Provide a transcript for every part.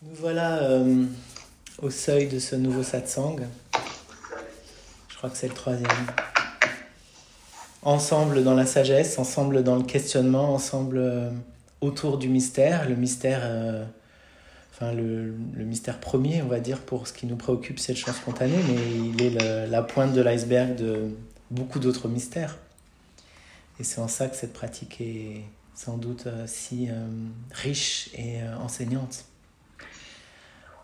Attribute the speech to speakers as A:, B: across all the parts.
A: Nous voilà euh, au seuil de ce nouveau satsang. Je crois que c'est le troisième. Ensemble dans la sagesse, ensemble dans le questionnement, ensemble euh, autour du mystère. Le mystère, euh, enfin le, mystère premier, on va dire, pour ce qui nous préoccupe, c'est le chant spontané, mais il est la pointe de l'iceberg de beaucoup d'autres mystères. Et c'est en ça que cette pratique est sans doute si riche et enseignante.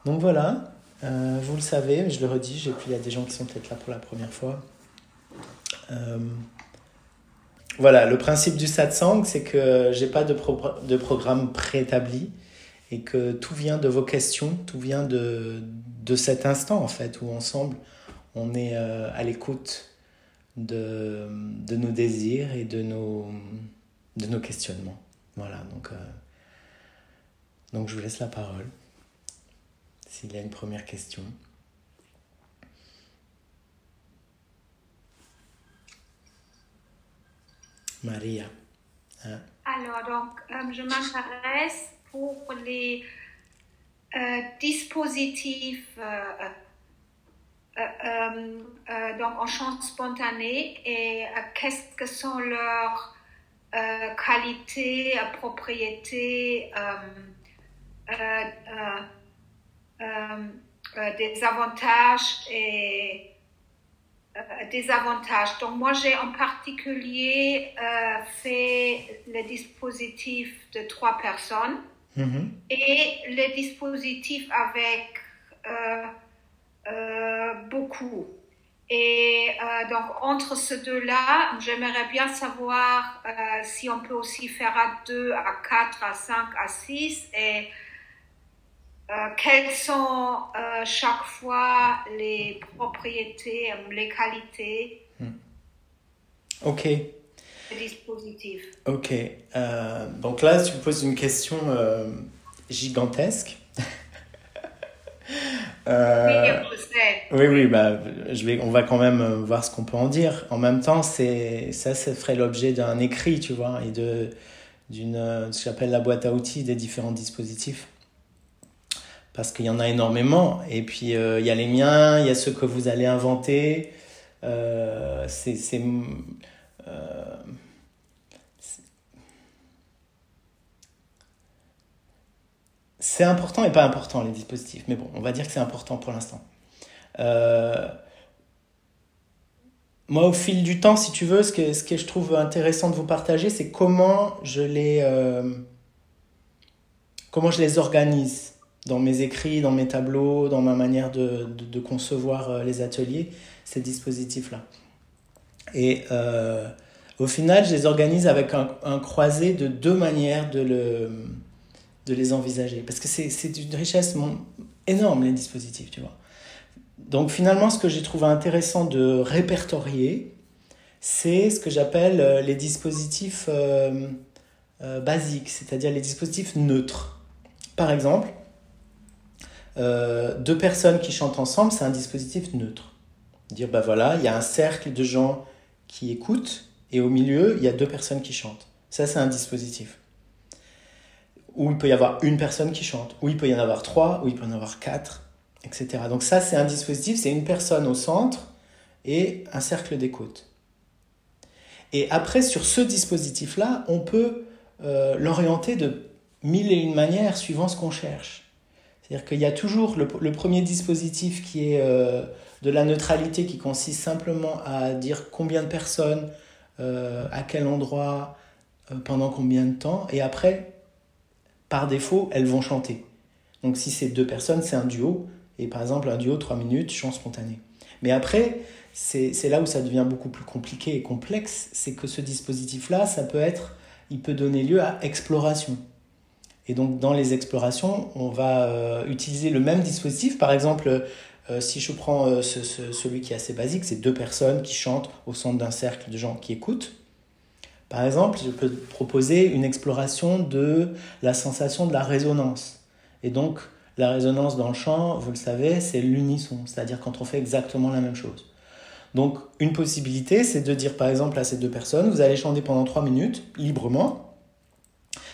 A: Donc voilà, euh, vous le savez, je le redis, et puis il y a des gens qui sont peut-être là pour la première fois. Euh, voilà, le principe du satsang, c'est que j'ai pas de, pro de programme préétabli et que tout vient de vos questions, tout vient de, cet instant en fait, où ensemble on est euh, à l'écoute de, nos désirs et de nos, questionnements. Voilà, donc, donc je vous laisse la parole s'il y a une première question. Maria.
B: Hein? Alors, donc, euh, je m'intéresse pour les euh, dispositifs euh, donc en chant spontané et qu'est-ce que sont leurs qualités, propriétés, des avantages et euh, des avantages. Donc moi j'ai en particulier fait le dispositif de trois personnes
A: mm-hmm.
B: et le dispositif avec beaucoup. Et donc, entre ces deux-là, j'aimerais bien savoir si on peut aussi faire à deux, à quatre, à cinq, à six et euh, quelles sont euh, chaque fois les propriétés, euh, les qualités
A: hmm. Ok.
B: des dispositifs?
A: Ok. donc là, tu me poses une question gigantesque.
B: euh,
A: oui, oui, bah, je vais, on va quand même voir ce qu'on peut en dire. En même temps, c'est ça, ça ferait l'objet d'un écrit, tu vois, et de d'une, ce que j'appelle la boîte à outils des différents dispositifs parce qu'il y en a énormément. Et puis, euh, il y a les miens, il y a ceux que vous allez inventer. Euh, c'est. Euh, c'est important et pas important, les dispositifs. Mais bon, on va dire que c'est important pour l'instant. Moi, au fil du temps, si tu veux, ce que, ce que je trouve intéressant de vous partager, c'est comment je les, comment je les organise dans mes écrits, dans mes tableaux, dans ma manière de, de, concevoir euh, les ateliers, ces dispositifs-là. Et euh, au final, je les organise avec un, croisé de deux manières de, le, de les envisager. Parce que c'est d'une richesse énorme, les dispositifs, tu vois. Donc finalement, ce que j'ai trouvé intéressant de répertorier, c'est ce que j'appelle euh, les dispositifs basiques, c'est-à-dire les dispositifs neutres. Par exemple, euh, deux personnes qui chantent ensemble, c'est un dispositif neutre. Dire, bah voilà, il y a un cercle de gens qui écoutent et au milieu, il y a deux personnes qui chantent. Ça, c'est un dispositif. Où il peut y avoir une personne qui chante, où il peut y en avoir trois, où il peut y en avoir quatre, etc. Donc ça, c'est un dispositif, c'est une personne au centre et un cercle d'écoute. Et après, sur ce dispositif-là, on peut euh, l'orienter de mille et une manières suivant ce qu'on cherche. C'est-à-dire qu'il y a toujours le, premier dispositif qui est euh, de la neutralité, qui consiste simplement à dire combien de personnes, euh, à quel endroit, euh, pendant combien de temps, et après, par défaut, elles vont chanter. Donc si c'est deux personnes, c'est un duo, et par exemple un duo, trois minutes, chant spontané. Mais après, c'est là où ça devient beaucoup plus compliqué et complexe, c'est que ce dispositif-là, ça peut être, il peut donner lieu à exploration. Et donc, dans les explorations, on va euh, utiliser le même dispositif. Par exemple, euh, si je prends euh, ce, ce, celui qui est assez basique, c'est deux personnes qui chantent au centre d'un cercle de gens qui écoutent. Par exemple, je peux proposer une exploration de la sensation de la résonance. Et donc, la résonance dans le chant, vous le savez, c'est l'unisson, c'est-à-dire quand on fait exactement la même chose. Donc, une possibilité, c'est de dire par exemple à ces deux personnes, vous allez chanter pendant trois minutes, librement.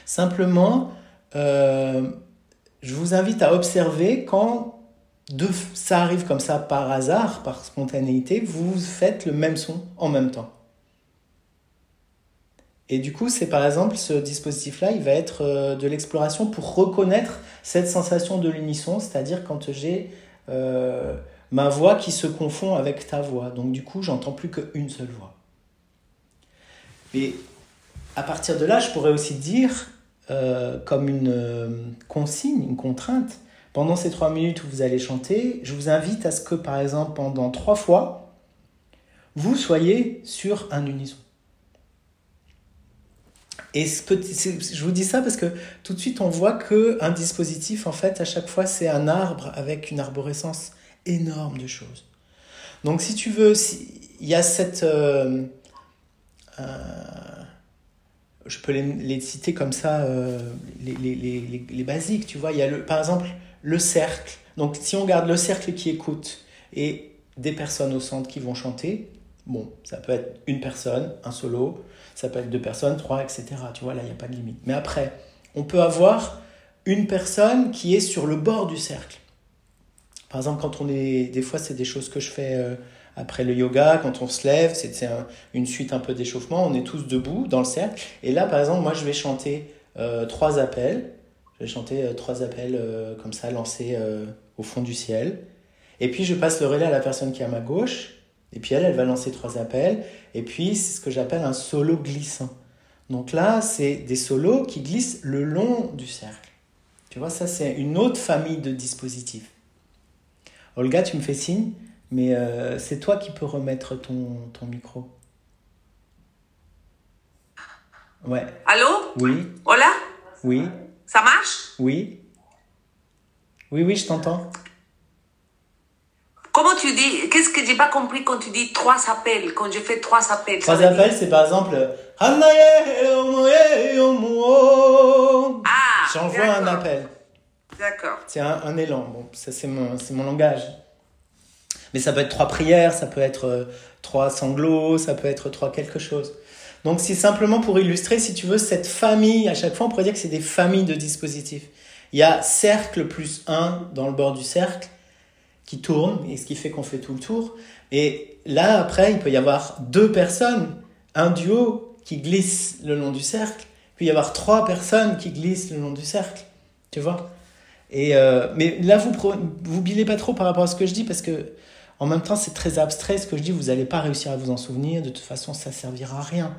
A: Simplement, euh, je vous invite à observer quand ça arrive comme ça par hasard, par spontanéité, vous faites le même son en même temps. Et du coup, c'est par exemple ce dispositif-là, il va être euh, de l'exploration pour reconnaître cette sensation de l'unisson, c'est-à-dire quand j'ai euh, ma voix qui se confond avec ta voix. Donc du coup, j'entends plus qu'une seule voix. Et à partir de là, je pourrais aussi dire, euh, comme une consigne, une contrainte, pendant ces trois minutes où vous allez chanter, je vous invite à ce que, par exemple, pendant trois fois, vous soyez sur un unisson. Et je vous dis ça parce que tout de suite on voit que un dispositif en fait à chaque fois c'est un arbre avec une arborescence énorme de choses. Donc si tu veux, il y a cette, euh, euh, je peux les, citer comme ça, euh, les, les, les, basiques, tu vois. Il y a le, par exemple le cercle. Donc si on garde le cercle qui écoute et des personnes au centre qui vont chanter, bon, ça peut être une personne, un solo, ça peut être deux personnes, trois, etc. Tu vois, là, il n'y a pas de limite. Mais après, on peut avoir une personne qui est sur le bord du cercle. Par exemple, quand on est... Des fois, c'est des choses que je fais euh, après le yoga, quand on se lève, c'est une suite un peu d'échauffement, on est tous debout dans le cercle. Et là, par exemple, moi, je vais chanter euh, trois appels. Je vais chanter euh, trois appels comme ça, lancés au fond du ciel. Et puis, je passe le relais à la personne qui est à ma gauche. Et puis elle, elle va lancer trois appels. Et puis c'est ce que j'appelle un solo glissant. Donc là, c'est des solos qui glissent le long du cercle. Tu vois, ça c'est une autre famille de dispositifs. Olga, tu me fais signe, mais euh, c'est toi qui peux remettre ton, ton micro. Ouais.
C: Allô?
A: Oui.
C: Hola?
A: Oui.
C: Ça marche?
A: Oui. Oui, oui, je t'entends.
C: Comment tu dis Qu'est-ce que j'ai pas compris quand tu dis trois appels Quand je fais trois appels
A: Trois appels, c'est par exemple. Ah J'envoie un appel.
C: D'accord.
A: C'est un, élan. Bon, ça, c'est mon, mon langage. Mais ça peut être trois prières, ça peut être euh, trois sanglots, ça peut être trois quelque chose. Donc, c'est simplement pour illustrer, si tu veux, cette famille. À chaque fois, on pourrait dire que c'est des familles de dispositifs. Il y a cercle plus un dans le bord du cercle qui tourne, et ce qui fait qu'on fait tout le tour. Et là, après, il peut y avoir deux personnes, un duo qui glisse le long du cercle, puis il y avoir trois personnes qui glissent le long du cercle, tu vois? Et euh, mais là, vous vous bilez pas trop par rapport à ce que je dis, parce que en même temps, c'est très abstrait ce que je dis, vous n'allez pas réussir à vous en souvenir, de toute façon, ça servira à rien.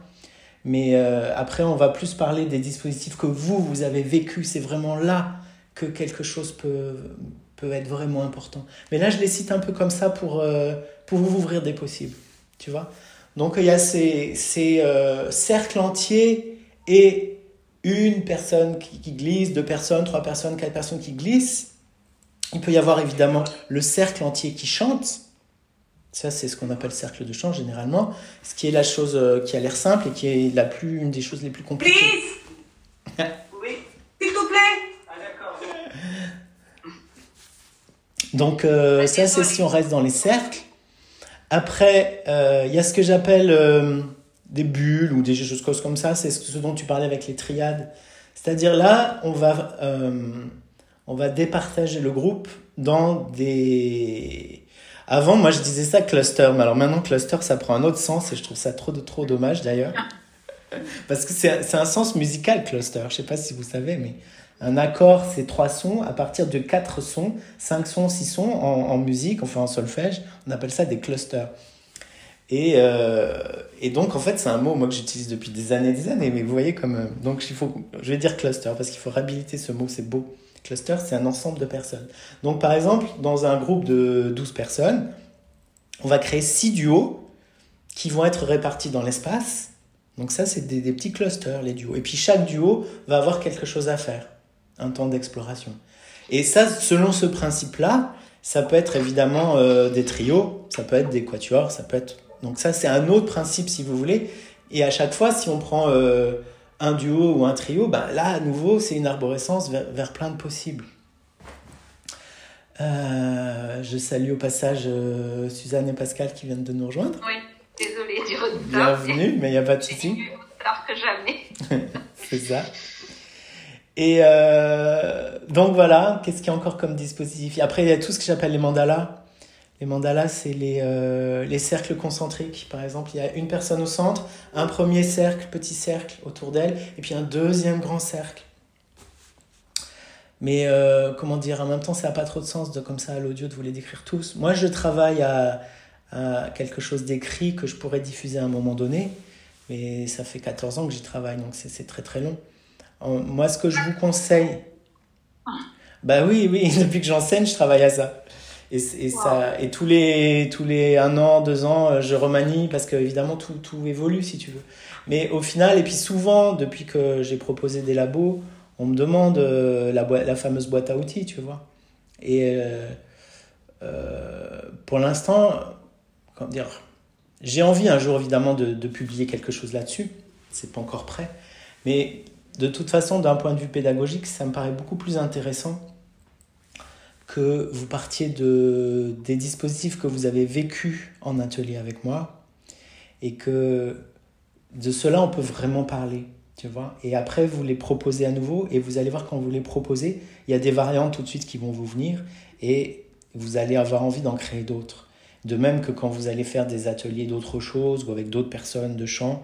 A: Mais euh, après, on va plus parler des dispositifs que vous, vous avez vécu. C'est vraiment là que quelque chose peut, peut être vraiment important. Mais là, je les cite un peu comme ça pour, euh, pour vous ouvrir des possibles. Tu vois Donc, il y a ces, ces euh, cercles entiers et une personne qui, qui, glisse, deux personnes, trois personnes, quatre personnes qui glissent. Il peut y avoir évidemment le cercle entier qui chante. Ça, c'est ce qu'on appelle cercle de chant généralement. Ce qui est la chose euh, qui a l'air simple et qui est la plus, une des choses les plus compliquées.
C: oui, s'il te plaît.
A: Donc euh, ça, c'est si on reste dans les cercles. Après, euh, il y a ce que j'appelle euh, des bulles ou des choses comme ça. C'est ce dont tu parlais avec les triades. C'est-à-dire là, on va, on va départager le groupe dans des... Avant, moi, je disais ça cluster. Mais alors maintenant, cluster, ça prend un autre sens et je trouve ça trop, trop dommage d'ailleurs. Parce que c'est un sens musical, cluster. Je sais pas si vous savez, mais un accord, c'est trois sons. À partir de quatre sons, cinq sons, six sons en, musique, enfin en solfège, on appelle ça des clusters. Et, euh, et donc, en fait, c'est un mot moi, que j'utilise depuis des années et des années. Mais vous voyez comme... Euh, donc, il faut, je vais dire cluster parce qu'il faut réhabiliter ce mot, c'est beau. Cluster, c'est un ensemble de personnes. Donc, par exemple, dans un groupe de 12 personnes, on va créer six duos qui vont être répartis dans l'espace. Donc ça, c'est des, des petits clusters, les duos. Et puis, chaque duo va avoir quelque chose à faire un temps d'exploration. Et ça, selon ce principe-là, ça peut être évidemment euh, des trios, ça peut être des quatuors, ça peut être... Donc ça, c'est un autre principe si vous voulez. Et à chaque fois, si on prend euh, un duo ou un trio, ben là, à nouveau, c'est une arborescence vers, plein de possibles. Euh, je salue au passage Suzanne et Pascal qui viennent de nous rejoindre.
B: Oui, désolée du retard.
A: Bienvenue, mais il n'y a pas de souci.
B: Alors que jamais.
A: c'est ça. Et euh, donc voilà, qu'est-ce qu'il y a encore comme dispositif? Après, il y a tout ce que j'appelle les mandalas. Les mandalas, c'est les, euh, les cercles concentriques. Par exemple, il y a une personne au centre, un premier cercle, petit cercle autour d'elle, et puis un deuxième grand cercle. Mais euh, comment dire, en même temps, ça n'a pas trop de sens de comme ça à l'audio de vous les décrire tous. Moi, je travaille à, à quelque chose d'écrit que je pourrais diffuser à un moment donné, mais ça fait 14 ans que j'y travaille, donc c'est très très long. Moi, ce que je vous conseille, bah oui, oui, depuis que j'enseigne, je travaille à ça. Et, et ça, et tous les, tous les un an, deux ans, euh, je remanie parce que évidemment tout, tout évolue si tu veux. Mais au final, et puis souvent, depuis que j'ai proposé des labos, on me demande euh, la, la fameuse boîte à outils, tu vois. Et euh, euh, pour l'instant, comment dire, j'ai envie un jour évidemment de, de publier quelque chose là-dessus. C'est pas encore prêt. Mais de toute façon, d'un point de vue pédagogique, ça me paraît beaucoup plus intéressant que vous partiez de, des dispositifs que vous avez vécus en atelier avec moi et que de cela on peut vraiment parler, tu vois. Et après vous les proposez à nouveau et vous allez voir quand vous les proposez, il y a des variantes tout de suite qui vont vous venir et vous allez avoir envie d'en créer d'autres. De même que quand vous allez faire des ateliers d'autres choses ou avec d'autres personnes de chant,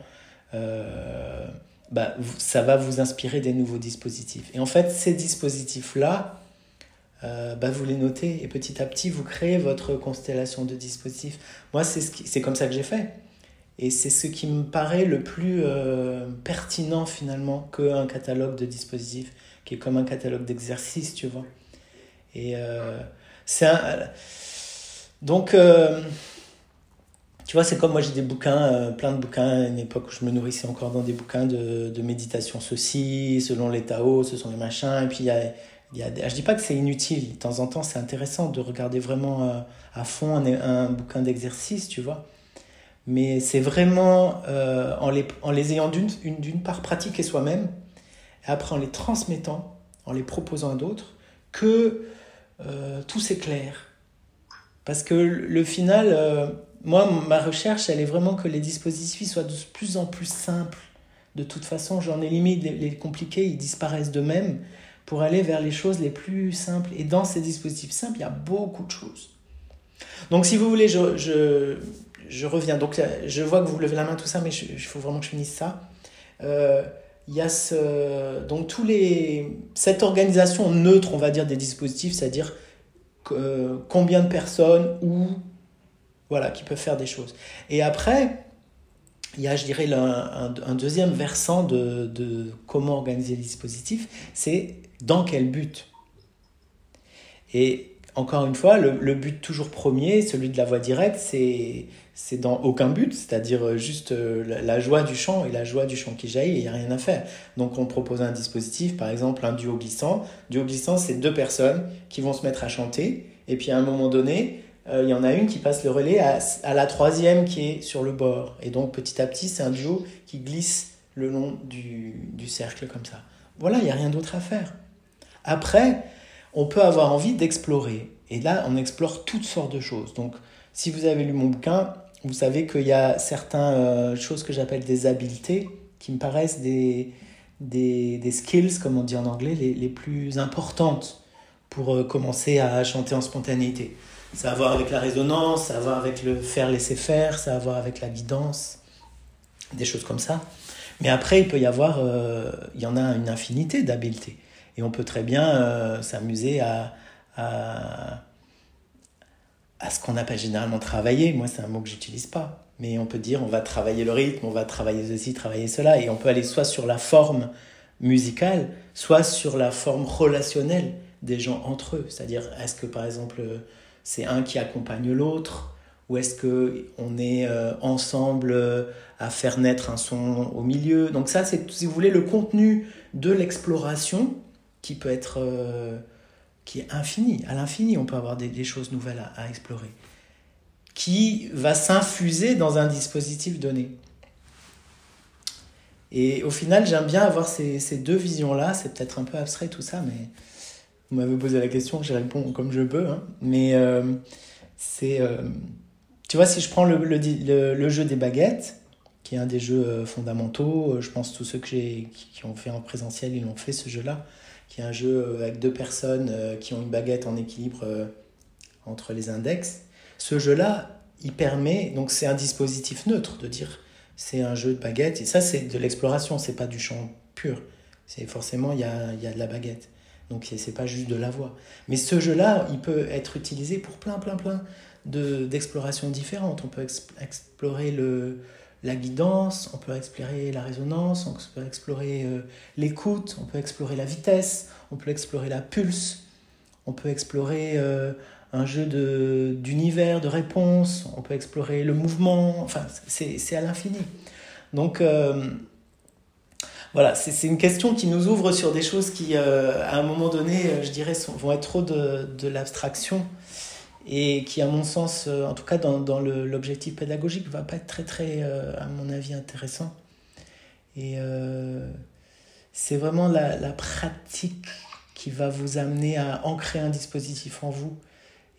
A: euh, bah, ça va vous inspirer des nouveaux dispositifs. Et en fait, ces dispositifs-là, euh, bah, vous les notez et petit à petit, vous créez votre constellation de dispositifs. Moi, c'est ce comme ça que j'ai fait. Et c'est ce qui me paraît le plus euh, pertinent finalement qu'un catalogue de dispositifs, qui est comme un catalogue d'exercices, tu vois. Et euh, c'est un... Donc, tu vois, c'est comme moi j'ai des bouquins, plein de bouquins, à une époque où je me nourrissais encore dans des bouquins de, de méditation, ceci, selon les Tao, ce sont les machins, et puis il y a il y a, je dis pas que c'est inutile. De temps en temps, c'est intéressant de regarder vraiment euh, à fond un, un bouquin d'exercice, tu vois. Mais c'est vraiment euh, en, les, en les ayant d'une part pratiqué soi-même, et après en les transmettant, en les proposant à d'autres, que euh, tout s'éclaire. Parce que le final, moi, ma recherche, elle est vraiment que les dispositifs soient de plus en plus simples. De toute façon, j'en ai limite les, les compliqués, ils disparaissent d'eux-mêmes pour aller vers les choses les plus simples. Et dans ces dispositifs simples, il y a beaucoup de choses. Donc si vous voulez, je, je, reviens. Donc je vois que vous levez la main, tout ça, mais il faut vraiment que je finisse ça. Euh, il y a ce, donc tous les, cette organisation neutre, on va dire, des dispositifs, c'est-à-dire combien de personnes, où, voilà, qui peuvent faire des choses. Et après, il y a, je dirais, un, un, deuxième versant de, de, comment organiser les dispositifs, c'est dans quel but Et encore une fois, le, but toujours premier, celui de la voie directe, c'est c'est dans aucun but, c'est-à-dire juste euh, la joie du chant et la joie du chant qui jaillit, il n'y a rien à faire. Donc on propose un dispositif, par exemple un duo glissant. Duo glissant, c'est deux personnes qui vont se mettre à chanter, et puis à un moment donné, euh, il y en a une qui passe le relais à, à, la troisième qui est sur le bord. Et donc petit à petit, c'est un duo qui glisse le long du, du cercle comme ça. Voilà, il n'y a rien d'autre à faire. Après, on peut avoir envie d'explorer. Et là, on explore toutes sortes de choses. Donc, si vous avez lu mon bouquin, vous savez qu'il y a certaines euh, choses que j'appelle des habiletés qui me paraissent des, des, des, skills, comme on dit en anglais, les, les plus importantes pour euh, commencer à chanter en spontanéité. Ça a à voir avec la résonance, ça a à voir avec le faire laisser faire, ça a à voir avec la guidance, des choses comme ça. Mais après, il peut y avoir, euh, il y en a une infinité d'habiletés. Et on peut très bien euh, s'amuser à, à, à, ce qu'on appelle généralement travailler. Moi, c'est un mot que j'utilise pas. Mais on peut dire on va travailler le rythme, on va travailler ceci, travailler cela. Et on peut aller soit sur la forme musicale, soit sur la forme relationnelle des gens entre eux. C'est-à-dire, est-ce que par exemple, c'est un qui accompagne l'autre ou est-ce que on est euh, ensemble euh, à faire naître un son au milieu Donc ça, c'est, si vous voulez, le contenu de l'exploration qui peut être euh, qui est infini. À l'infini, on peut avoir des, choses nouvelles à, explorer, qui va s'infuser dans un dispositif donné. Et au final, j'aime bien avoir ces, ces deux visions-là. C'est peut-être un peu abstrait tout ça, mais vous m'avez posé la question, je réponds comme je peux. Hein. Mais euh, c'est. Euh, tu vois, si je prends le, le, jeu des baguettes, qui est un des jeux fondamentaux. Je pense tous ceux que qui ont fait en présentiel, ils l'ont fait ce jeu-là, qui est un jeu avec deux personnes qui ont une baguette en équilibre entre les index. Ce jeu-là, il permet, donc c'est un dispositif neutre de dire c'est un jeu de baguette, et ça c'est de l'exploration, c'est pas du chant pur. C'est forcément, il y a, y a de la baguette. Donc c'est pas juste de la voix. Mais ce jeu-là, il peut être utilisé pour plein, plein, plein d'explorations différentes. On peut explorer le, la guidance, on peut explorer la résonance, on peut explorer euh, l'écoute, on peut explorer la vitesse, on peut explorer la pulse, on peut explorer euh, un jeu d'univers, de, réponses, on peut explorer le mouvement, enfin c'est à l'infini. Donc euh, voilà, c'est une question qui nous ouvre sur des choses qui, à un moment donné, je dirais, vont être trop de l'abstraction et qui, à mon sens, en tout cas dans, dans l'objectif pédagogique, va pas être très, très, à mon avis, intéressant. Et c'est vraiment la, la, pratique qui va vous amener à ancrer un dispositif en vous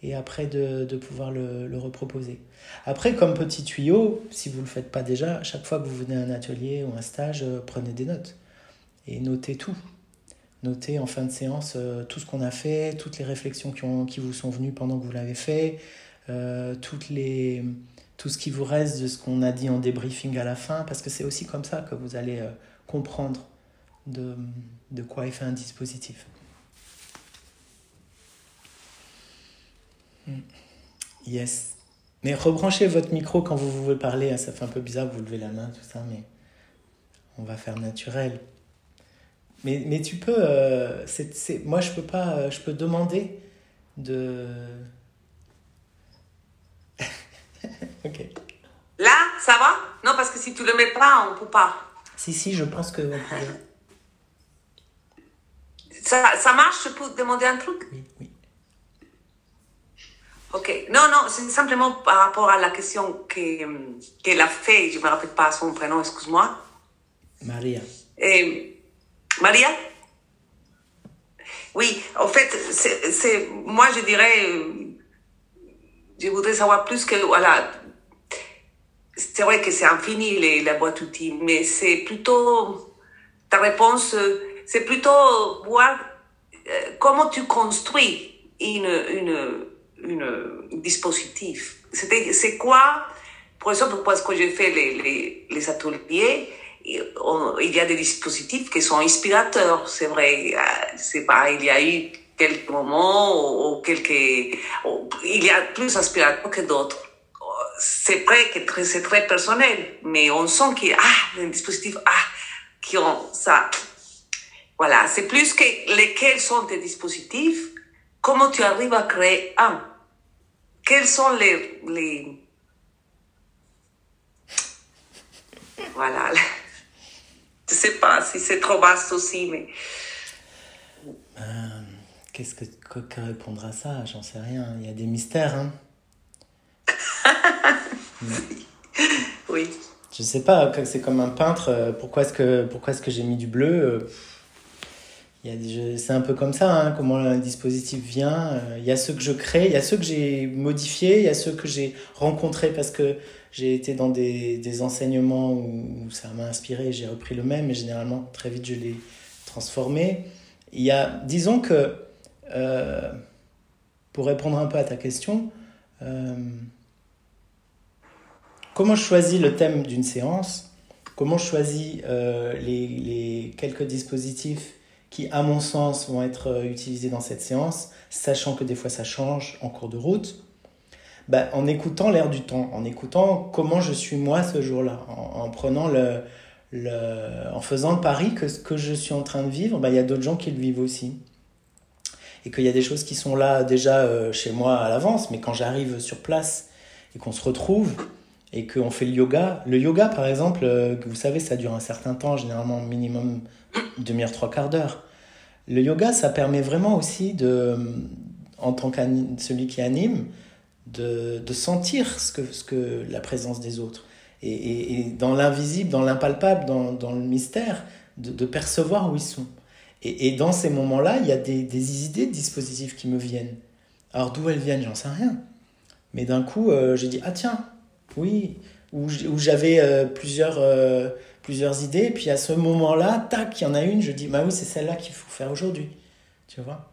A: et après de, de pouvoir le, le, reproposer. Après, comme petit tuyau, si vous ne le faites pas déjà, chaque fois que vous venez à un atelier ou un stage, euh, prenez des notes et notez tout. Notez en fin de séance euh, tout ce qu'on a fait, toutes les réflexions qui, ont, qui vous sont venues pendant que vous l'avez fait, euh, toutes les, tout ce qui vous reste de ce qu'on a dit en débriefing à la fin, parce que c'est aussi comme ça que vous allez euh, comprendre de, de quoi est fait un dispositif. Mm. Yes. Mais rebranchez votre micro quand vous voulez parler. Hein. Ça fait un peu bizarre, vous levez la main, tout ça, mais on va faire naturel. Mais, mais tu peux. Euh, c'est, moi, je peux pas. Euh, je peux demander de. ok.
C: Là, ça va? Non, parce que si tu le mets pas, on peut pas.
A: Si, si, je pense que.
C: Ça, ça marche Je peux demander un truc?
A: Oui, oui.
C: Ok, non, non, c'est simplement par rapport à la question qu'elle a fait, je ne me rappelle pas son prénom, excuse-moi.
A: Maria.
C: Et, Maria? Oui, en fait, c'est, moi je dirais, je voudrais savoir plus que, voilà, c'est vrai que c'est infini les, la boîte outils, mais c'est plutôt, ta réponse, c'est plutôt voir euh, comment tu construis une, une une dispositif. C'est quoi, par exemple, parce que j'ai fait les, les, les ateliers, il y a des dispositifs qui sont inspirateurs, c'est vrai. C'est pas, il y a eu quelques moments ou, quelques, il y a plus inspirateurs que d'autres. C'est vrai que c'est très personnel, mais on sent qu'il y a ah, un dispositif ah, qui ont ça. Voilà, c'est plus que lesquels sont tes dispositifs, comment tu arrives à créer un quels sont les, les... Voilà. Je sais pas si c'est trop vaste aussi, mais...
A: Euh, Qu'est-ce que, que, répondre à ça? J'en sais rien. Il y a des mystères. Hein
C: oui.
A: Je sais pas, c'est comme un peintre. Euh, pourquoi est-ce que, pourquoi est-ce que j'ai mis du bleu euh, c'est un peu comme ça, hein, comment un dispositif vient. Il y a ceux que je crée, il y a ceux que j'ai modifiés, il y a ceux que j'ai rencontrés parce que j'ai été dans des, des enseignements où, ça m'a inspiré, j'ai repris le même, mais généralement, très vite, je l'ai transformé. Il y a, disons que, euh, pour répondre un peu à ta question, euh, comment je choisis le thème d'une séance? Comment je choisis les, les quelques dispositifs qui, à mon sens, vont être euh, utilisés dans cette séance, sachant que des fois ça change en cours de route, bah, en écoutant l'air du temps, en écoutant comment je suis moi ce jour-là, en, prenant le, le, en faisant le pari que ce que je suis en train de vivre, bah, il y a d'autres gens qui le vivent aussi. Et qu'il y a des choses qui sont là déjà euh, chez moi à l'avance, mais quand j'arrive sur place et qu'on se retrouve et qu'on fait le yoga, le yoga par exemple, euh, vous savez, ça dure un certain temps, généralement minimum demi-heure, trois quarts d'heure. Le yoga, ça permet vraiment aussi de, en tant que celui qui anime, de, de, sentir ce que, ce que la présence des autres. Et, et, dans l'invisible, dans l'impalpable, dans, dans, le mystère, de, percevoir où ils sont. Et, et dans ces moments-là, il y a des, des, idées de dispositifs qui me viennent. Alors d'où elles viennent, j'en sais rien. Mais d'un coup, euh, j'ai dit, ah tiens, oui, où, j'avais plusieurs, plusieurs idées. Puis à ce moment-là, tac, il y en a une, je dis, bah oui, c'est celle-là qu'il faut faire aujourd'hui. Tu vois?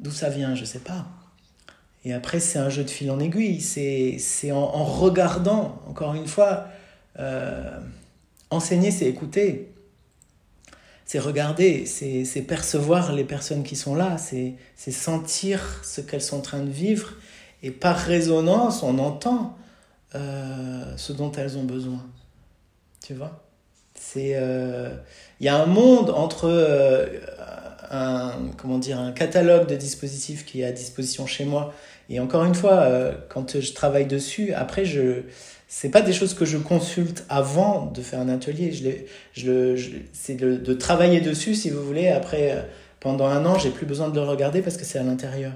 A: D'où ça vient, je sais pas. Et après, c'est un jeu de fil en aiguille. C'est en, en, regardant, encore une fois, enseigner, c'est écouter c'est regarder, c'est percevoir les personnes qui sont là, c'est sentir ce qu'elles sont en train de vivre, et par résonance, on entend euh, ce dont elles ont besoin. Tu vois? C'est euh, il y a un monde entre euh, un comment dire un catalogue de dispositifs qui est à disposition chez moi et encore une fois quand je travaille dessus, après je c'est pas des choses que je consulte avant de faire un atelier. Je, je, je c'est de, travailler dessus, si vous voulez. Après, euh, pendant un an, j'ai plus besoin de le regarder parce que c'est à l'intérieur.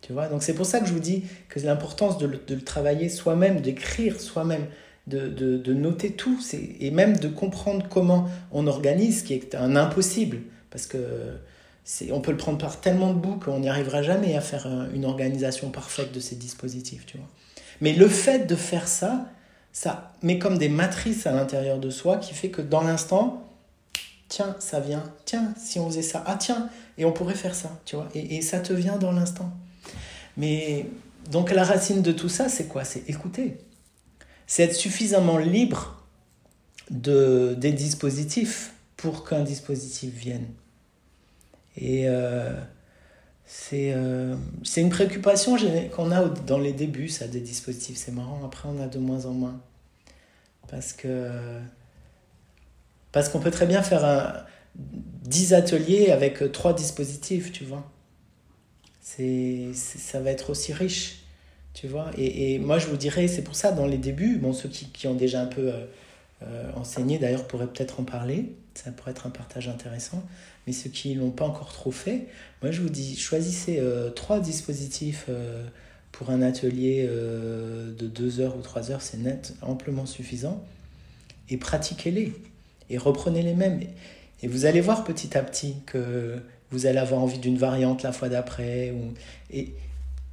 A: Tu vois? Donc c'est pour ça que je vous dis que l'importance de, le travailler soi-même, d'écrire soi-même, de, de, noter tout, et même de comprendre comment on organise, ce qui est un impossible. Parce que on peut le prendre par tellement de bouts qu'on n'y arrivera jamais à faire euh, une organisation parfaite de ces dispositifs. Tu vois Mais le fait de faire ça, ça met comme des matrices à l'intérieur de soi qui fait que dans l'instant, tiens, ça vient, tiens, si on faisait ça, ah tiens, et on pourrait faire ça, tu vois, et, et ça te vient dans l'instant. Mais donc la racine de tout ça, c'est quoi? C'est écouter. C'est être suffisamment libre de, des dispositifs pour qu'un dispositif vienne. Et euh, euh, c'est une préoccupation qu'on a dans les débuts, ça, des dispositifs. C'est marrant, après on a de moins en moins. Parce que parce qu'on peut très bien faire un, 10 ateliers avec 3 dispositifs, tu vois. C'est, ça va être aussi riche, tu vois. Et, moi, je vous dirais, c'est pour ça, dans les débuts, bon, ceux qui, qui ont déjà un peu euh, euh, enseigné, d'ailleurs, pourraient peut-être en parler. Ça pourrait être un partage intéressant. Mais ceux qui ne l'ont pas encore trop fait, moi, je vous dis, choisissez euh, trois dispositifs pour un atelier euh, de 2 heures ou 3 heures, c'est net, amplement suffisant. Et pratiquez-les. Et reprenez les mêmes. Et vous allez voir petit à petit que vous allez avoir envie d'une variante la fois d'après. Ou... Et,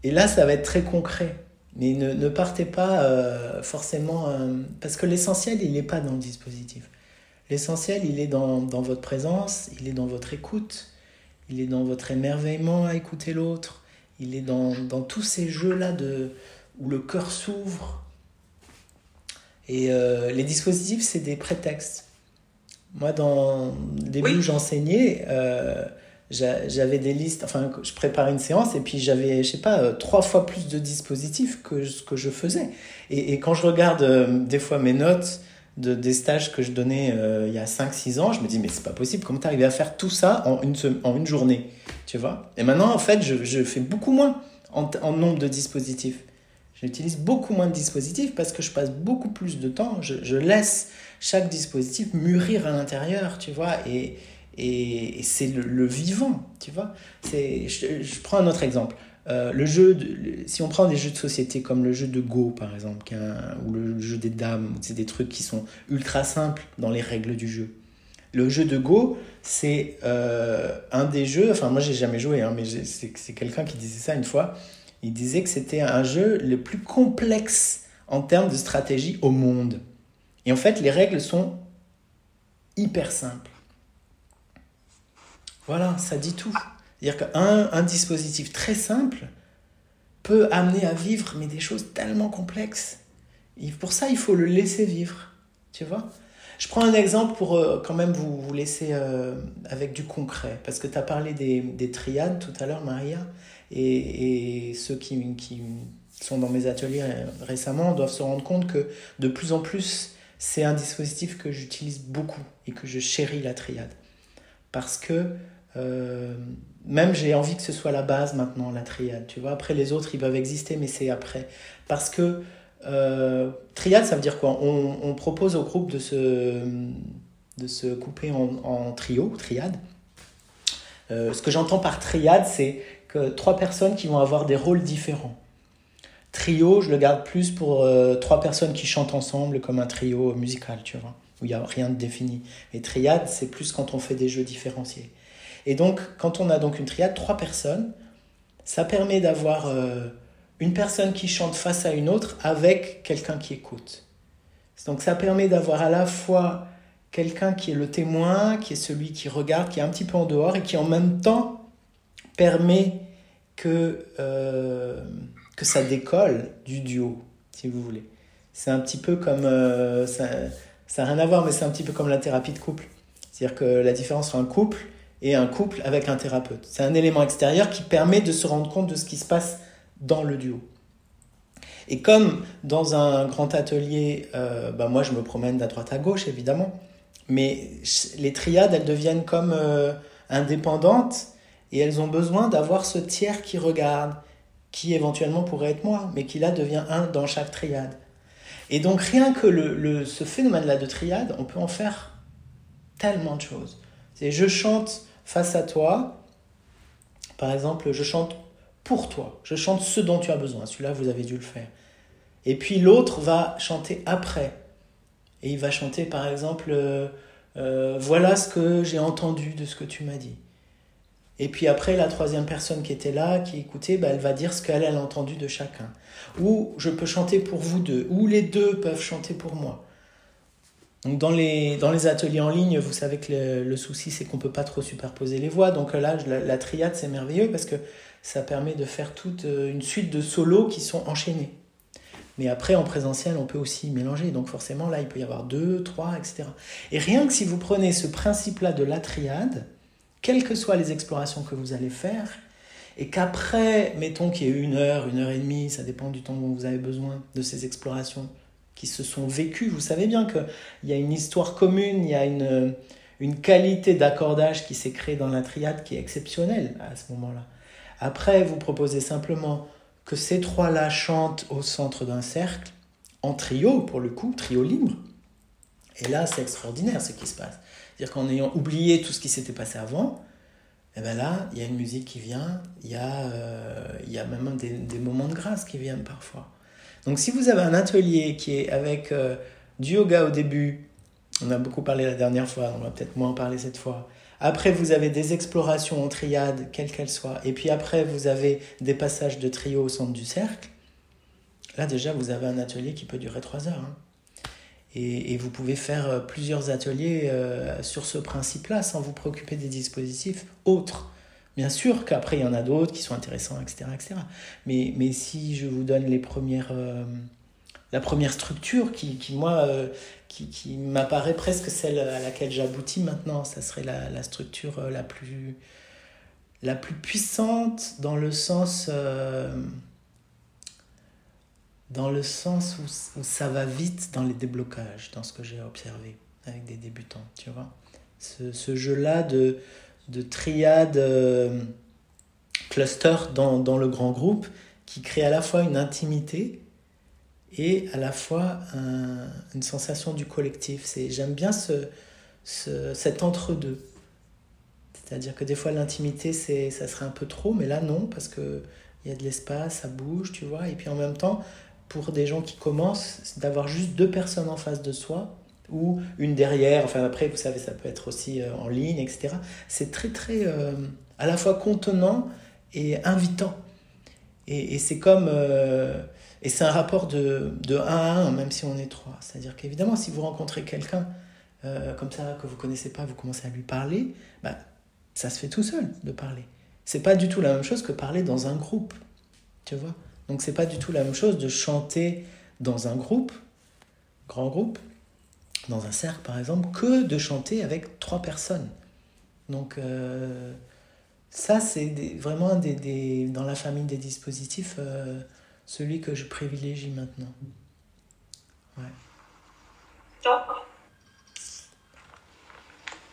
A: et, là, ça va être très concret. Mais ne, ne partez pas euh, forcément... Euh, parce que l'essentiel, il n'est pas dans le dispositif. L'essentiel, il est dans, dans votre présence, il est dans votre écoute, il est dans votre émerveillement à écouter l'autre, il est dans, dans tous ces jeux-là de, où le cœur s'ouvre. Et euh, les dispositifs, c'est des prétextes. Moi, dans le début où j'enseignais, euh, j'avais des listes, enfin, je préparais une séance et puis j'avais, je sais pas, euh, trois fois plus de dispositifs que ce que je faisais. Et, et quand je regarde des fois mes notes, de, des stages que je donnais il y a 5-6 ans, je me dis, mais c'est pas possible, comment t'arrives à faire tout ça en une, en une journée tu vois? Et maintenant, en fait, je, je fais beaucoup moins en, en, nombre de dispositifs. J'utilise beaucoup moins de dispositifs parce que je passe beaucoup plus de temps. Je, je laisse chaque dispositif mûrir à l'intérieur, tu vois, et, et, c'est le, vivant, tu vois? Je, je, prends un autre exemple. Euh, le jeu de, si on prend des jeux de société comme le jeu de Go par exemple, ou le jeu des dames, c'est des trucs qui sont ultra simples dans les règles du jeu. Le jeu de Go, c'est euh, un des jeux, enfin moi j'ai jamais joué, hein, mais c'est quelqu'un qui disait ça une fois, il disait que c'était un jeu le plus complexe en termes de stratégie au monde. Et en fait, les règles sont hyper simples. Voilà, ça dit tout. C'est-à-dire qu'un un dispositif très simple peut amener à vivre mais des choses tellement complexes. Et pour ça, il faut le laisser vivre. Tu vois je prends un exemple pour euh, quand même vous, vous laisser euh, avec du concret, parce que tu as parlé des, des, triades tout à l'heure, Maria, et, et ceux qui, qui, sont dans mes ateliers récemment doivent se rendre compte que de plus en plus, c'est un dispositif que j'utilise beaucoup et que je chéris la triade. Parce que euh, même j'ai envie que ce soit la base maintenant, la triade. Tu vois, après les autres, ils peuvent exister, mais c'est après. Parce que euh, triade, ça veut dire quoi? On, propose au groupe de se, de se couper en, en trio, triade. Euh, ce que j'entends par triade, c'est que trois personnes qui vont avoir des rôles différents. Trio, je le garde plus pour euh, trois personnes qui chantent ensemble comme un trio musical, tu vois, où il n'y a rien de défini. Et triade, c'est plus quand on fait des jeux différenciés. Et donc, quand on a donc une triade, trois personnes, ça permet d'avoir une personne qui chante face à une autre avec quelqu'un qui écoute. Donc ça permet d'avoir à la fois quelqu'un qui est le témoin, qui est celui qui regarde, qui est un petit peu en dehors et qui en même temps permet que, euh, que ça décolle du duo, si vous voulez. C'est un petit peu comme... Euh, ça n'a rien à voir, mais c'est un petit peu comme la thérapie de couple. C'est-à-dire que la différence entre un couple et un couple avec un thérapeute. C'est un élément extérieur qui permet de se rendre compte de ce qui se passe dans le duo. Et comme dans un grand atelier, euh, bah moi je me promène d'à droite à gauche évidemment, mais les triades elles deviennent comme euh, indépendantes et elles ont besoin d'avoir ce tiers qui regarde, qui éventuellement pourrait être moi, mais qui là devient un dans chaque triade. Et donc rien que le, ce phénomène-là de triade, on peut en faire tellement de choses. C'est je chante face à toi, par exemple, je chante pour toi, je chante ce dont tu as besoin. Celui-là, vous avez dû le faire. Et puis l'autre va chanter après. Et il va chanter, par exemple, euh, euh, voilà ce que j'ai entendu de ce que tu m'as dit. Et puis après, la troisième personne qui était là, qui écoutait, bah, elle va dire ce qu'elle a entendu de chacun. Ou je peux chanter pour vous deux, ou les deux peuvent chanter pour moi. Donc dans les, dans les ateliers en ligne, vous savez que le, souci, c'est qu'on ne peut pas trop superposer les voix. Donc là, la, triade, c'est merveilleux parce que ça permet de faire toute euh, une suite de solos qui sont enchaînés. Mais après, en présentiel, on peut aussi mélanger. Donc forcément, là, il peut y avoir deux, trois, etc. Et rien que si vous prenez ce principe-là de la triade, quelles que soient les explorations que vous allez faire, et qu'après, mettons qu'il y ait une heure, une heure et demie, ça dépend du temps dont vous avez besoin de ces explorations qui se sont vécues, vous savez bien qu'il y a une histoire commune, il y a une, une qualité d'accordage qui s'est créée dans la triade qui est exceptionnelle à ce moment-là. Après, vous proposez simplement que ces trois-là chantent au centre d'un cercle, en trio pour le coup, trio libre. Et là, c'est extraordinaire ce qui se passe. C'est-à-dire qu'en ayant oublié tout ce qui s'était passé avant, et eh ben là, il y a une musique qui vient, il y a, euh, il y a même des, des, moments de grâce qui viennent parfois. Donc si vous avez un atelier qui est avec euh, du yoga au début, on a beaucoup parlé la dernière fois, on va peut-être moins en parler cette fois. Après, vous avez des explorations en triade, quelles qu'elles soient. Et puis après, vous avez des passages de trio au centre du cercle. Là, déjà, vous avez un atelier qui peut durer trois heures. Hein. Et, vous pouvez faire euh, plusieurs ateliers euh, sur ce principe-là sans vous préoccuper des dispositifs autres. Bien sûr qu'après, il y en a d'autres qui sont intéressants, etc. etc. Mais, mais si je vous donne les premières, euh, la première structure qui, qui moi, qui, qui m'apparaît presque celle à laquelle j'aboutis maintenant, ça serait la, la, structure la plus, la plus puissante dans le sens dans le sens où, ça va vite dans les déblocages, dans ce que j'ai observé avec des débutants, tu vois. Ce, ce jeu-là de, de triade euh, cluster dans, dans, le grand groupe qui crée à la fois une intimité et à la fois une sensation du collectif. J'aime bien ce, ce, cet entre-deux. C'est-à-dire que des fois l'intimité, ça serait un peu trop, mais là non, parce qu'il y a de l'espace, ça bouge, tu vois. Et puis en même temps, pour des gens qui commencent, d'avoir juste deux personnes en face de soi ou une derrière. Enfin, après, vous savez, ça peut être aussi euh, en ligne, etc. C'est très, très euh, à la fois contenant et invitant. Et, et c'est comme. Euh, et c'est un rapport de, de 1 à 1, même si on est trois. C'est-à-dire qu'évidemment, si vous rencontrez quelqu'un comme ça que vous connaissez pas, vous commencez à lui parler, bah, ça se fait tout seul de parler. C'est pas du tout la même chose que parler dans un groupe. Tu vois donc c'est pas du tout la même chose de chanter dans un groupe, grand groupe, dans un cercle par exemple, que de chanter avec trois personnes. Donc euh, ça c'est vraiment des, des, dans la famille des dispositifs euh, celui que je privilégie maintenant. Ouais.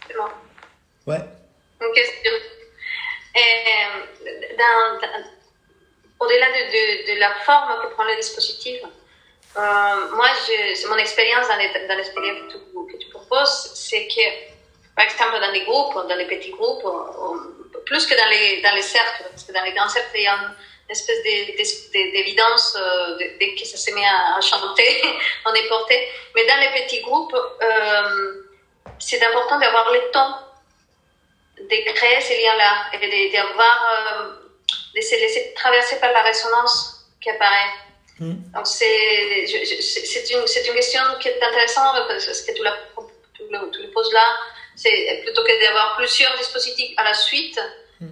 D: C'est bon.
A: Ouais.
D: Une question. Euh, dans, dans au-delà de, la forme que prend le dispositif, euh, moi, c'est mon expérience dans l'expérience que, que, tu proposes, c'est que, par exemple, dans les groupes, dans les petits groupes, plus que dans les, cercles, parce que dans les grands cercles, il y a une espèce d'évidence euh, dès que ça se met à, chanter, on est porté. Mais dans les petits groupes, euh, c'est important d'avoir le temps de créer ces liens-là et d'avoir de se laisser traverser par la résonance qui apparaît. Hmm. Donc c'est une, une question qui est intéressante parce que tu, la, tu, le, tu le poses là. C'est plutôt que d'avoir plusieurs dispositifs à la suite,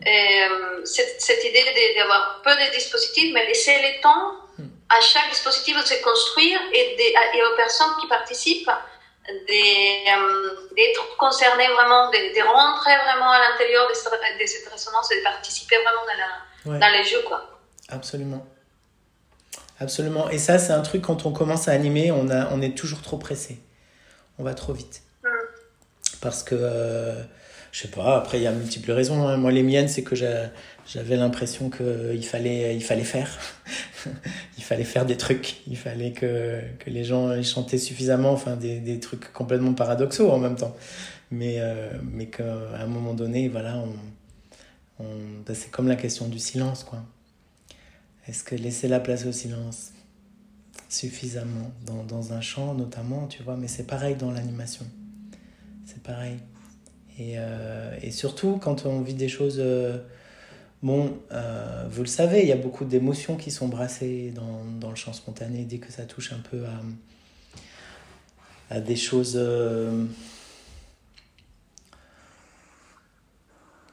D: et, euh, cette, cette, idée d'avoir peu de dispositifs, mais laisser le temps hmm. à chaque dispositif de se construire et, et aux personnes qui participent euh, d'être concernées vraiment, de, de, rentrer vraiment à l'intérieur de, de, cette résonance et de participer vraiment dans, la, dans les jeux. Quoi.
A: Absolument. Absolument. Et ça, c'est un truc, quand on commence à animer, on, a, on est toujours trop pressé. On va trop vite. Mm. Parce que, euh, je sais pas, après, il y a multiples raisons. Hein. Moi, les miennes, c'est que j'avais l'impression qu'il fallait, il fallait faire. il fallait faire des trucs. Il fallait que, que les gens chantaient suffisamment, enfin, des, des trucs complètement paradoxaux en même temps. Mais, euh, mais qu'à un moment donné, voilà, on, on ben, c'est comme la question du silence, quoi. Est-ce que laisser la place au silence suffisamment dans, dans un chant notamment, tu vois, mais c'est pareil dans l'animation. C'est pareil. Et, euh, et, surtout quand on vit des choses... Euh, bon, euh, vous le savez, il y a beaucoup d'émotions qui sont brassées dans, dans, le chant spontané dès que ça touche un peu à, à des choses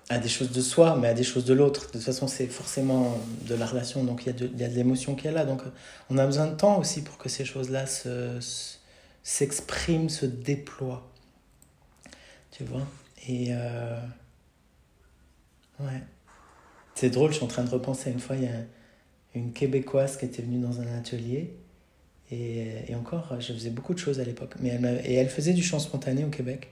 A: à des choses de soi, mais à des choses de l'autre. De toute façon, c'est forcément de la relation, donc il y a de, y a l'émotion qui est là. Donc on a besoin de temps aussi pour que ces choses-là s'expriment, se, se, déploient. Tu vois? Et euh... ouais. C'est drôle, je suis en train de repenser. Une fois, il y a une Québécoise qui était venue dans un atelier. Et, et encore, je faisais beaucoup de choses à l'époque. Mais elle et elle faisait du chant spontané au Québec.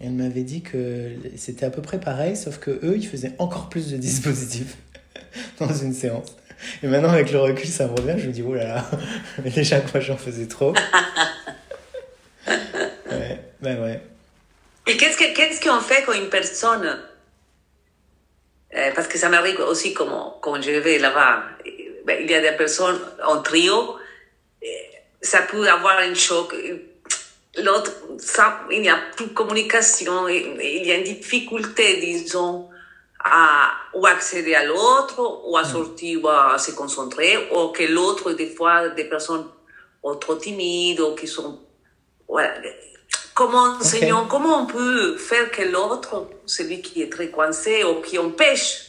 A: Elle m'avait dit que c'était à peu près pareil, sauf que eux, ils faisaient encore plus de dispositifs dans une séance. Et maintenant, avec le recul, ça me revient. Je me dis, oh là là, mais déjà, moi, j'en faisais trop. ouais, ben ouais.
C: Et qu'est-ce qu'on qu fait quand une personne. Euh, parce que ça m'arrive aussi, comme, quand je vais là-bas, ben, il y a des personnes en trio, ça peut avoir un choc l'autre, ça, il n'y a plus de communication, il y a une difficulté, disons, à ou accéder à l'autre, ou à mm. sortir, ou à se concentrer, ou que l'autre, des fois, des personnes ou trop timides, ou qui sont, voilà. Comment enseignant, comment on peut faire que l'autre, celui qui est très coincé, ou qui empêche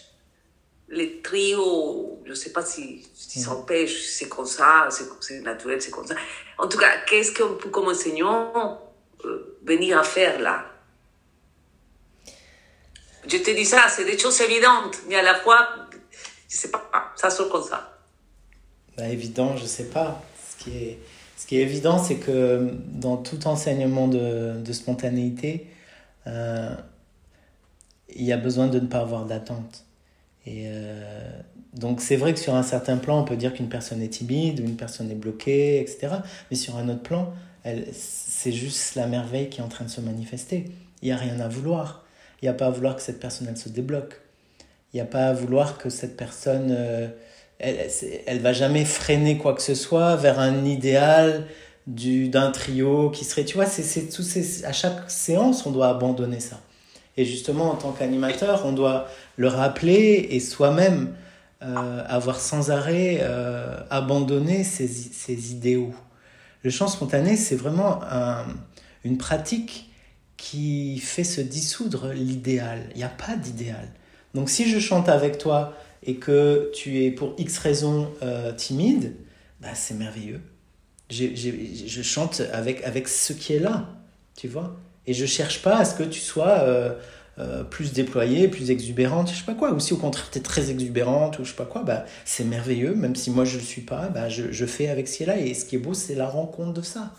C: les trios, je ne sais pas si, si ça mm. empêche, c'est comme ça, c'est naturel, c'est comme ça. En tout cas, qu'est-ce qu'on peut, comme enseignant, euh, venir à faire là? Je te dis ça, c'est des choses évidentes, mais à la fois, je ne sais pas, ça sort comme ça.
A: Bah, évident, je ne sais pas. Ce qui est, ce qui est évident, c'est que dans tout enseignement de, de spontanéité, euh, il y a besoin de ne pas avoir d'attente. Et euh, donc c'est vrai que sur un certain plan, on peut dire qu'une personne est timide ou une personne est bloquée, etc. Mais sur un autre plan, c'est juste la merveille qui est en train de se manifester. Il n'y a rien à vouloir. Il n'y a pas à vouloir que cette personne, elle se débloque. Il n'y a pas à vouloir que cette personne, euh, elle, elle va jamais freiner quoi que ce soit vers un idéal d'un trio qui serait, tu vois, c'est tout ces, à chaque séance, on doit abandonner ça. Et justement, en tant qu'animateur, on doit le rappeler et soi-même euh, avoir sans arrêt euh, abandonné ses, idéaux. Le chant spontané, c'est vraiment une pratique qui fait se dissoudre l'idéal. Il n'y a pas d'idéal. Donc si je chante avec toi et que tu es pour X raisons euh, timide, bah, c'est merveilleux. je chante avec, avec ce qui est là, tu vois. Et je cherche pas à ce que tu sois euh, plus déployée, plus exubérante, je sais pas quoi. Ou si au contraire tu es très exubérante ou je sais pas quoi, bah, c'est merveilleux, même si moi je le suis pas, bah, je, je fais avec ce qui est là. Et ce qui est beau, c'est la rencontre de ça.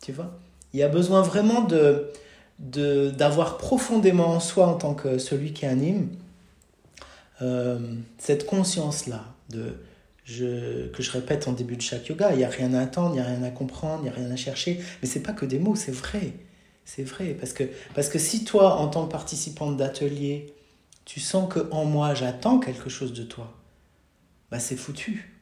A: Tu vois? Il y a besoin vraiment de d'avoir profondément en soi, en tant que celui qui anime, euh, cette conscience-là, de je, que je répète en début de chaque yoga, il n'y a rien à attendre, il n'y a rien à comprendre, il n'y a rien à chercher. Mais c'est pas que des mots, c'est vrai. C'est vrai, parce que, parce que si toi, en tant que participante d'atelier, tu sens que en moi, j'attends quelque chose de toi, bah c'est foutu.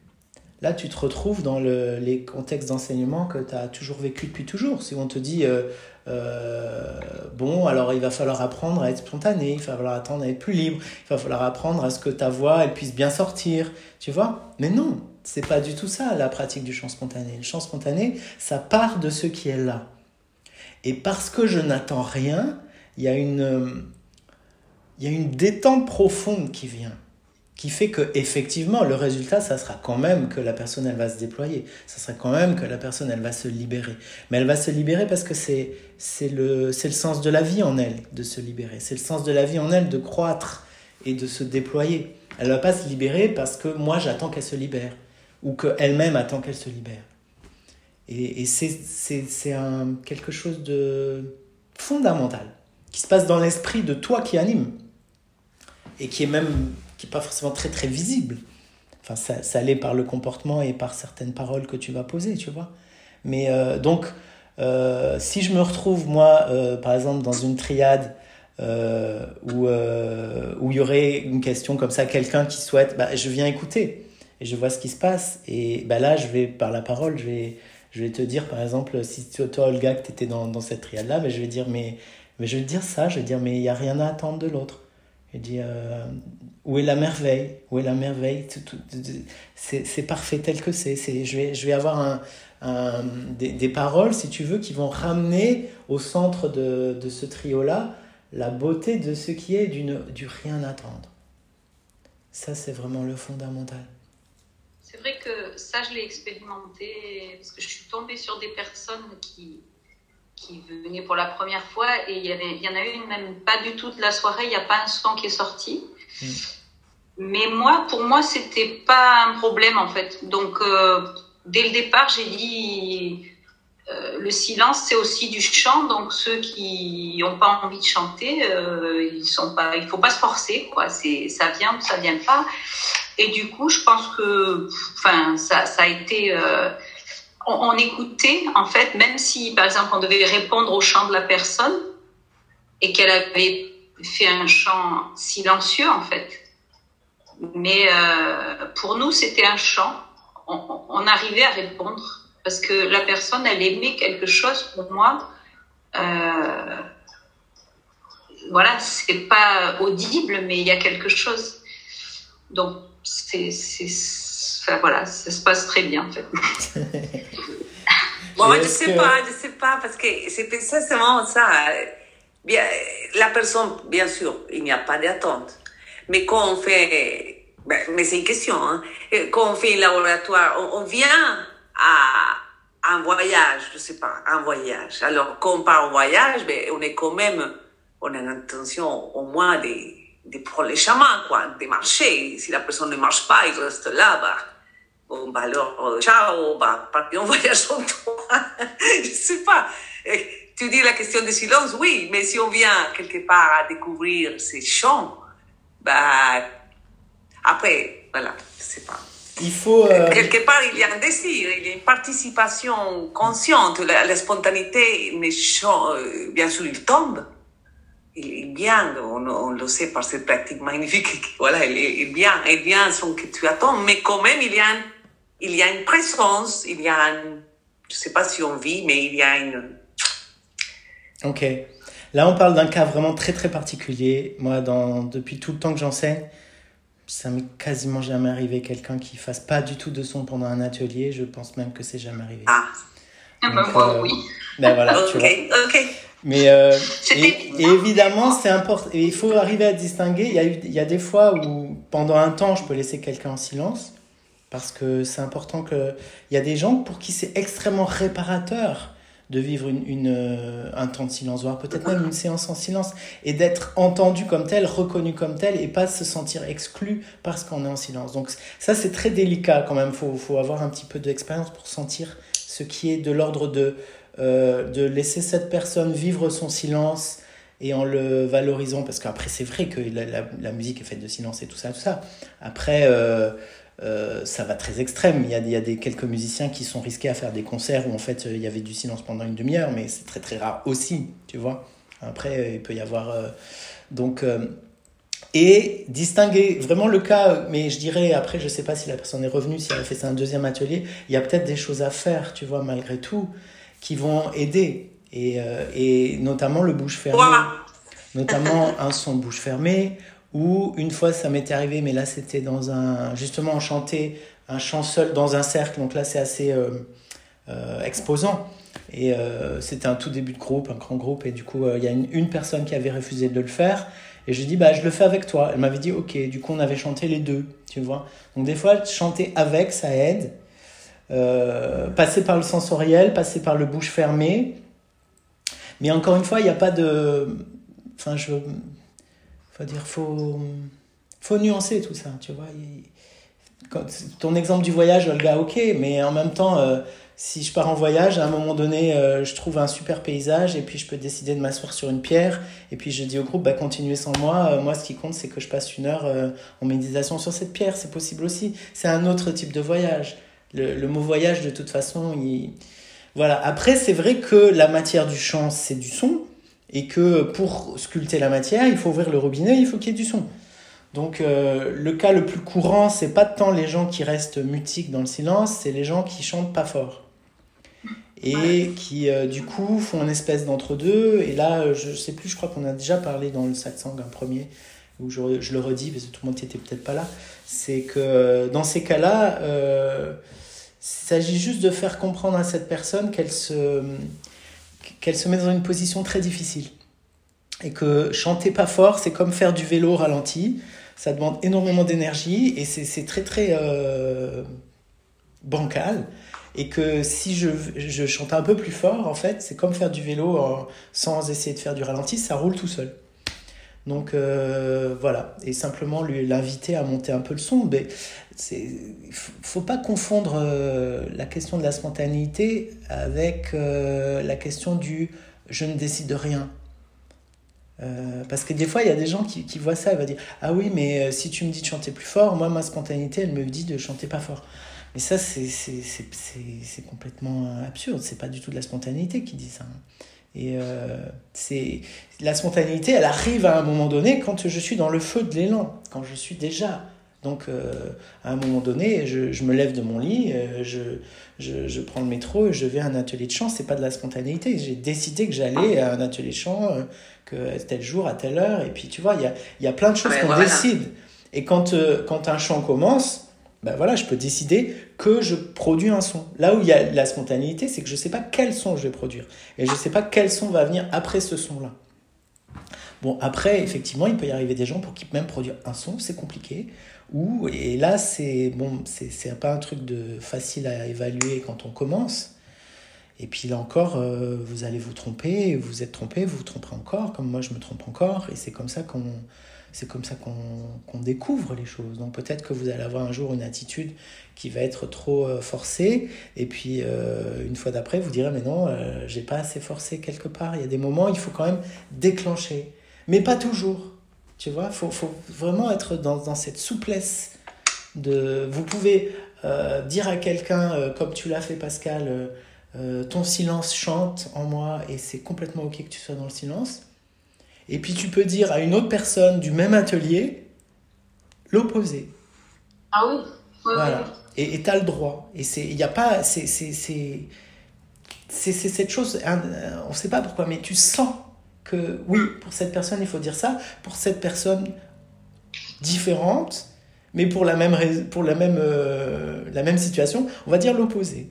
A: Là, tu te retrouves dans le, les contextes d'enseignement que tu as toujours vécu depuis toujours. Si on te dit, euh, euh, bon, alors il va falloir apprendre à être spontané, il va falloir apprendre à être plus libre, il va falloir apprendre à ce que ta voix, elle puisse bien sortir, tu vois Mais non, c'est pas du tout ça la pratique du chant spontané. Le chant spontané, ça part de ce qui est là. Et parce que je n'attends rien, il y a une, il y a une détente profonde qui vient qui fait que effectivement le résultat ça sera quand même que la personne elle va se déployer. Ça sera quand même que la personne elle va se libérer. Mais elle va se libérer parce que c'est le sens de la vie en elle de se libérer. C'est le sens de la vie en elle de croître et de se déployer. Elle va pas se libérer parce que moi j'attends qu'elle se libère ou que elle-même attend qu'elle se libère et, c'est quelque chose de fondamental qui se passe dans l'esprit de toi qui anime et qui est même pas forcément très très visible. Enfin, ça, ça l'est par le comportement et par certaines paroles que tu vas poser, tu vois. Mais euh, donc, euh, si je me retrouve, moi, euh, par exemple, dans une triade où où il y aurait une question comme ça, quelqu'un qui souhaite, bah, je viens écouter et je vois ce qui se passe. Et bah, là, je vais, par la parole, je vais, je vais te dire, par exemple, si toi, Olga, que tu étais dans, dans cette triade-là, bah, je vais dire, mais, mais je vais dire ça, je vais dire, mais il n'y a rien à attendre de l'autre. Je vais dire, où est la merveille? Où est la merveille? C'est parfait tel que c'est. Je vais, je vais avoir des, des, paroles, si tu veux, qui vont ramener au centre de, de ce trio-là la beauté de ce qui est du rien attendre. Ça, c'est vraiment le fondamental.
E: C'est vrai que ça, je l'ai expérimenté parce que je suis tombée sur des personnes qui, qui venaient pour la première fois et il y, avait, il y en a une même pas du tout de la soirée, il n'y a pas un son qui est sorti. Mm. Mais moi, pour moi, c'était pas un problème en fait. Donc, euh, dès le départ, j'ai dit euh, le silence, c'est aussi du chant. Donc, ceux qui n'ont pas envie de chanter, euh, ils sont pas, il faut pas se forcer, quoi. C'est, ça vient ou ça vient pas. Et du coup, je pense que, enfin, ça, ça a été, euh, on, écoutait en fait, même si, par exemple, on devait répondre au chant de la personne et qu'elle avait fait un chant silencieux en fait mais euh, pour nous, c'était un chant. On, arrivait à répondre parce que la personne, elle aimait quelque chose pour moi. Euh, voilà, c'est pas audible, mais il y a quelque chose. Donc, c'est, enfin, voilà, ça se passe très bien en fait.
C: bon, je sais pas, je sais pas, parce que c'est ça, c'est vraiment ça. Bien, la personne, bien sûr, il n'y a pas d'attente. Mais quand on fait, ben, mais c'est une question, hein, quand on fait un laboratoire, on, on, vient à un voyage, je sais pas, un voyage. Alors, quand on part en voyage, ben, on est quand même, on a l'intention au moins de, de prendre les chemins, quoi, de marcher. Si la personne ne marche pas, il reste là, bah, bon, bah alors, ciao, bah, en voyage en toi. je sais pas. Tu dis la question de silence, oui, mais si on vient quelque part à découvrir ces champs, bah, après, voilà, je sais pas.
A: Il faut. Euh,
C: Quelque part, il y a un désir, il y a une participation consciente. La, spontanéité, mais euh, bien sûr, il tombe. Il est bien, on, le sait par cette pratique magnifique. Voilà, il est bien, il bien sans que tu attends, mais quand même, il y a, il y a une présence, il y a un, je sais pas si on vit, mais il y a une.
A: Ok. Là, on parle d'un cas vraiment très très particulier. Moi, dans, depuis tout le temps que j'enseigne, ça m'est quasiment jamais arrivé quelqu'un qui fasse pas du tout de son pendant un atelier. Je pense même que c'est jamais arrivé.
C: Ah,
E: ah bah, moi, euh, oui.
A: Ben voilà,
C: tu vois. ok.
A: Mais euh, et, évidemment, c'est important. il faut arriver à distinguer. Il y, a il y a des fois où, pendant un temps, je peux laisser quelqu'un en silence. Parce que c'est important que. Il y a des gens pour qui c'est extrêmement réparateur de vivre une, une, euh, un temps de silence, voire peut-être même une séance en silence, et d'être entendu comme tel, reconnu comme tel, et pas se sentir exclu parce qu'on est en silence. Donc ça, c'est très délicat quand même, il faut, faut, avoir un petit peu d'expérience pour sentir ce qui est de l'ordre de, euh, de laisser cette personne vivre son silence et en le valorisant, parce qu'après c'est vrai que la, musique est faite de silence et tout ça, tout ça. Après... Euh, euh, ça va très extrême. Il y a, il y a des, quelques musiciens qui sont risqués à faire des concerts où en fait il y avait du silence pendant une demi-heure, mais c'est très très rare aussi, tu vois. Après, il peut y avoir. Euh, donc. Euh, et distinguer vraiment le cas, mais je dirais, après, je sais pas si la personne est revenue, si elle a fait ça un deuxième atelier, il y a peut-être des choses à faire, tu vois, malgré tout, qui vont aider. Et, et notamment le bouche fermée. Notamment un son bouche fermée, Ou une fois, ça m'était arrivé, mais là, c'était dans un. Justement, on un chant seul dans un cercle, donc là, c'est assez euh, euh, exposant. Et euh, c'était un tout début de groupe, un grand groupe, et du coup, il y a une, personne qui avait refusé de le faire. Et je dis, bah, je le fais avec toi. Elle m'avait dit, ok. Du coup, on avait chanté les deux, tu vois. Donc, des fois, chanter avec, ça aide. passer par le sensoriel, passer par le bouche fermée. Mais encore une fois, il n'y a pas de. Enfin, je faut dire, faut, faut nuancer tout ça, tu vois. ton exemple du voyage, Olga, ok, mais en même temps, euh, si je pars en voyage, à un moment donné, euh, je trouve un super paysage et puis je peux décider de m'asseoir sur une pierre et puis je dis au groupe, bah, continuez sans moi. Euh, moi, ce qui compte, c'est que je passe une heure en méditation sur cette pierre. C'est possible aussi. C'est un autre type de voyage. Le, le, mot voyage, de toute façon, il... voilà. Après, c'est vrai que la matière du chant, c'est du son et que pour sculpter la matière, il faut ouvrir le robinet, il faut qu'il y ait du son. Donc euh, le cas le plus courant, c'est pas tant les gens qui restent mutiques dans le silence, c'est les gens qui chantent pas fort. Et qui euh, du coup font une espèce d'entre-deux. Et là, euh, je sais plus, je crois qu'on a déjà parlé dans le satsang, un premier, où je, je, le redis parce que tout le monde n'était peut-être pas là. C'est que dans ces cas-là, il s'agit juste de faire comprendre à cette personne qu'elle se qu'elle se met dans une position très difficile. Et que chanter pas fort, c'est comme faire du vélo ralenti. Ça demande énormément d'énergie et c'est très très euh, bancal. Et que si je, je chante un peu plus fort, en fait, c'est comme faire du vélo sans essayer de faire du ralenti, ça roule tout seul. Donc euh, voilà, et simplement l'inviter à monter un peu le son. Mais il faut pas confondre euh, la question de la spontanéité avec euh, la question du je ne décide de rien. parce que des fois, il y a des gens qui, voient ça et vont dire Ah oui, mais si tu me dis de chanter plus fort, moi, ma spontanéité, elle me dit de chanter pas fort. Mais ça, c'est complètement absurde. C'est pas du tout de la spontanéité qui dit ça. Et euh, c'est la spontanéité, elle arrive à un moment donné quand je suis dans le feu de l'élan, quand je suis déjà. Donc, euh, à un moment donné, je, je, me lève de mon lit, euh, je, je, je, prends le métro et je vais à un atelier de chant. C'est pas de la spontanéité. J'ai décidé que j'allais à un atelier de chant, que tel jour, à telle heure. Et puis, tu vois, il y a, y a plein de choses qu'on décide. Et quand, quand un chant commence, ben voilà, je peux décider que je produis un son. Là où il y a la spontanéité, c'est que je ne sais pas quel son je vais produire. Et je ne sais pas quel son va venir après ce son-là. Bon, après, effectivement, il peut y arriver des gens pour qui même produire un son, c'est compliqué. Ou, et là, c'est bon, c'est pas un truc de facile à évaluer quand on commence. Et puis là encore, euh, vous allez vous tromper, vous êtes trompé, vous vous tromperez encore, comme moi je me trompe encore. Et c'est comme ça qu'on c'est comme ça qu'on découvre les choses. Donc peut-être que vous allez avoir un jour une attitude qui va être trop euh, forcée, et puis euh, une fois d'après, vous direz, mais non, euh, j'ai pas assez forcé quelque part. Il y a des moments, il faut quand même déclencher. Mais pas toujours. Tu vois, il faut, vraiment être dans, dans, cette souplesse. De, vous pouvez dire à quelqu'un, comme tu l'as fait Pascal, ton silence chante en moi et c'est complètement ok que tu sois dans le silence. Et puis tu peux dire à une autre personne du même atelier l'opposé.
D: Ah oui,
A: Voilà. Et tu as le droit. Et il n'y a pas. C'est cette chose. On ne sait pas pourquoi, mais tu sens que oui, pour cette personne, il faut dire ça. Pour cette personne différente, mais pour la même, pour la même, euh, la même situation, on va dire l'opposé.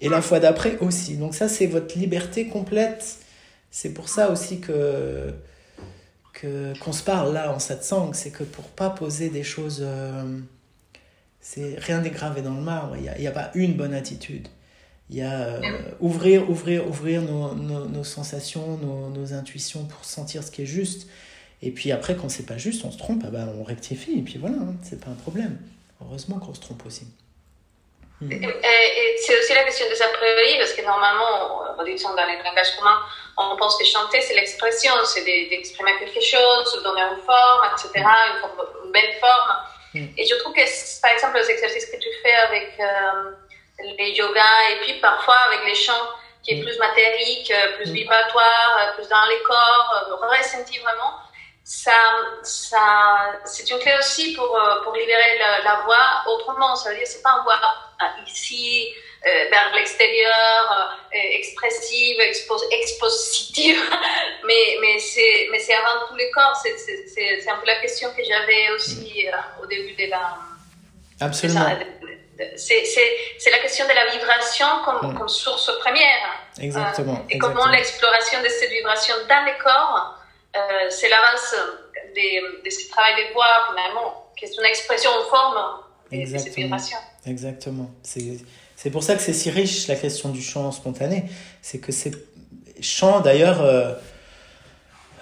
A: Et la fois d'après aussi. Donc ça, c'est votre liberté complète. C'est pour ça aussi que qu'on se parle là en satsang, c'est que pour pas poser des choses, euh, c'est rien n'est gravé dans le marbre. Il n'y a, a, pas une bonne attitude. Il y a euh, ouvrir, ouvrir, ouvrir nos, nos, sensations, nos, nos, intuitions pour sentir ce qui est juste. Et puis après, quand c'est pas juste, on se trompe, ah ben, on rectifie. Et puis voilà, hein, c'est pas un problème. Heureusement qu'on se trompe aussi.
D: Mm. Et, c'est aussi la question des a priori, parce que normalement, dans les langages communs, on pense que chanter, c'est l'expression, c'est d'exprimer quelque chose, donner une forme, etc., une, forme, une belle forme. Mm. Et je trouve que, par exemple, les exercices que tu fais avec euh, les yogas, et puis parfois avec les chants, qui est mm. plus matérique, plus vibratoire, plus dans les corps, ressentir vraiment, ça, ça, c'est une clé aussi pour, euh, pour libérer la, voix autrement. Ça veut dire, c'est pas une voix ici, euh, vers l'extérieur, euh, expressive, expositive, mais, mais c'est, avant tous les corps. C'est, un peu la question que j'avais aussi au début de la.
A: Absolument.
D: c'est, la question de la vibration comme, mm. comme source première.
A: Exactement.
D: et comment l'exploration de cette vibration dans les corps euh, c'est la base de, de ce travail de voix, finalement, qui est une expression en forme vibration.
A: Exactement. C'est pour ça que c'est si riche la question du chant spontané. C'est que c'est chant, d'ailleurs, euh,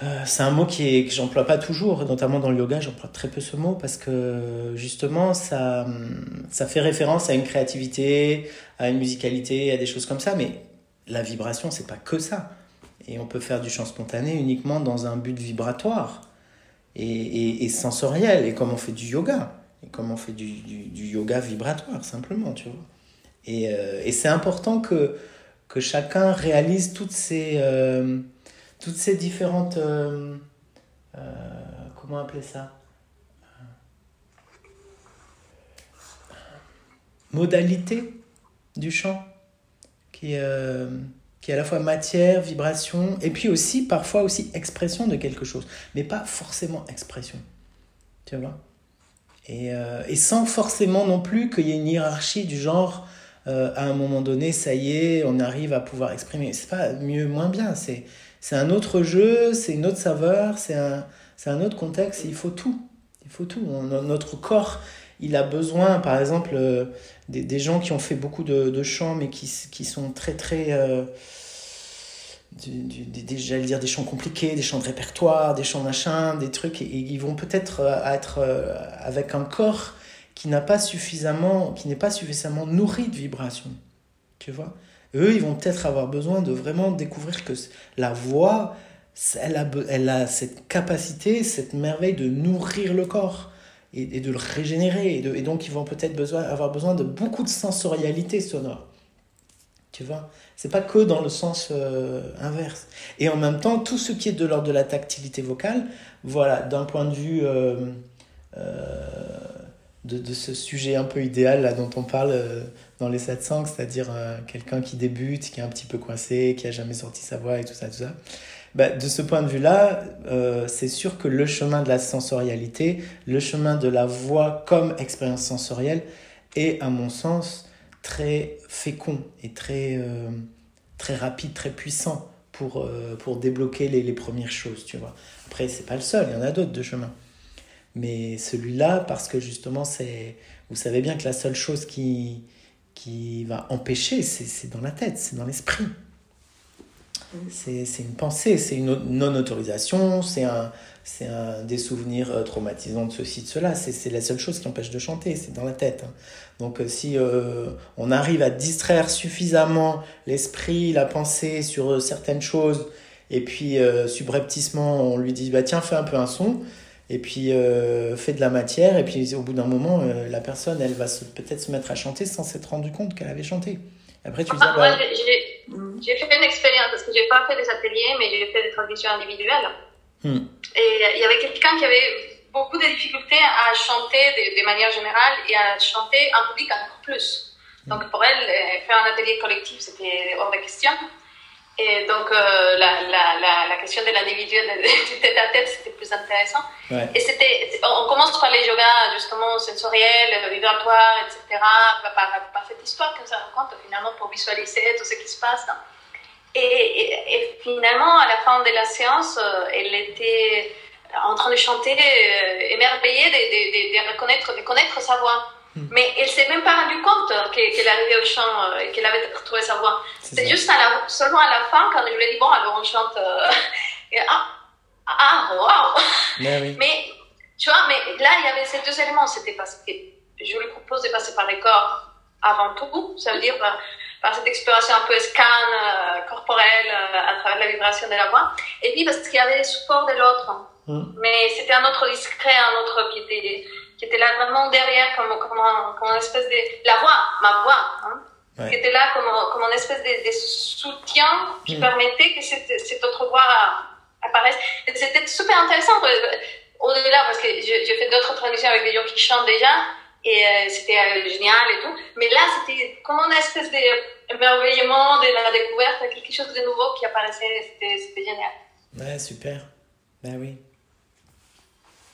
A: euh, c'est un mot qui est, que j'emploie pas toujours, notamment dans le yoga, j'emploie très peu ce mot parce que justement ça, ça fait référence à une créativité, à une musicalité, à des choses comme ça, mais la vibration, c'est pas que ça. Et on peut faire du chant spontané uniquement dans un but vibratoire et, et, sensoriel, et comme on fait du yoga, comme on fait du, du, yoga vibratoire, simplement, tu vois. Et, euh, et c'est important que, que chacun réalise toutes ces, euh, toutes ces différentes... Euh, comment appeler ça? Modalités du chant qui, qui est à la fois matière, vibration, et puis aussi parfois aussi expression de quelque chose, mais pas forcément expression. Tu vois? Et, euh, et, sans forcément non plus qu'il y ait une hiérarchie du genre, euh, à un moment donné, ça y est, on arrive à pouvoir exprimer. C'est pas mieux, moins bien, c'est, c'est un autre jeu, c'est une autre saveur, c'est un, c'est un autre contexte, il faut tout. Il faut tout. notre corps, il a besoin, par exemple, euh, des, des, gens qui ont fait beaucoup de, de chants, mais qui, qui sont très, très des, j'allais dire des chants compliqués, des chants de répertoire, des chants machin, des trucs, et, ils vont peut-être euh, être euh, avec un corps qui n'a pas suffisamment, qui n'est pas suffisamment nourri de vibrations, tu vois. eux, ils vont peut-être avoir besoin de vraiment découvrir que la voix, elle a, elle a cette capacité, cette merveille de nourrir le corps et, de le régénérer, et, et donc ils vont peut-être besoin, avoir besoin de beaucoup de sensorialité sonore, tu vois c'est pas que dans le sens euh, inverse. Et en même temps, tout ce qui est de l'ordre de la tactilité vocale, voilà, d'un point de vue euh, euh, de, de, ce sujet un peu idéal là, dont on parle dans les 700, c'est-à-dire quelqu'un qui débute, qui est un petit peu coincé, qui a jamais sorti sa voix et tout ça, tout ça. Bah, de ce point de vue-là, c'est sûr que le chemin de la sensorialité, le chemin de la voix comme expérience sensorielle est, à mon sens, très fécond et très, euh, très rapide, très puissant pour, euh, pour débloquer les, les, premières choses, tu vois. Après, c'est pas le seul, il y en a d'autres de chemins. Mais celui-là, parce que justement, c'est, vous savez bien que la seule chose qui, qui va empêcher, c'est dans la tête, c'est dans l'esprit. C'est une pensée, c'est une non-autorisation, c'est un, c'est des souvenirs euh, traumatisants de ceci, de cela. C'est la seule chose qui empêche de chanter, c'est dans la tête. Hein. Donc euh, si euh, on arrive à distraire suffisamment l'esprit, la pensée sur certaines choses, et puis subrepticement on lui dit bah tiens fais un peu un son, et puis fais de la matière, et puis au bout d'un moment la personne elle va peut-être se mettre à chanter sans s'être rendu compte qu'elle avait chanté.
D: Après tu dis, ah, bah, j'ai fait une expérience parce que j'ai pas fait des ateliers, mais j'ai fait des traductions individuelles. Hmm. Et il y avait quelqu'un qui avait beaucoup de difficultés à chanter de, de, manière générale et à chanter en public encore plus. Donc pour elle, euh, faire un atelier collectif, c'était hors de question. Et donc euh, la, la, la, question de l'individu, du tête à tête, c'était plus intéressant. Et c'était, on commence par les yogas justement sensoriels, vibratoires, etc. Par, par, cette histoire qu'on se raconte finalement pour visualiser tout ce qui se passe. Et, finalement, à la fin de la séance, euh, elle était en train de chanter, euh, émerveillée de, de, reconnaître, de connaître sa voix. Hmm. Mais elle s'est même pas rendue compte qu'elle arrivait au chant euh, et qu'elle avait retrouvé sa voix. C'est juste à la, seulement à la fin, quand je lui ai dit, bon, alors on chante. et, ah, ah, waouh! Mais, tu vois, mais là, il y avait ces deux éléments. C'était parce que je lui propose de passer par les corps avant tout. Ça veut dire, par cette exploration un peu scan euh, corporelle euh, à travers la vibration de la voix. Et puis parce qu'il y avait le support de l'autre. Mm. Mais c'était un autre discret, un autre qui était, qui était là vraiment derrière, comme, comme, comme une espèce de. La voix, ma voix. Hein, qui était là comme, comme une espèce de, de soutien qui mm. permettait que cette, cette autre voix apparaissent. C'était super intéressant au-delà, parce que j'ai fait d'autres traductions avec des gens qui chantent déjà, et euh, c'était euh, génial et tout. Mais là, c'était comme une espèce d'émerveillement, de la découverte, quelque chose de nouveau qui apparaissait, c'était génial.
A: Ouais, super. Ben oui.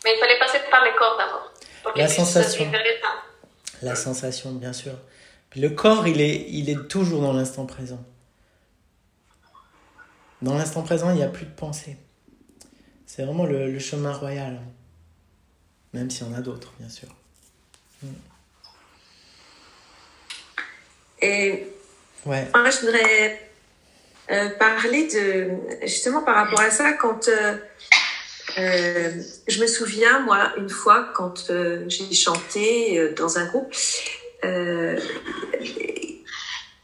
D: Mais il fallait passer par les corps d'abord.
A: La sensation. La sensation, bien sûr. le corps, il est, il est toujours dans l'instant présent. Dans l'instant présent, il n'y a plus de pensée. C'est vraiment le, chemin royal. Même s'il y en a d'autres, bien sûr.
F: Et ouais. moi, je voudrais euh, parler de, justement par rapport à ça, quand euh, euh, je me souviens, moi, une fois, quand j'ai chanté dans un groupe,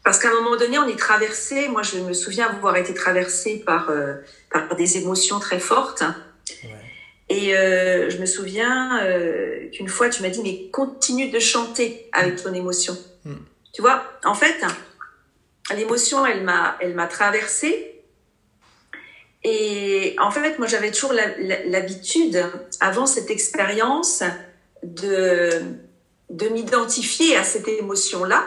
F: parce qu'à un moment donné, on est traversé, moi je me souviens avoir été traversée par, euh, par des émotions très fortes. Et euh, je me souviens euh, qu'une fois, tu m'as dit, mais continue de chanter avec ton émotion. Mm. Tu vois, en fait, l'émotion, elle m'a, elle m'a traversée. Et en fait, moi, j'avais toujours l'habitude, avant cette expérience, de, de m'identifier à cette émotion-là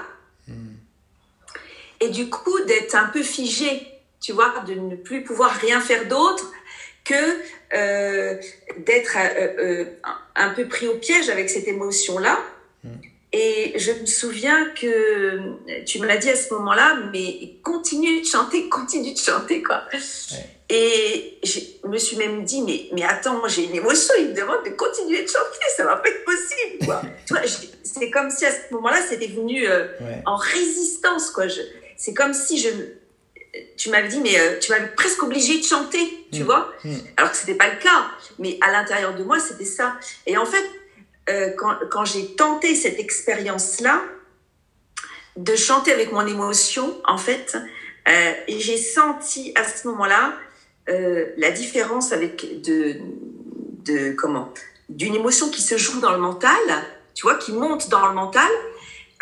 F: et du coup d'être un peu figé, tu vois, de ne plus pouvoir rien faire d'autre que euh, d'être euh, euh, un peu pris au piège avec cette émotion-là. Mm. Et je me souviens que tu me l'as dit à ce moment-là, mais continue de chanter, continue de chanter, quoi. Et je me suis même dit, mais, mais attends, j'ai une émotion, il me demande de continuer de chanter, ça va pas être possible, quoi. tu vois, c'est comme si à ce moment-là, c'était venu en résistance, quoi. C'est comme si je tu m'avais dit mais euh, tu m'avais presque obligé de chanter tu mm. vois mm. alors que c'était pas le cas mais à l'intérieur de moi c'était ça et en fait euh, quand, quand j'ai tenté cette expérience là de chanter avec mon émotion en fait euh, j'ai senti à ce moment là la différence avec de de comment d'une émotion qui se joue dans le mental tu vois qui monte dans le mental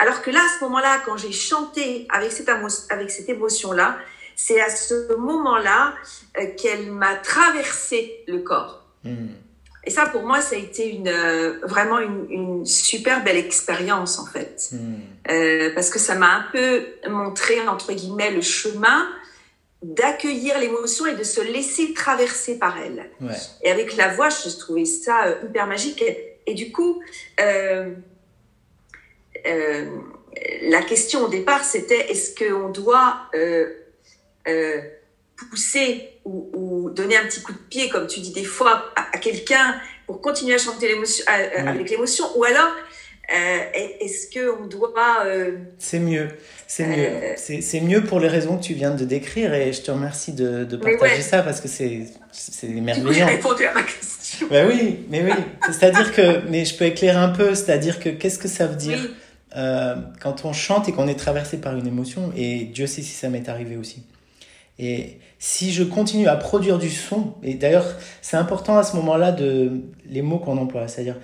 F: alors que là, à ce moment-là, quand j'ai chanté avec cette, avec cette émotion-là, c'est à ce moment-là euh, qu'elle m'a traversé le corps. Hmm. Et ça, pour moi, ça a été une, euh, vraiment une, super belle expérience, en fait. Hmm. Euh, parce que ça m'a un peu montré, entre guillemets, le chemin d'accueillir l'émotion et de se laisser traverser par elle. Et avec la voix, je trouvais ça hyper magique. Et, du coup, euh, la question au départ, c'était est-ce qu'on doit euh, euh, pousser ou, donner un petit coup de pied, comme tu dis des fois, à, quelqu'un pour continuer à chanter l'émotion, avec l'émotion, ou alors est-ce qu'on doit...
A: c'est mieux, c'est mieux. C'est mieux pour les raisons que tu viens de décrire et je te remercie de, partager ça parce que c'est merveilleux.
F: J'ai répondu à ma question.
A: Ben oui, mais oui. C'est-à-dire que, mais je peux éclairer un peu, c'est-à-dire que qu'est-ce que ça veut dire euh, quand on chante et qu'on est traversé par une émotion, et Dieu sait si ça m'est arrivé aussi. Et si je continue à produire du son, et d'ailleurs c'est important à ce moment-là de les mots qu'on emploie, c'est-à-dire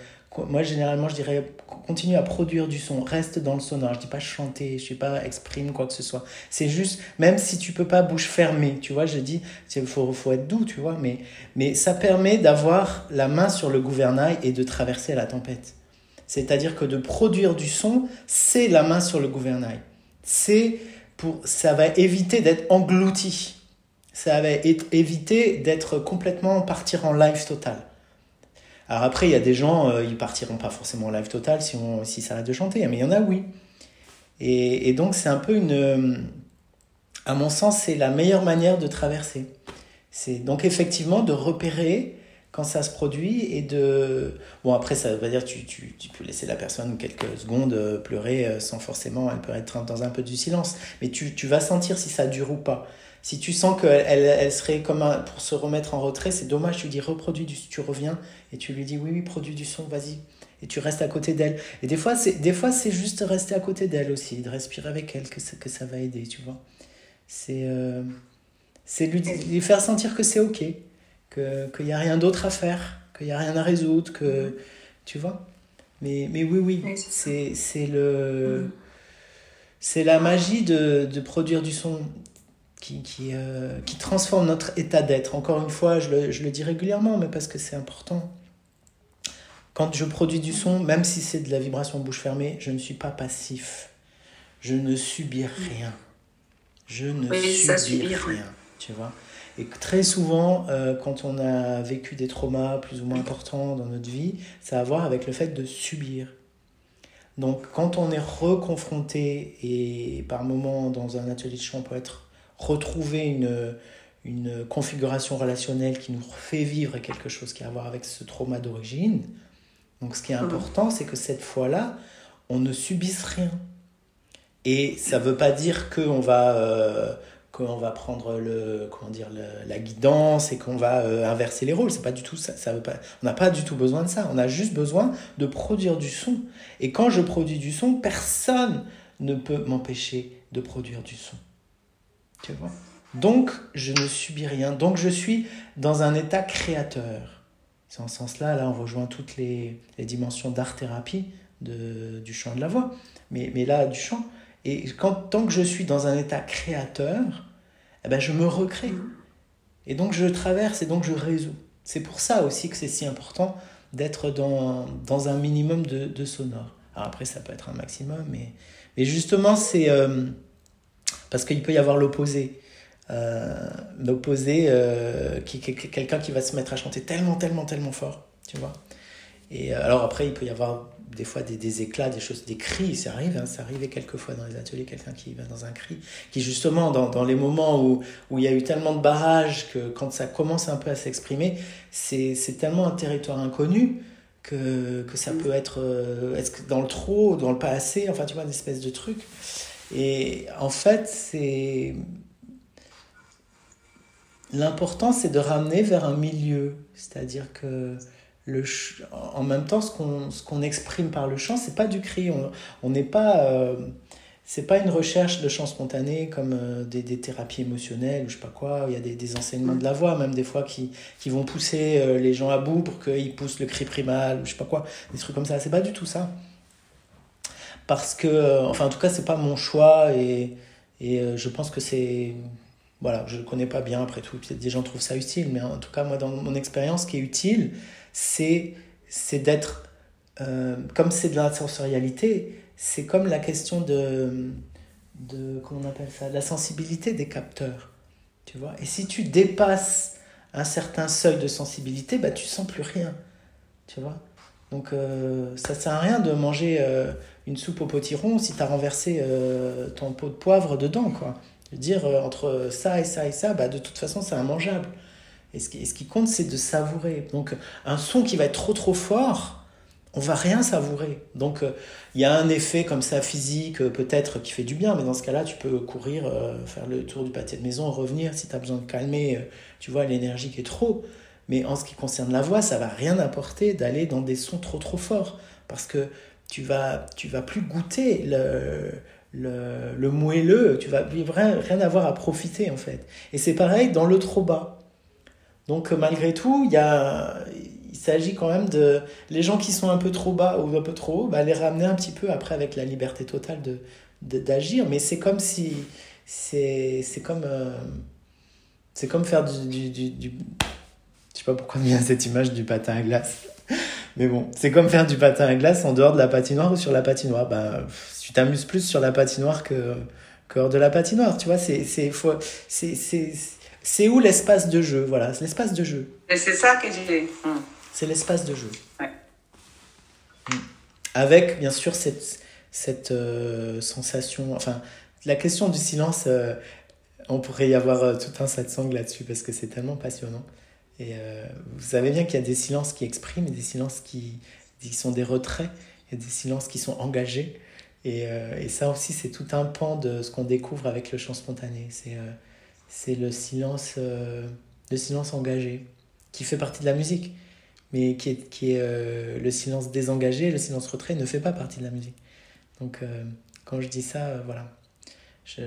A: moi généralement je dirais continue à produire du son, reste dans le sonore. Je dis pas chanter, je dis pas exprime quoi que ce soit. C'est juste même si tu peux pas bouche fermée, tu vois, je dis il faut, faut être doux, tu vois, mais mais ça permet d'avoir la main sur le gouvernail et de traverser la tempête. C'est-à-dire que de produire du son, c'est la main sur le gouvernail. C'est pour, ça va éviter d'être englouti. Ça va éviter d'être complètement partir en live total. Alors après, il y a des gens, euh, ils partiront pas forcément en live total si on si ça arrête de chanter, mais il y en a oui. Et, donc c'est un peu une, à mon sens, c'est la meilleure manière de traverser. C'est donc effectivement de repérer quand ça se produit et de... Bon, après, ça veut dire tu, tu, tu peux laisser la personne quelques secondes euh, pleurer euh, sans forcément... Elle peut être dans un peu du silence. Mais tu, tu vas sentir si ça dure ou pas. Si tu sens qu'elle elle, serait comme un, pour se remettre en retrait, c'est dommage. Tu lui dis reproduis du... Tu reviens et tu lui dis oui, oui, produis du son, vas-y. Et tu restes à côté d'elle. Et des fois, c'est, des fois, c'est juste rester à côté d'elle aussi, de respirer avec elle, que ça, que ça va aider, tu vois. C'est, euh, c'est lui, lui faire sentir que c'est OK qu'il n'y a rien d'autre à faire, qu'il n'y a rien à résoudre, que. Tu vois mais, mais oui, oui, c'est le. C'est la magie de, de, produire du son. Qui, qui, euh, qui transforme notre état d'être. Encore une fois, je le, je le dis régulièrement, mais parce que c'est important. Quand je produis du son, même si c'est de la vibration bouche fermée, je ne suis pas passif. Je ne subis rien. Je ne subis rien. Tu vois et très souvent, euh, quand on a vécu des traumas plus ou moins importants dans notre vie, ça a à voir avec le fait de subir. Donc quand on est reconfronté, et par moments dans un atelier de chant, on peut être retrouver une, une configuration relationnelle qui nous fait vivre quelque chose qui a à voir avec ce trauma d'origine. Donc ce qui est mmh. important, c'est que cette fois-là, on ne subisse rien. Et ça ne veut pas dire qu'on va... Euh, va prendre le, comment dire, la guidance et qu'on va euh, inverser les rôles. C'est pas du tout ça. ça veut pas, on n'a pas du tout besoin de ça. On a juste besoin de produire du son. Et quand je produis du son, personne ne peut m'empêcher de produire du son. Tu vois Donc, je ne subis rien. Donc, je suis dans un état créateur. C'est en ce sens-là, là, on rejoint toutes les, les dimensions d'art-thérapie du chant de la voix. Mais, mais là, du chant, et quand, tant que je suis dans un état créateur, eh ben je me recrée. Et donc je traverse et donc je résous. C'est pour ça aussi que c'est si important d'être dans, dans, un minimum de, de, sonore. Alors après, ça peut être un maximum, mais, mais justement, c'est euh, parce qu'il peut y avoir l'opposé. Euh, l'opposé, euh, qui, quelqu'un qui va se mettre à chanter tellement, tellement, tellement fort, tu vois. Et alors après, il peut y avoir des fois des, des, éclats, des choses, des cris, ça arrive, hein, ça arrivait quelquefois dans les ateliers, quelqu'un qui va dans un cri, qui justement dans, dans, les moments où, où il y a eu tellement de barrages que quand ça commence un peu à s'exprimer, c'est tellement un territoire inconnu que, que ça peut être, euh, est dans le trop, dans le pas assez, enfin tu vois, une espèce de truc. Et en fait, c'est... L'important, c'est de ramener vers un milieu, c'est-à-dire que le en même temps, ce qu'on qu'on exprime par le chant, c'est pas du cri. On n'est pas. Euh, c'est pas une recherche de chant spontané comme euh, des, des, thérapies émotionnelles ou je sais pas quoi. Il y a des, des enseignements de la voix, même des fois, qui, qui vont pousser euh, les gens à bout pour qu'ils poussent le cri primal ou je sais pas quoi. Des trucs comme ça. C'est pas du tout ça. Parce que, enfin, en tout cas, c'est pas mon choix et, et je pense que c'est voilà, je ne connais pas bien après tout, peut-être des gens trouvent ça utile, mais en tout cas, moi, dans mon expérience, ce qui est utile, c'est c'est d'être euh, comme c'est de la sensorialité c'est comme la question de de comment on appelle ça la sensibilité des capteurs tu vois. Et si tu dépasses un certain seuil de sensibilité bah tu sens plus rien tu vois donc euh, ça sert à rien de manger euh, une soupe au potiron si tu as renversé ton pot de poivre dedans quoi dire entre ça et ça et ça bah de toute façon c'est immangeable et ce qui, ce qui compte, c'est de savourer. Donc, un son qui va être trop trop fort, on va rien savourer. Donc, euh, il y a un effet comme ça physique, euh, peut-être, qui fait du bien, mais dans ce cas-là, tu peux courir, euh, faire le tour du pâté de maison, revenir si tu as besoin de calmer, tu vois, l'énergie qui est trop. Mais en ce qui concerne la voix, ça va rien apporter d'aller dans des sons trop trop forts. Parce que tu vas, tu vas plus goûter le, le, le moelleux, tu vas rien, rien avoir à profiter en fait. Et c'est pareil dans le trop bas. Donc euh, malgré tout, il, y a, il s'agit quand même de... Les gens qui sont un peu trop bas ou un peu trop haut, bah, les ramener un petit peu après avec la liberté totale de, d'agir. Mais c'est comme si... C'est, comme... Euh, c'est comme faire du, du... Je sais pas pourquoi il y a cette image du patin à glace. Mais bon, c'est comme faire du patin à glace en dehors de la patinoire ou sur la patinoire. Bah, tu t'amuses plus sur la patinoire que, que hors de la patinoire. Tu vois, c'est, c'est, c'est, c'est, c'est où l'espace de jeu Voilà, c'est l'espace de jeu.
C: Et c'est ça que j'ai.
A: Hmm. C'est l'espace de jeu. Ouais. Hmm. Avec, bien sûr, cette, cette euh, sensation. Enfin, la question du silence, euh, on pourrait y avoir euh, tout un satsang là-dessus parce que c'est tellement passionnant. Et vous savez bien qu'il y a des silences qui expriment et des silences qui, qui sont des retraits. A des silences qui sont engagés. Et, et ça aussi, c'est tout un pan de ce qu'on découvre avec le chant spontané. C'est c'est le silence, euh, le silence engagé, qui fait partie de la musique, mais qui est, qui est euh, le silence désengagé, le silence retrait ne fait pas partie de la musique. Donc euh, quand je dis ça, voilà.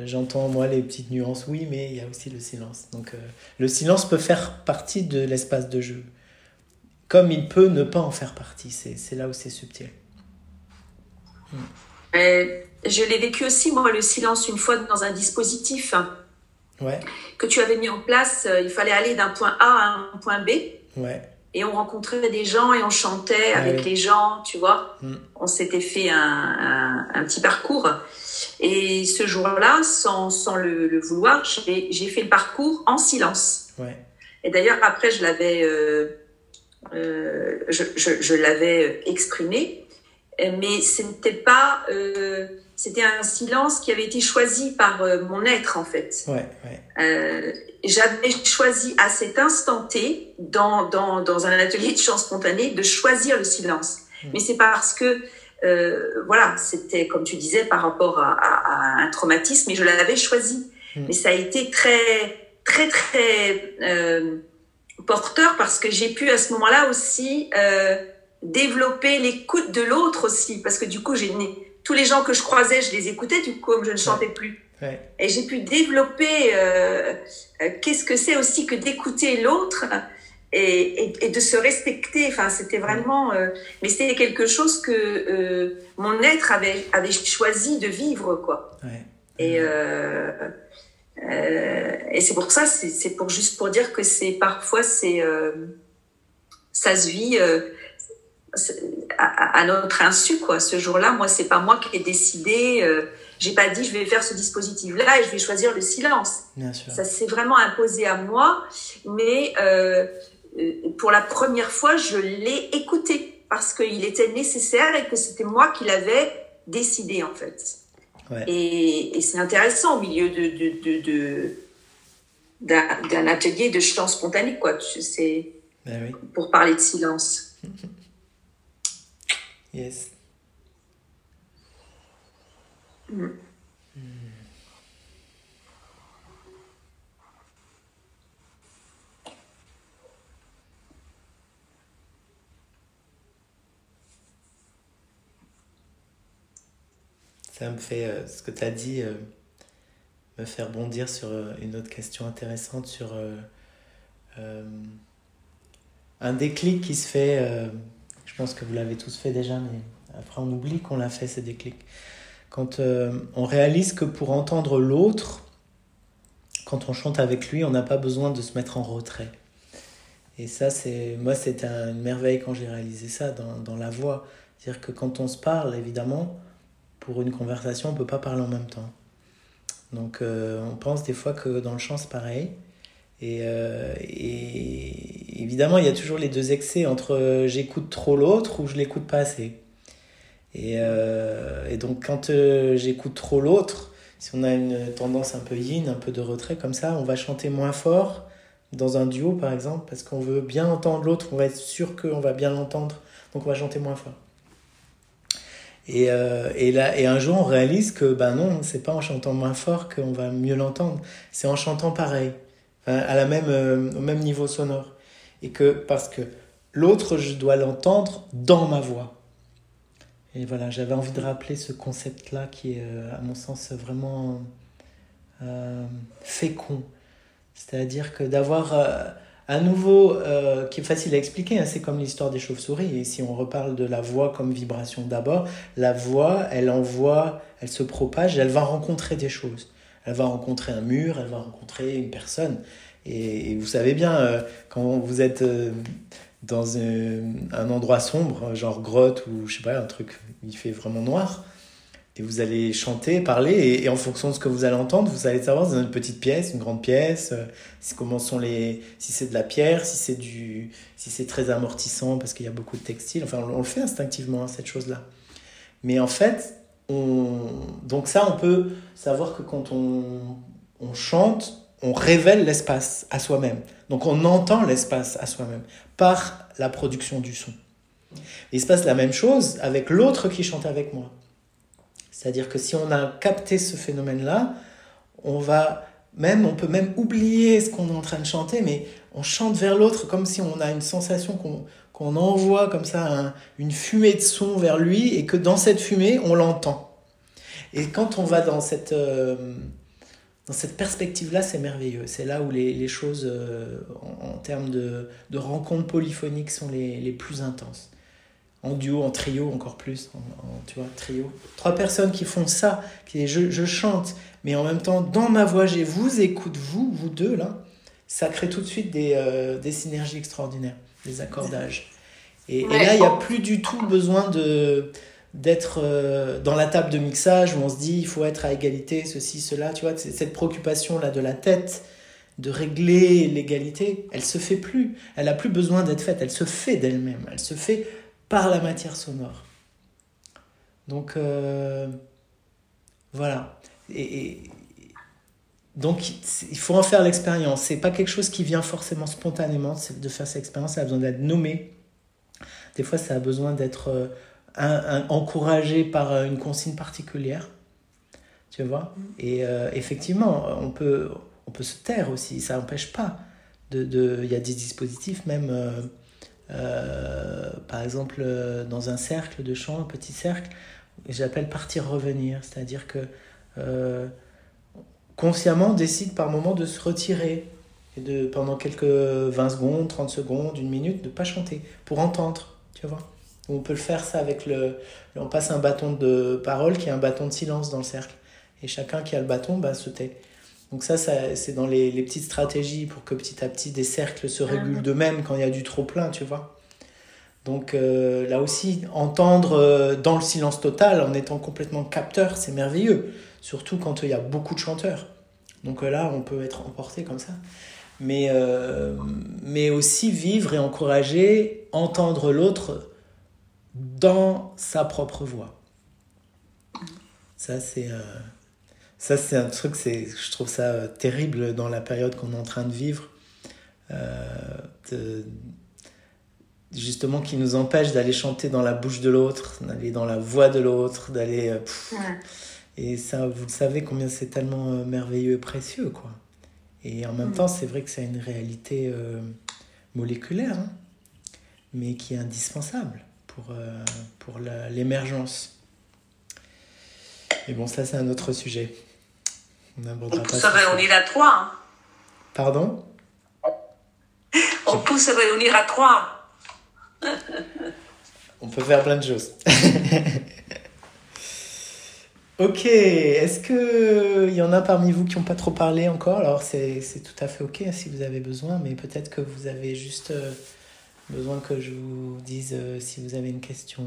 A: J'entends moi les petites nuances, oui, mais il y a aussi le silence. Donc le silence peut faire partie de l'espace de jeu, comme il peut ne pas en faire partie. C'est là où c'est subtil.
F: je l'ai vécu aussi, moi, le silence, une fois dans un dispositif que tu avais mis en place. Euh, il fallait aller d'un point A à un point B.
A: Ouais.
F: Et on rencontrait des gens et on chantait avec les gens, tu vois. Mm. On s'était fait un, un, petit parcours. Et ce jour-là, sans, sans le, vouloir, j'ai fait le parcours en silence.
A: Ouais.
F: Et d'ailleurs, après, je l'avais euh, euh, je, je, je l'avais exprimé, mais ce n'était pas euh, c'était un silence qui avait été choisi par euh, mon être en fait.
A: Ouais, ouais.
F: Euh, j'avais choisi à cet instant T, dans, dans, dans, un atelier de chant spontané, de choisir le silence. Hmm. Mais c'est parce que, euh, voilà, c'était, comme tu disais, par rapport à, à, un traumatisme, et je l'avais choisi. Hmm. Mais ça a été très, très, très porteur parce que j'ai pu à ce moment-là aussi développer l'écoute de l'autre aussi. Parce que du coup, j'ai tous les gens que je croisais, je les écoutais, du coup, comme je ne chantais plus. Et j'ai pu développer euh, euh, qu'est-ce que c'est aussi que d'écouter l'autre et, et, de se respecter. Enfin, c'était vraiment, euh, mais c'était quelque chose que mon être avait, avait choisi de vivre, quoi.
A: Ouais.
F: Et, et c'est pour ça, c'est pour juste pour dire que c'est parfois c'est ça se vit à, notre insu quoi. Ce jour-là, moi, c'est pas moi qui ai décidé. Euh, j'ai pas dit je vais faire ce dispositif-là et je vais choisir le silence.
A: Bien sûr.
F: Ça s'est vraiment imposé à moi, mais euh, euh, pour la première fois, je l'ai écouté parce qu'il était nécessaire et que c'était moi qui l'avais décidé en fait.
A: Ouais.
F: Et, et c'est intéressant au milieu de, de, de, d'un atelier de chant spontané quoi. C'est
A: ben oui.
F: pour parler de silence.
A: Yes. Ça me fait, euh, ce que tu as dit, euh, me faire bondir sur euh, une autre question intéressante, sur un déclic qui se fait pense que vous l'avez tous fait déjà, mais après on oublie qu'on l'a fait, ces déclics. Quand euh, on réalise que pour entendre l'autre, quand on chante avec lui, on n'a pas besoin de se mettre en retrait. Et ça, c'est moi, c'était une merveille quand j'ai réalisé ça dans, dans la voix. C'est-à-dire que quand on se parle, évidemment, pour une conversation, on ne peut pas parler en même temps. Donc euh, on pense des fois que dans le chant, c'est pareil. Et, euh, et, évidemment, il y a toujours les deux excès entre euh, j'écoute trop l'autre ou je l'écoute pas assez. Et, euh, et donc, quand j'écoute trop l'autre, si on a une tendance un peu yin, un peu de retrait comme ça, on va chanter moins fort dans un duo par exemple, parce qu'on veut bien entendre l'autre, on va être sûr qu'on va bien l'entendre, donc on va chanter moins fort. Et, et, là, et un jour, on réalise que ben non, c'est pas en chantant moins fort qu'on va mieux l'entendre, c'est en chantant pareil à la même, euh, au même niveau sonore. Et que parce que l'autre, je dois l'entendre dans ma voix. Et voilà, j'avais envie de rappeler ce concept-là qui est, euh, à mon sens, vraiment euh, fécond. C'est-à-dire que d'avoir euh, à nouveau, euh, qui est facile à expliquer, hein, c'est comme l'histoire des chauves-souris. Et si on reparle de la voix comme vibration d'abord, la voix, elle envoie, elle se propage, elle va rencontrer des choses. Elle va rencontrer un mur, elle va rencontrer une personne. Et, vous savez bien, euh, quand vous êtes euh, dans un, endroit sombre, genre grotte ou je sais pas, un truc, il fait vraiment noir, et vous allez chanter, parler, et, en fonction de ce que vous allez entendre, vous allez savoir si c'est une petite pièce, une grande pièce, euh, si, comment sont les, si c'est de la pierre, si c'est du, si c'est très amortissant parce qu'il y a beaucoup de textiles. Enfin, on, le fait instinctivement, hein, cette chose-là. Mais en fait, donc ça, on peut savoir que quand on, on chante, on révèle l'espace à soi-même. Donc on entend l'espace à soi-même par la production du son. il se passe la même chose avec l'autre qui chante avec moi. C'est-à-dire que si on a capté ce phénomène-là, on va même, on peut même oublier ce qu'on est en train de chanter, mais on chante vers l'autre comme si on a une sensation qu'on qu'on envoie comme ça une fumée de son vers lui et que dans cette fumée, on l'entend. Et quand on va dans cette, euh, cette perspective-là, c'est merveilleux. C'est là où les, les choses, euh, en, en, termes de, de rencontres polyphoniques, sont les, les, plus intenses. en duo, en trio encore plus, tu vois, trio. Trois personnes qui font ça, qui je, je chante, mais en même temps, dans ma voix, j'ai vous écoute, vous, vous deux, là, ça crée tout de suite des, euh, des synergies extraordinaires, des accordages. Et, là, il n'y a plus du tout besoin de d'être euh, dans la table de mixage où on se dit il faut être à égalité, ceci, cela, tu vois, cette préoccupation-là de la tête, de régler l'égalité, elle se fait plus. Elle a plus besoin d'être faite, elle se fait d'elle-même, elle se fait par la matière sonore. Donc euh, voilà. Et, donc il faut en faire l'expérience. C'est pas quelque chose qui vient forcément spontanément de faire cette expérience. Ça a besoin d'être nommé. Des fois, ça a besoin d'être euh, encouragé par euh, une consigne particulière. Tu vois? Et effectivement, on peut, on peut se taire aussi. Ça n'empêche pas. De, de, il y a des dispositifs même euh, par exemple, euh, dans un cercle de chant, un petit cercle, j'appelle partir-revenir, c'est-à-dire que euh, consciemment on décide par moment de se retirer et de pendant quelques 20 secondes, 30 secondes, une minute, de ne pas chanter pour entendre, tu vois. On peut le faire ça avec le... On passe un bâton de parole qui est un bâton de silence dans le cercle. Et chacun qui a le bâton bah, se tait. Donc ça, ça c'est dans les, les, petites stratégies pour que petit à petit des cercles se régulent ah. d'eux-mêmes quand il y a du trop plein, tu vois. Donc euh, là aussi, entendre euh, dans le silence total en étant complètement capteur, c'est merveilleux. Surtout quand il y a beaucoup de chanteurs. Donc euh, là, on peut être emporté comme ça. Mais, mais aussi vivre et encourager, entendre l'autre dans sa propre voix. Ça, c'est c'est un truc, je trouve ça euh, terrible dans la période qu'on est en train de vivre, euh, justement qui nous empêche d'aller chanter dans la bouche de l'autre, d'aller dans la voix de l'autre, d'aller... Euh, et ça, vous le savez combien c'est tellement merveilleux et précieux, quoi. Et en même mm. temps, c'est vrai que c'est une réalité moléculaire, hein, mais qui est indispensable pour, pour l'émergence. Et bon, ça, c'est un autre sujet.
C: On, peut se réunir à trois. Hein.
A: Pardon?
C: On peut se réunir à trois.
A: On peut faire plein de choses. ok, est-ce qu'il y en a parmi vous qui n'ont pas trop parlé encore? Alors c'est tout à fait ok si vous avez besoin, mais peut-être que vous avez juste euh, besoin que je vous dise euh, si vous avez une question.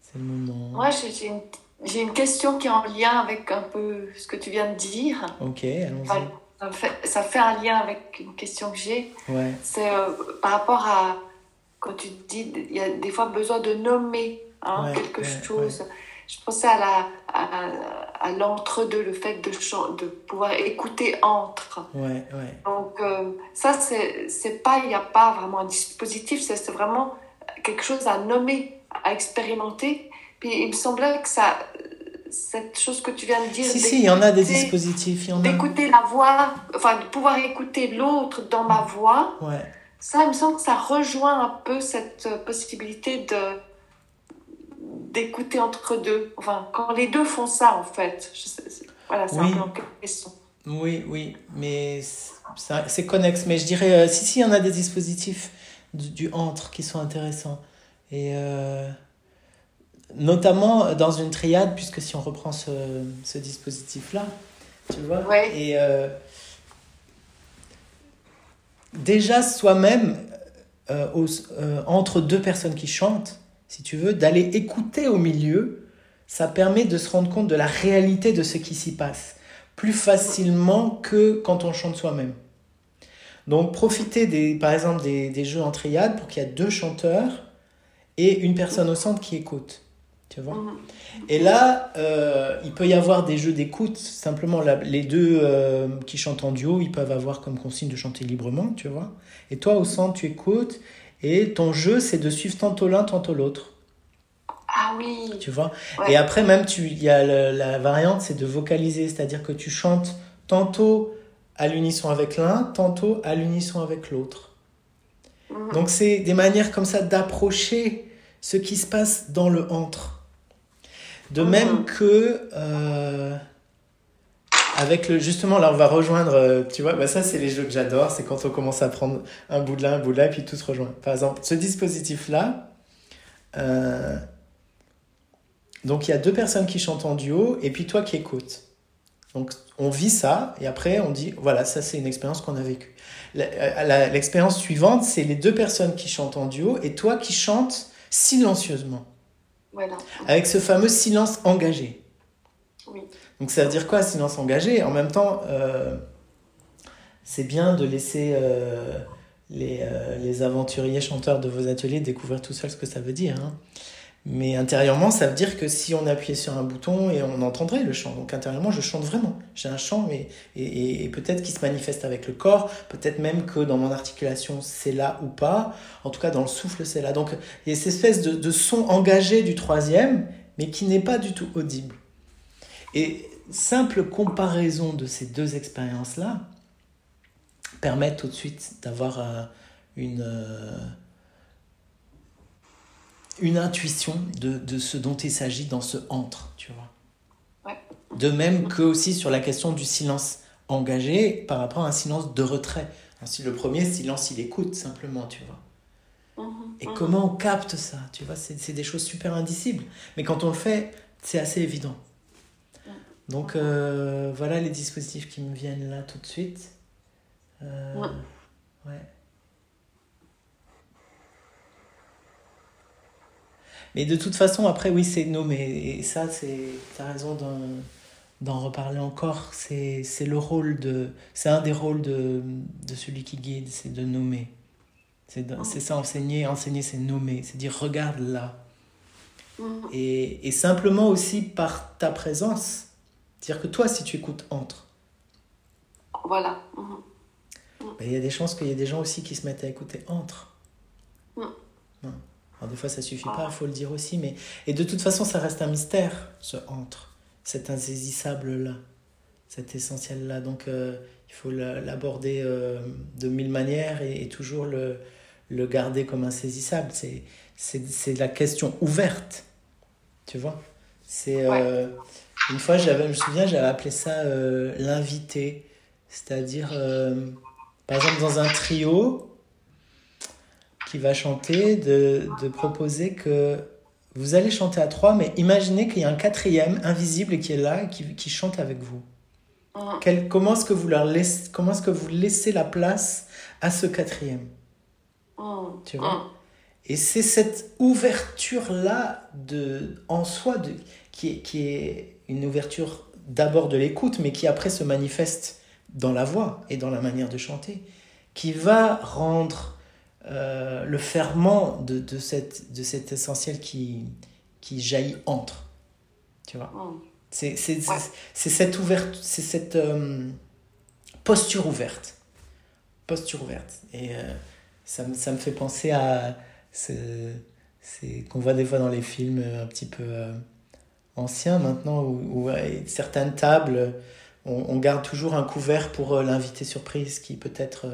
A: C'est le moment.
G: Moi, j'ai une j'ai une question qui est en lien avec un peu ce que tu viens de dire.
A: Ok, allons-y.
G: Ça fait, ça fait, un lien avec une question que j'ai. Ouais. C'est euh, par rapport à quand tu dis il y a des fois besoin de nommer hein, quelque chose. Je pensais à la à, à l'entre-deux, le fait de, de pouvoir écouter entre.
A: Ouais, ouais.
G: Donc euh, ça c'est c'est pas il n'y a pas vraiment un dispositif, c'est vraiment quelque chose à nommer, à expérimenter puis il me semblait que ça, cette chose que tu viens de dire.
A: Si, si, il y en a des dispositifs.
G: D'écouter la voix, enfin de pouvoir écouter l'autre dans ma voix.
A: Ouais.
G: Ça, il me semble que ça rejoint un peu cette possibilité de d'écouter entre deux. Enfin, quand les deux font ça, en fait. voilà, c'est un peu question.
A: Oui, oui, mais c'est connexe. Mais je dirais, euh, si, si, il y en a des dispositifs du, entre qui sont intéressants. Et. Euh, notamment dans une triade, puisque si on reprend ce, ce dispositif-là, tu vois, et euh, déjà soi-même, entre deux personnes qui chantent, si tu veux, d'aller écouter au milieu, ça permet de se rendre compte de la réalité de ce qui s'y passe, plus facilement que quand on chante soi-même. Donc profitez des, par exemple des, des jeux en triade pour qu'il y ait deux chanteurs et une personne au centre qui écoute. Tu vois? Mhm. Et là, euh, il peut y avoir des jeux d'écoute. Simplement, les deux euh, qui chantent en duo, ils peuvent avoir comme consigne de chanter librement, tu vois? Et toi, au centre, tu écoutes. Et ton jeu, c'est de suivre tantôt l'un, tantôt l'autre.
G: Ah oui.
A: Tu vois? Et après, même, il y a la variante, c'est de vocaliser. C'est-à-dire que tu chantes tantôt à l'unisson avec l'un, tantôt à l'unisson avec l'autre. Mhm. Donc, c'est des manières comme ça d'approcher ce qui se passe dans le entre. De même mhm. que euh, avec le justement là on va rejoindre euh, tu vois bah ça c'est les jeux que j'adore c'est quand on commence à prendre un bout de là un bout de là et puis tout se rejoint par exemple ce dispositif là Euh, donc il y a deux personnes qui chantent en duo et puis toi qui écoutes. Donc on vit ça et après on dit voilà ça c'est une expérience qu'on a vécue. Euh, l'expérience suivante c'est les deux personnes qui chantent en duo et toi qui chantes silencieusement. Voilà. Avec ce fameux silence engagé. Oui. Donc ça veut dire quoi silence engagé En même temps euh, c'est bien de laisser les, les, aventuriers chanteurs de vos ateliers découvrir tout seul ce que ça veut dire. Hein. Mais intérieurement, ça veut dire que si on appuyait sur un bouton et on entendrait le chant. Donc intérieurement, je chante vraiment. J'ai un chant, mais et, et, peut-être qu'il se manifeste avec le corps, peut-être même que dans mon articulation c'est là ou pas. En tout cas, dans le souffle c'est là. Donc il y a cette espèce de, de son engagé du troisième, mais qui n'est pas du tout audible. Et simple comparaison de ces deux expériences-là permet tout de suite d'avoir euh, une euh, une intuition de, de ce dont il s'agit dans ce entre, tu vois. Ouais. De même que aussi sur la question du silence engagé par rapport à un silence de retrait. Ainsi, le premier silence, il écoute simplement, tu vois. Mhm, Et mhm. comment on capte ça, tu vois, c'est des choses super indicibles. Mais quand on le fait, c'est assez évident. Donc euh, voilà les dispositifs qui me viennent là tout de suite. Euh, ouais. Mais de toute façon, après, oui, c'est nommé. Et ça, c'est. Tu as raison d'en reparler encore. C'est le rôle de. C'est un des rôles de, de celui qui guide, c'est de nommer. C'est ça, enseigner. Enseigner, c'est nommer. C'est dire, regarde là. Et, et, simplement aussi par ta présence. C'est-à-dire que toi, si tu écoutes entre.
G: Voilà. Mm-hmm.
A: Ben, il y a des chances qu'il y ait des gens aussi qui se mettent à écouter entre. Mm. Alors des fois ça suffit pas, il faut le dire aussi, mais et de toute façon ça reste un mystère ce entre, cet insaisissable là, cet essentiel là. Donc euh, il faut l'aborder euh, de mille manières et, toujours le, le garder comme insaisissable. C'est c'est la question ouverte, tu vois? C'est euh, une fois je me souviens j'avais appelé ça l'invité, c'est-à-dire par exemple dans un trio qui va chanter, de, de, proposer que vous allez chanter à trois, mais imaginez qu'il y a un quatrième invisible qui est là et qui, qui chante avec vous. Ah. Quel, comment est-ce que vous leur laissez, comment est-ce que vous laissez la place à ce quatrième? Ah. Tu vois? Ah. Et c'est cette ouverture-là de, en soi de, qui, est, qui est une ouverture d'abord de l'écoute, mais qui après se manifeste dans la voix et dans la manière de chanter, qui va rendre euh, le ferment de, de, cette, de cet essentiel qui, qui jaillit entre. Tu vois. C'est cette ouverte, c'est cette euh, posture ouverte. Posture ouverte. Et euh, ça, ça, me fait penser à c'est qu'on voit des fois dans les films un petit peu anciens maintenant, où, certaines tables, on, garde toujours un couvert pour l'invité surprise qui peut-être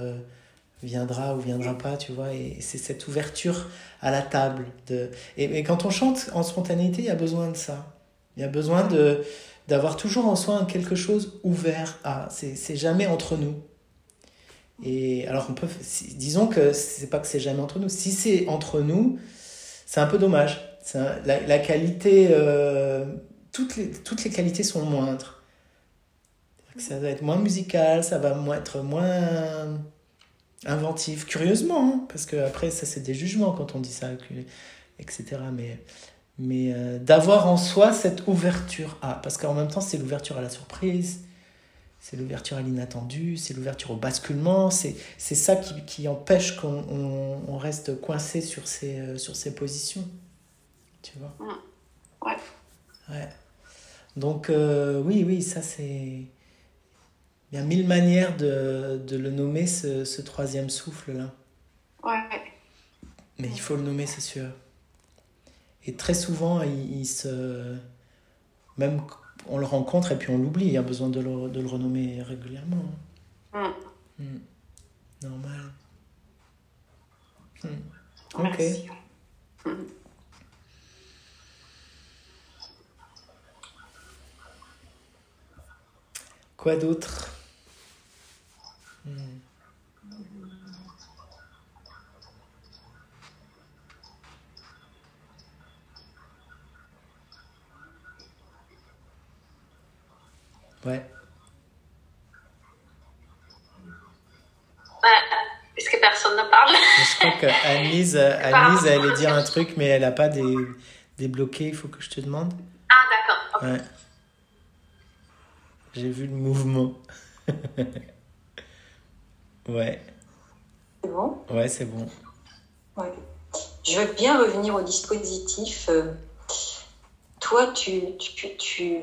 A: viendra ou viendra pas, tu vois. Et c'est cette ouverture à la table. De... Et, quand on chante en spontanéité, il y a besoin de ça. Il y a besoin de d'avoir toujours en soi quelque chose ouvert à. C'est jamais entre nous. Et alors, on peut, disons que c'est pas que c'est jamais entre nous. Si c'est entre nous, c'est un peu dommage. La, la, qualité, euh, toutes, les, toutes les qualités sont moindres. Ça va être moins musical, ça va être moins inventif, curieusement, hein, parce que après ça c'est des jugements quand on dit ça, etc. Mais, mais euh, d'avoir en soi cette ouverture à, parce qu'en même temps c'est l'ouverture à la surprise, c'est l'ouverture à l'inattendu, c'est l'ouverture au basculement, c'est ça qui, qui empêche qu'on on, reste coincé sur ces, euh, sur ces positions. Tu vois
G: mmh. Ouais.
A: Ouais. Donc euh, oui, oui, ça c'est il y a mille manières de, de le nommer, ce, ce troisième souffle-là.
G: Ouais.
A: Mais il faut le nommer, c'est sûr. Et très souvent, il, se. Même on le rencontre et puis on l'oublie. Il y a besoin de le, de le renommer régulièrement. Mm. Mm. Normal. Mm. Ok. Merci. Quoi d'autre. Hmm. Ouais.
D: Ouais, parce que personne ne parle?
A: je crois qu'Annelise, Annelise, elle allait dire un truc, mais elle n'a pas des, débloqué, il faut que je te demande.
D: Ah, d'accord.
A: Ouais. J'ai vu le mouvement. ouais.
H: C'est bon?
A: Ouais, c'est bon.
H: Ouais. Je veux bien revenir au dispositif. Euh, toi, tu, tu, tu,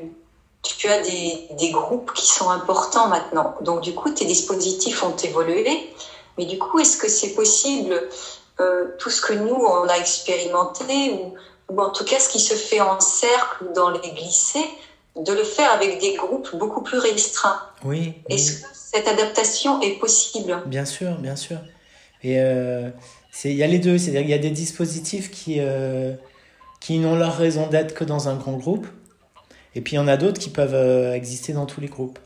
H: tu as des, des, groupes qui sont importants maintenant. Donc, du coup, tes dispositifs ont évolué. Mais du coup, est-ce que c'est possible, euh, tout ce que nous, on a expérimenté, ou, ou, en tout cas ce qui se fait en cercle dans les glissés, de le faire avec des groupes beaucoup plus restreints
A: Oui.
H: Est-ce que cette adaptation est possible?
A: Bien sûr, bien sûr. Et euh, il y a les deux, c'est-à-dire qu'il y a des dispositifs qui, euh, qui n'ont leur raison d'être que dans un grand groupe, et puis il y en a d'autres qui peuvent euh, exister dans tous les groupes.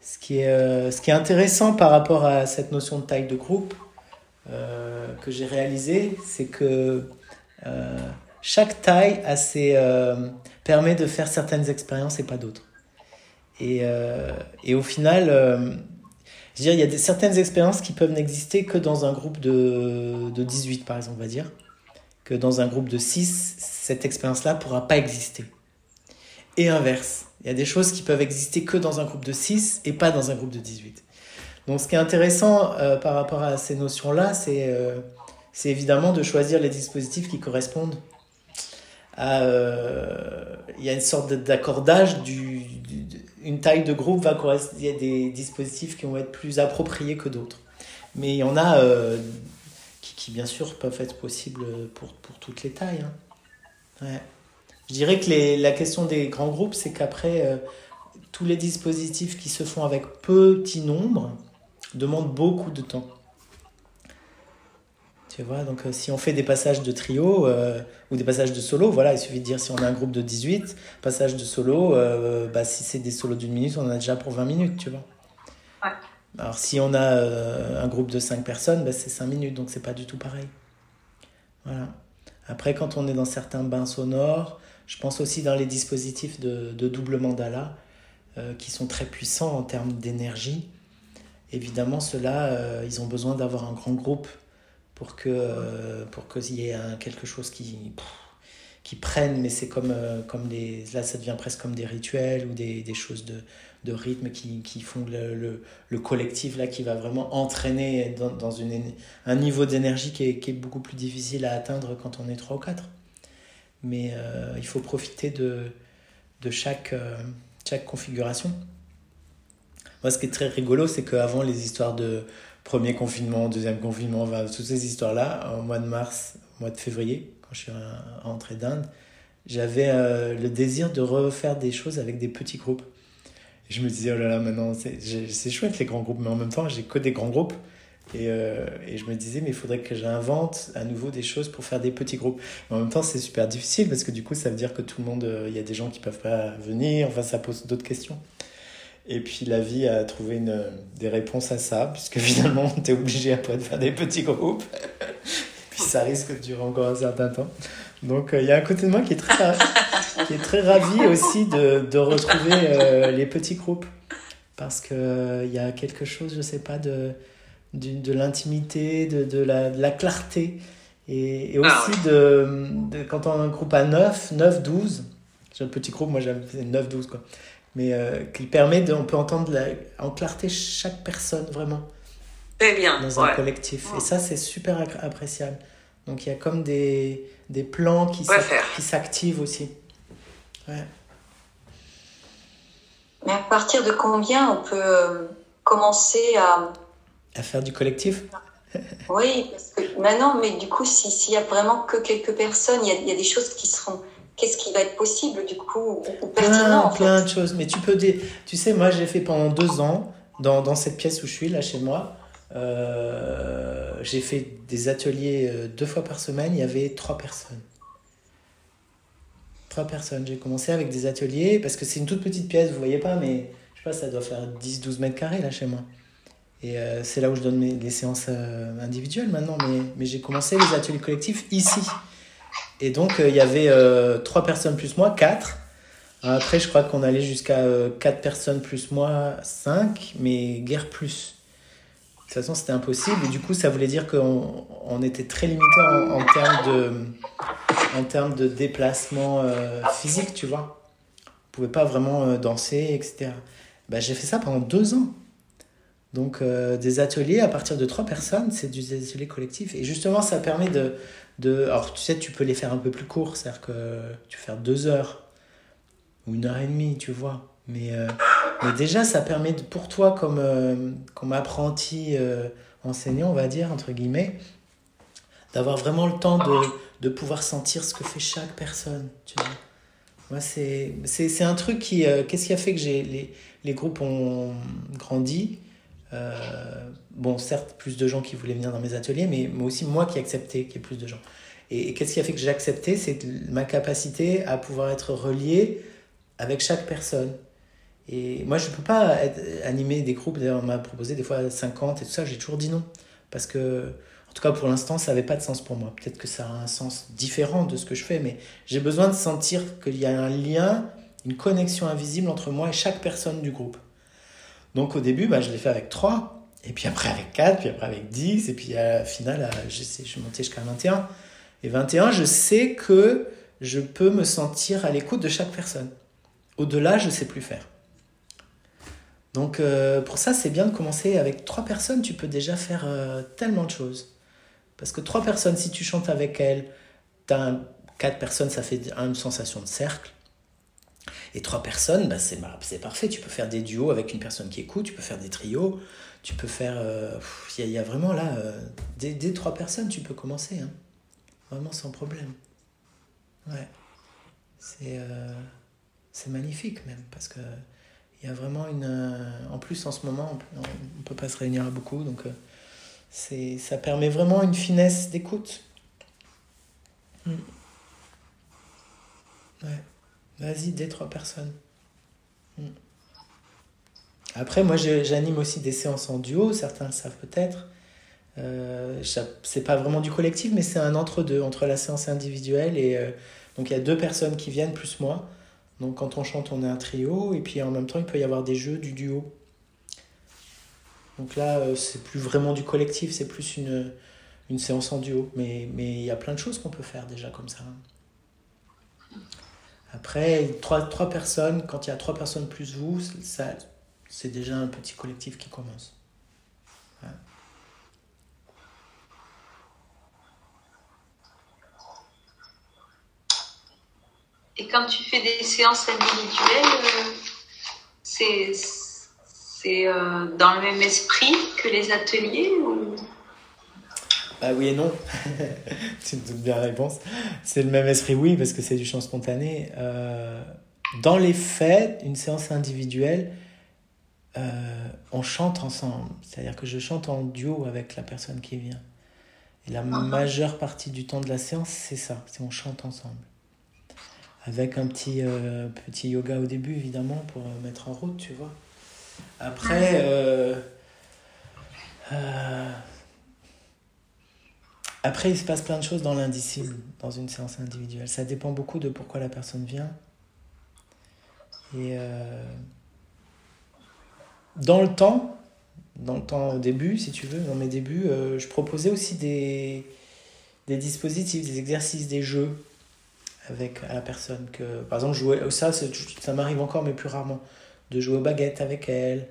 A: Ce qui, est, ce qui est intéressant par rapport à cette notion de taille de groupe que j'ai réalisé, c'est que chaque taille a ses, permet de faire certaines expériences et pas d'autres. Et, et, au final, je veux dire, il y a des, certaines expériences qui peuvent n'exister que dans un groupe de, de 18, par exemple, on va dire. Que dans un groupe de 6, cette expérience-là pourra pas exister et inverse. Il y a des choses qui peuvent exister que dans un groupe de 6 et pas dans un groupe de 18. Donc ce qui est intéressant euh, par rapport à ces notions-là, euh, c'est évidemment de choisir les dispositifs qui correspondent. Euh, il y a une sorte d'accordage, du, une taille de groupe va correspondre... Il y a des dispositifs qui vont être plus appropriés que d'autres. Mais il y en a qui, qui, bien sûr, peuvent être possibles pour, pour toutes les tailles. Hein. Ouais. Je dirais que les, la question des grands groupes, c'est qu'après, euh, tous les dispositifs qui se font avec petit nombre demandent beaucoup de temps. Tu vois, donc euh, si on fait des passages de trio euh, ou des passages de solo, voilà, il suffit de dire si on a un groupe de 18, passage de solo, bah, si c'est des solos d'une minute, on en a déjà pour 20 minutes, tu vois. Ouais. Alors si on a un groupe de 5 personnes, bah, c'est 5 minutes, donc c'est pas du tout pareil. Voilà. Après, quand on est dans certains bains sonores, je pense aussi dans les dispositifs de, de double mandala euh, qui sont très puissants en termes d'énergie. Évidemment, ceux-là, euh, ils ont besoin d'avoir un grand groupe pour que euh, pour qu'il y ait quelque chose qui qui prenne, mais c'est comme comme les là ça devient presque comme des rituels ou des, des choses de, de rythme qui, qui font le, le, le, collectif là qui va vraiment entraîner dans, dans une, un niveau d'énergie qui est, qui est beaucoup plus difficile à atteindre quand on est trois ou quatre mais euh, il faut profiter de, de chaque, euh, chaque configuration. Moi, ce qui est très rigolo, c'est qu'avant les histoires de premier confinement, deuxième confinement, toutes ces histoires-là, au mois de mars, au mois de février, quand je suis rentré d'Inde, j'avais euh, le désir de refaire des choses avec des petits groupes. Et je me disais, oh là là, maintenant, c'est chouette les grands groupes, mais en même temps, j'ai que des grands groupes. Et, euh, et, je me disais, mais il faudrait que j'invente à nouveau des choses pour faire des petits groupes. Mais en même temps, c'est super difficile parce que du coup, ça veut dire que tout le monde, euh, il y a des gens qui peuvent pas venir, enfin, ça pose d'autres questions. Et puis la vie a trouvé une, des réponses à ça, puisque finalement, tu es obligé après de faire des petits groupes. puis ça risque de durer encore un certain temps. Donc euh, il y a un côté de moi qui est très, qui est très ravi aussi de, de retrouver les petits groupes. Parce qu'il y a quelque chose, je sais pas, de de, l'intimité, de, de, la, de, la, clarté. Et, et ah aussi de, de, quand on a un groupe à 9, 9, 12, j'ai un petit groupe, moi j'aime 9, 12 quoi. Mais euh, qui permet de, on peut entendre la, en clarté chaque personne vraiment.
C: Très bien.
A: Dans un collectif. Et ça, c'est super appréciable. Donc il y a comme des, des plans qui s'activent aussi. Ouais.
H: Mais à partir de combien on peut euh, commencer à
A: à faire du collectif?
H: Oui, parce que maintenant, mais du coup, s'il y a vraiment que quelques personnes, il y a, y a, des choses qui seront. Qu'est-ce qui va être possible du coup ou, pertinent
A: Plein, de choses. Mais tu peux. Tu sais, moi, j'ai fait pendant deux ans, dans, dans, cette pièce où je suis, là, chez moi, euh, j'ai fait des ateliers euh, deux fois par semaine. Il y avait trois personnes. Trois personnes. J'ai commencé avec des ateliers parce que c'est une toute petite pièce, vous voyez pas, mais je sais pas, ça doit faire 10-12 mètres carrés là chez moi. Et euh, c'est là où je donne mes, les séances euh, individuelles maintenant, mais, mais j'ai commencé les ateliers collectifs ici. Et donc, euh, il y avait trois personnes plus moi, quatre, Après, je crois qu'on allait jusqu'à 4 personnes plus moi, 5, mais guère plus. De toute façon, c'était impossible. Et du coup, ça voulait dire qu'on on était très limité en, termes de, en termes de déplacement physique, tu vois. On pouvait pas vraiment danser, etc. Bah, j'ai fait ça pendant deux ans. Donc, euh, des ateliers à partir de trois personnes, c'est des ateliers collectifs. Et justement, ça permet de, de. Alors, tu sais, tu peux les faire un peu plus courts, c'est-à-dire que tu fais deux heures ou une heure et demie, tu vois. Mais, euh, mais déjà, ça permet pour toi, comme, euh, comme apprenti enseignant, on va dire, entre guillemets, d'avoir vraiment le temps de, de pouvoir sentir ce que fait chaque personne, tu vois. Moi, c'est un truc qui. Qu'est-ce qui a fait que j'ai les, les groupes ont grandi? Euh, bon, certes, plus de gens qui voulaient venir dans mes ateliers, mais, aussi moi qui acceptais qu'il y ait plus de gens. Et, qu'est-ce qui a fait que j'ai accepté C'est ma capacité à pouvoir être relié avec chaque personne. Et moi, je ne peux pas animer des groupes. D'ailleurs, on m'a proposé des fois 50 et tout ça. J'ai toujours dit non. Parce que, en tout cas, pour l'instant, ça n'avait pas de sens pour moi. Peut-être que ça a un sens différent de ce que je fais, mais j'ai besoin de sentir qu'il y a un lien, une connexion invisible entre moi et chaque personne du groupe. Donc au début, bah, je l'ai fait avec 3, et puis après avec 4, puis après avec 10, et puis à la finale, je, sais, je suis monté jusqu'à 21. Et 21, je sais que je peux me sentir à l'écoute de chaque personne. Au-delà, je ne sais plus faire. Donc euh, pour ça, c'est bien de commencer avec 3 personnes, tu peux déjà faire euh, tellement de choses. Parce que 3 personnes, si tu chantes avec elles, as 4 personnes, ça fait une sensation de cercle. Et trois personnes, bah, c'est parfait. Tu peux faire des duos avec une personne qui écoute, tu peux faire des trios, tu peux faire. Euh, il y, a vraiment là, euh, dès, trois personnes, tu peux commencer. Hein. Vraiment sans problème. Ouais. C'est euh, magnifique même, parce que il y a vraiment une. en plus, en ce moment, on ne peut pas se réunir à beaucoup, donc c'est ça permet vraiment une finesse d'écoute. Hmm. Ouais. Vas-y, des trois personnes. Hmm. Après, moi, j'anime aussi des séances en duo, certains le savent peut-être. Euh, c'est pas vraiment du collectif, mais c'est un entre-deux, entre la séance individuelle et. Euh, donc, il y a deux personnes qui viennent, plus moi. Donc, quand on chante, on est un trio, et puis en même temps, il peut y avoir des jeux du duo. Donc là, euh, c'est plus vraiment du collectif, c'est plus une, une séance en duo. Mais il y a plein de choses qu'on peut faire déjà comme ça. Après, trois, trois personnes, quand il y a trois personnes plus vous, ça, c'est déjà un petit collectif qui commence.
D: Et quand tu fais des séances individuelles, euh, c'est, c'est euh, dans le même esprit que les ateliers ou...
A: Ah oui et non. tu te doutes bien la réponse. C'est le même esprit, oui, parce que c'est du chant spontané. Euh, dans les faits, une séance individuelle, euh, on chante ensemble. C'est-à-dire que je chante en duo avec la personne qui vient. Et la ah. majeure partie du temps de la séance, c'est ça, c'est on chante ensemble. Avec un petit, euh, petit yoga au début, évidemment, pour mettre en route, tu vois. Après, après, il se passe plein de choses dans l'indicible, dans une séance individuelle. Ça dépend beaucoup de pourquoi la personne vient. Et euh, dans le temps, dans le temps au début, si tu veux, dans mes débuts, euh, je proposais aussi des, des dispositifs, des exercices, des jeux avec la personne. Que, par exemple, jouer, ça, ça m'arrive encore, mais plus rarement, de jouer aux baguettes avec elle,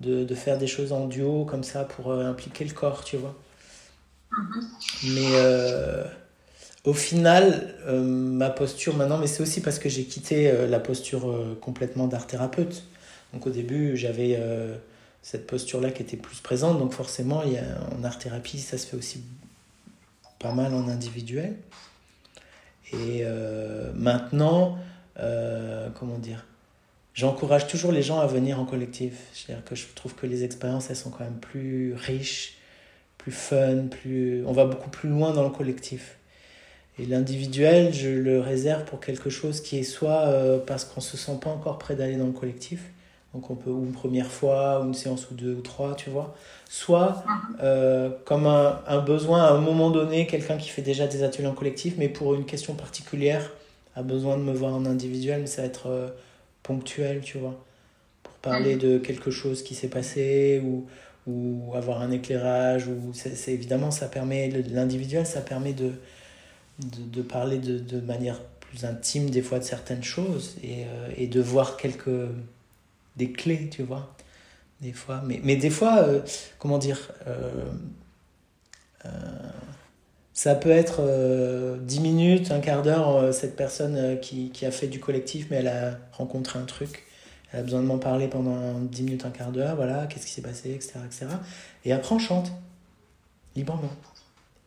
A: de, de faire des choses en duo comme ça pour euh, impliquer le corps, tu vois. Mais euh, au final, euh, ma posture maintenant, mais c'est aussi parce que j'ai quitté la posture complètement d'art thérapeute. Donc au début, j'avais cette posture-là qui était plus présente. Donc forcément, il y a, en art thérapie, ça se fait aussi pas mal en individuel. Et maintenant, comment dire J'encourage toujours les gens à venir en collectif. C'est-à-dire que je trouve que les expériences, elles sont quand même plus riches plus fun, plus... on va beaucoup plus loin dans le collectif. Et l'individuel, je le réserve pour quelque chose qui est soit euh, parce qu'on se sent pas encore prêt d'aller dans le collectif, donc on peut ou une première fois, ou une séance ou deux ou trois, tu vois, soit euh, comme un, un, besoin à un moment donné, quelqu'un qui fait déjà des ateliers en collectif, mais pour une question particulière, a besoin de me voir en individuel, mais ça va être euh, ponctuel, tu vois, pour parler de quelque chose qui s'est passé ou, ou avoir un éclairage. Ou c'est, évidemment, ça permet, l'individuel, ça permet de, de, parler de, de, manière plus intime des fois de certaines choses et, euh, et de voir quelques des clés, tu vois, des fois. Mais, mais des fois, euh, comment dire, euh, ça peut être 10 minutes, un quart d'heure, cette personne qui, qui, a fait du collectif, mais elle a rencontré un truc. Elle a besoin de m'en parler pendant 10 minutes, un quart d'heure, voilà, qu'est-ce qui s'est passé, etc., etc. Et après, on chante, librement.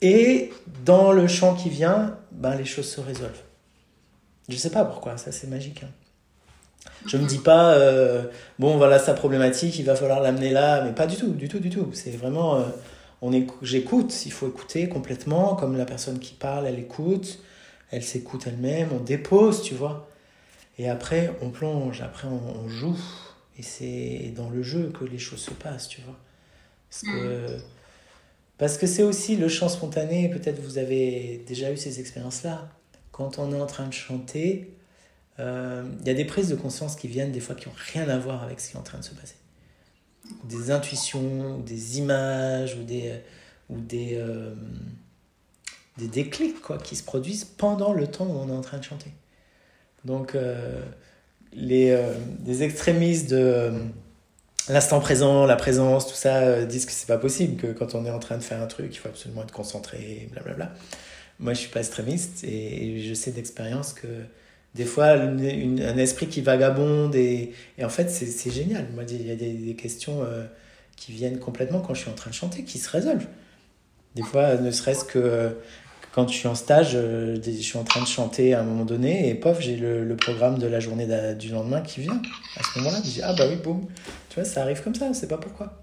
A: Et dans le chant qui vient, ben, les choses se résolvent. Je sais pas pourquoi, ça c'est magique. Hein. Je me dis pas, euh, bon voilà sa problématique, il va falloir l'amener là, mais pas du tout, du tout, du tout. C'est vraiment, euh, on j'écoute, il faut écouter complètement, comme la personne qui parle, elle écoute, elle s'écoute elle-même, on dépose, tu vois. Et après, on plonge, après on, joue. Et c'est dans le jeu que les choses se passent, tu vois. Parce que. Parce que c'est aussi le chant spontané, peut-être vous avez déjà eu ces expériences-là. Quand on est en train de chanter, euh, il y a des prises de conscience qui viennent des fois qui n'ont rien à voir avec ce qui est en train de se passer. Des intuitions, des images, ou des, ou des, euh, des déclics quoi, qui se produisent pendant le temps où on est en train de chanter. Donc, euh, les, les extrémistes de l'instant présent, la présence, tout ça, euh, disent que c'est pas possible, que quand on est en train de faire un truc, il faut absolument être concentré, blablabla. Moi, je suis pas extrémiste et, je sais d'expérience que des fois, un esprit qui vagabonde et, en fait, c'est génial. Moi, il y a des, questions euh, qui viennent complètement quand je suis en train de chanter, qui se résolvent. Des fois, ne serait-ce que quand je suis en stage, euh, je suis en train de chanter à un moment donné et pof, j'ai le, programme de la journée du lendemain qui vient. À ce moment-là, je dis ah bah oui, boum. Tu vois, ça arrive comme ça, on sait pas pourquoi.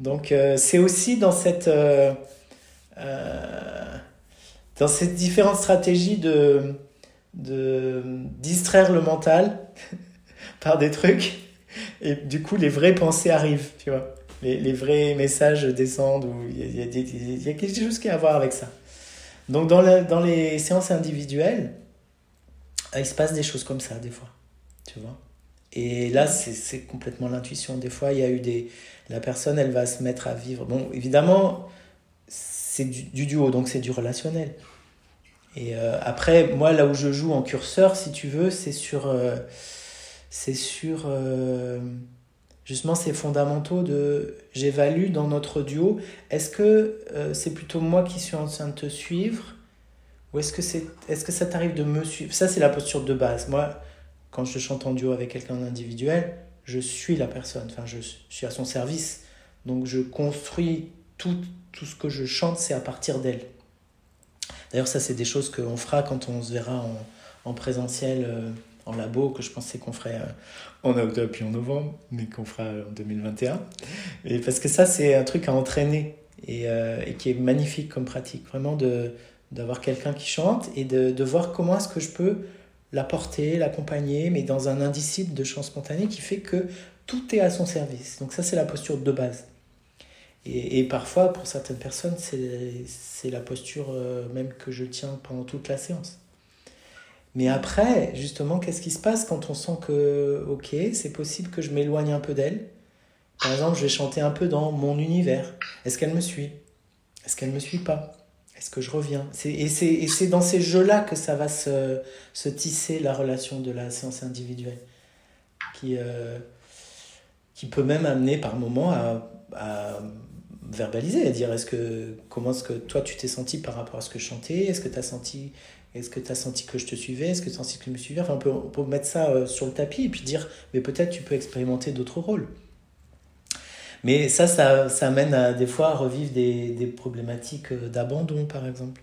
A: Donc euh, c'est aussi dans cette, dans cette différentes stratégies de, de distraire le mental par des trucs et du coup les vraies pensées arrivent, tu vois. Les, les vrais messages descendent ou il y, y, a quelque chose qui a à voir avec ça. Donc dans, dans les séances individuelles, euh, il se passe des choses comme ça des fois, tu vois. Et là, c'est complètement l'intuition. Des fois, il y a eu des... La personne, elle va se mettre à vivre... Bon, évidemment, c'est du, duo, donc c'est du relationnel. Et euh, après, moi, là où je joue en curseur, si tu veux, c'est sur... Euh, c'est sur justement ces fondamentaux de j'évalue dans notre duo. Est-ce que euh, c'est plutôt moi qui suis en train de te suivre ou est-ce que, c'est, est-ce que ça t'arrive de me suivre? Ça, c'est la posture de base. Moi, quand je chante en duo avec quelqu'un d'individuel, je suis la personne, enfin, je suis à son service. Donc, je construis tout, tout ce que je chante, c'est à partir d'elle. D'ailleurs, ça, c'est des choses qu'on fera quand on se verra en, en présentiel. Euh, en labo, que je pensais qu'on ferait euh, en octobre puis en novembre, mais qu'on fera en 2021. Et parce que ça, c'est un truc à entraîner et, euh, et, qui est magnifique comme pratique. Vraiment de, d'avoir quelqu'un qui chante et de, de voir comment est-ce que je peux l'apporter, l'accompagner, mais dans un indicible de chant spontané qui fait que tout est à son service. Donc ça, c'est la posture de base. Et, parfois, pour certaines personnes, c'est, c'est la posture euh, même que je tiens pendant toute la séance. Mais après, justement, qu'est-ce qui se passe quand on sent que, ok, c'est possible que je m'éloigne un peu d'elle? Par exemple, je vais chanter un peu dans mon univers. Est-ce qu'elle me suit? Est-ce qu'elle ne me suit pas? Est-ce que je reviens? Et c'est dans ces jeux-là que ça va se, se, tisser la relation de la séance individuelle. Qui, euh, qui peut même amener par moments à, à verbaliser, à dire est-ce que comment est-ce que toi tu t'es senti par rapport à ce que je chantais? Est-ce que tu as senti est-ce que tu senti que je te suivais? Est-ce que tu as senti que je me suivais? Enfin, on, peut, on peut mettre ça euh, sur le tapis et puis dire, mais peut-être tu peux expérimenter d'autres rôles. Mais ça, ça, ça amène à, des fois à revivre des, des problématiques euh, d'abandon, par exemple.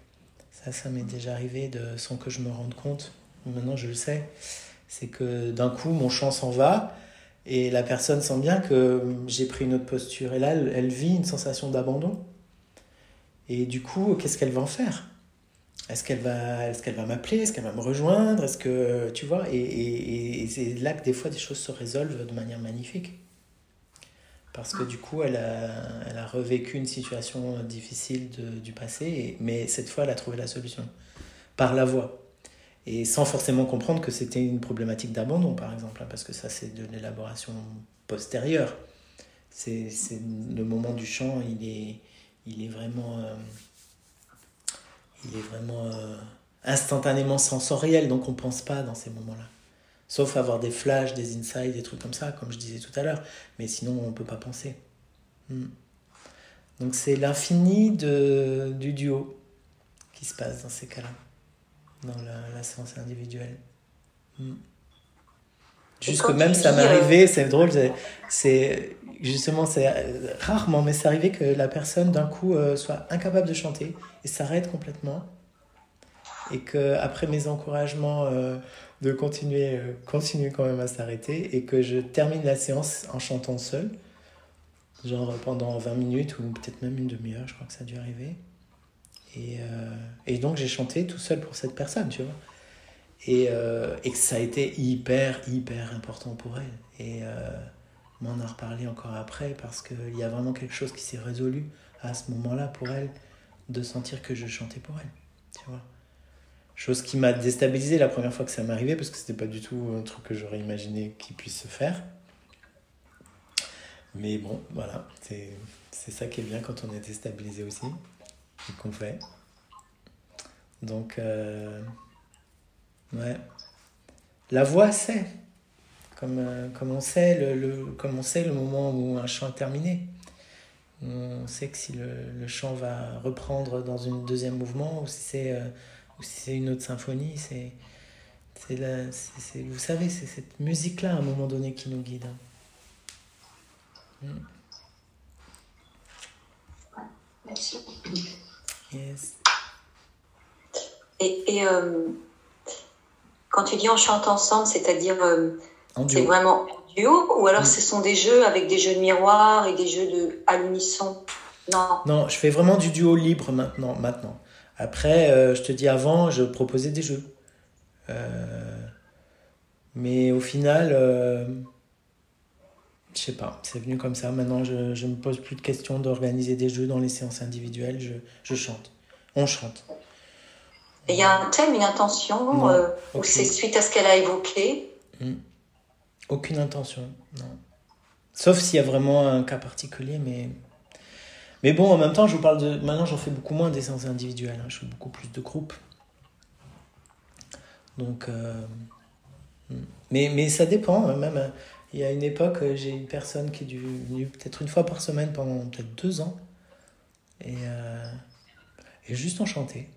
A: Ça, ça m'est déjà arrivé de, sans que je me rende compte. Maintenant, je le sais. C'est que d'un coup, mon chant s'en va et la personne sent bien que j'ai pris une autre posture. Et là, elle, vit une sensation d'abandon. Et du coup, qu'est-ce qu'elle va en faire? Est-ce qu'elle va, est va m'appeler? Est-ce qu'elle va me rejoindre? Est-ce que tu vois? Et, et, et c'est là que des fois des choses se résolvent de manière magnifique. Parce que du coup, elle a, revécu une situation difficile du passé, mais cette fois, elle a trouvé la solution par la voix. Et sans forcément comprendre que c'était une problématique d'abandon, par exemple, hein, parce que ça, c'est de l'élaboration postérieure. C'est le moment du chant, il est, il est vraiment, euh, il est vraiment euh, instantanément sensoriel, donc on pense pas dans ces moments-là. Sauf avoir des flashs, des insights, des trucs comme ça, comme je disais tout à l'heure. Mais sinon, on ne peut pas penser. Hmm. Donc c'est l'infini du duo qui se passe dans ces cas-là, dans la, séance individuelle. Hmm. Juste que même ça m'est arrivé, c'est drôle, c'est justement, c'est euh, rarement, mais c'est arrivé que la personne d'un coup euh, soit incapable de chanter et s'arrête complètement. Et que après mes encouragements euh, de continuer, continuer quand même à s'arrêter et que je termine la séance en chantant seul, genre pendant 20 minutes ou peut-être même une demi-heure, je crois que ça a dû arriver. Et, et donc j'ai chanté tout seul pour cette personne, tu vois. Et, et que ça a été hyper, hyper important pour elle. Et m'en a reparlé encore après parce qu'il y a vraiment quelque chose qui s'est résolu à ce moment-là pour elle, de sentir que je chantais pour elle. Tu vois Chose qui m'a déstabilisé la première fois que ça arrivé parce que c'était pas du tout un truc que j'aurais imaginé qu'il puisse se faire. Mais bon, voilà, c'est, ça qui est bien quand on est déstabilisé aussi qu'on fait. Donc, euh, ouais. La voix, c'est comme, euh, comme, on sait le, le, comme on sait le moment où un chant est terminé. On sait que si le, le chant va reprendre dans un deuxième mouvement ou si c'est euh, si une autre symphonie, c'est vous savez, c'est cette musique-là à un moment donné qui nous guide.
H: Hmm.
A: Yes.
H: Et, et euh, quand tu dis on chante ensemble, c'est-à-dire c'est vraiment duo ou alors mm. ce sont des jeux avec des jeux de miroir et des jeux de à l'unisson? Non.
A: Non, je fais vraiment du duo libre maintenant. maintenant. Après, euh, je te dis avant, je proposais des jeux. Euh, mais au final, euh, je sais pas, c'est venu comme ça. Maintenant, je ne me pose plus de questions d'organiser des jeux dans les séances individuelles. Je, je chante. On chante.
H: Il y a un thème, une intention, ou c'est suite à ce qu'elle a évoqué mm.
A: Aucune intention, non. Sauf s'il y a vraiment un cas particulier, mais. Mais bon, en même temps, je vous parle de. Maintenant, j'en fais beaucoup moins des séances individuelles. Hein. Je fais beaucoup plus de groupes. Donc. Euh, hmm. Mais, mais ça dépend. Hein, même, il y a une époque, j'ai une personne qui est venue peut-être une fois par semaine pendant peut-être deux ans. Et, euh, juste enchanté.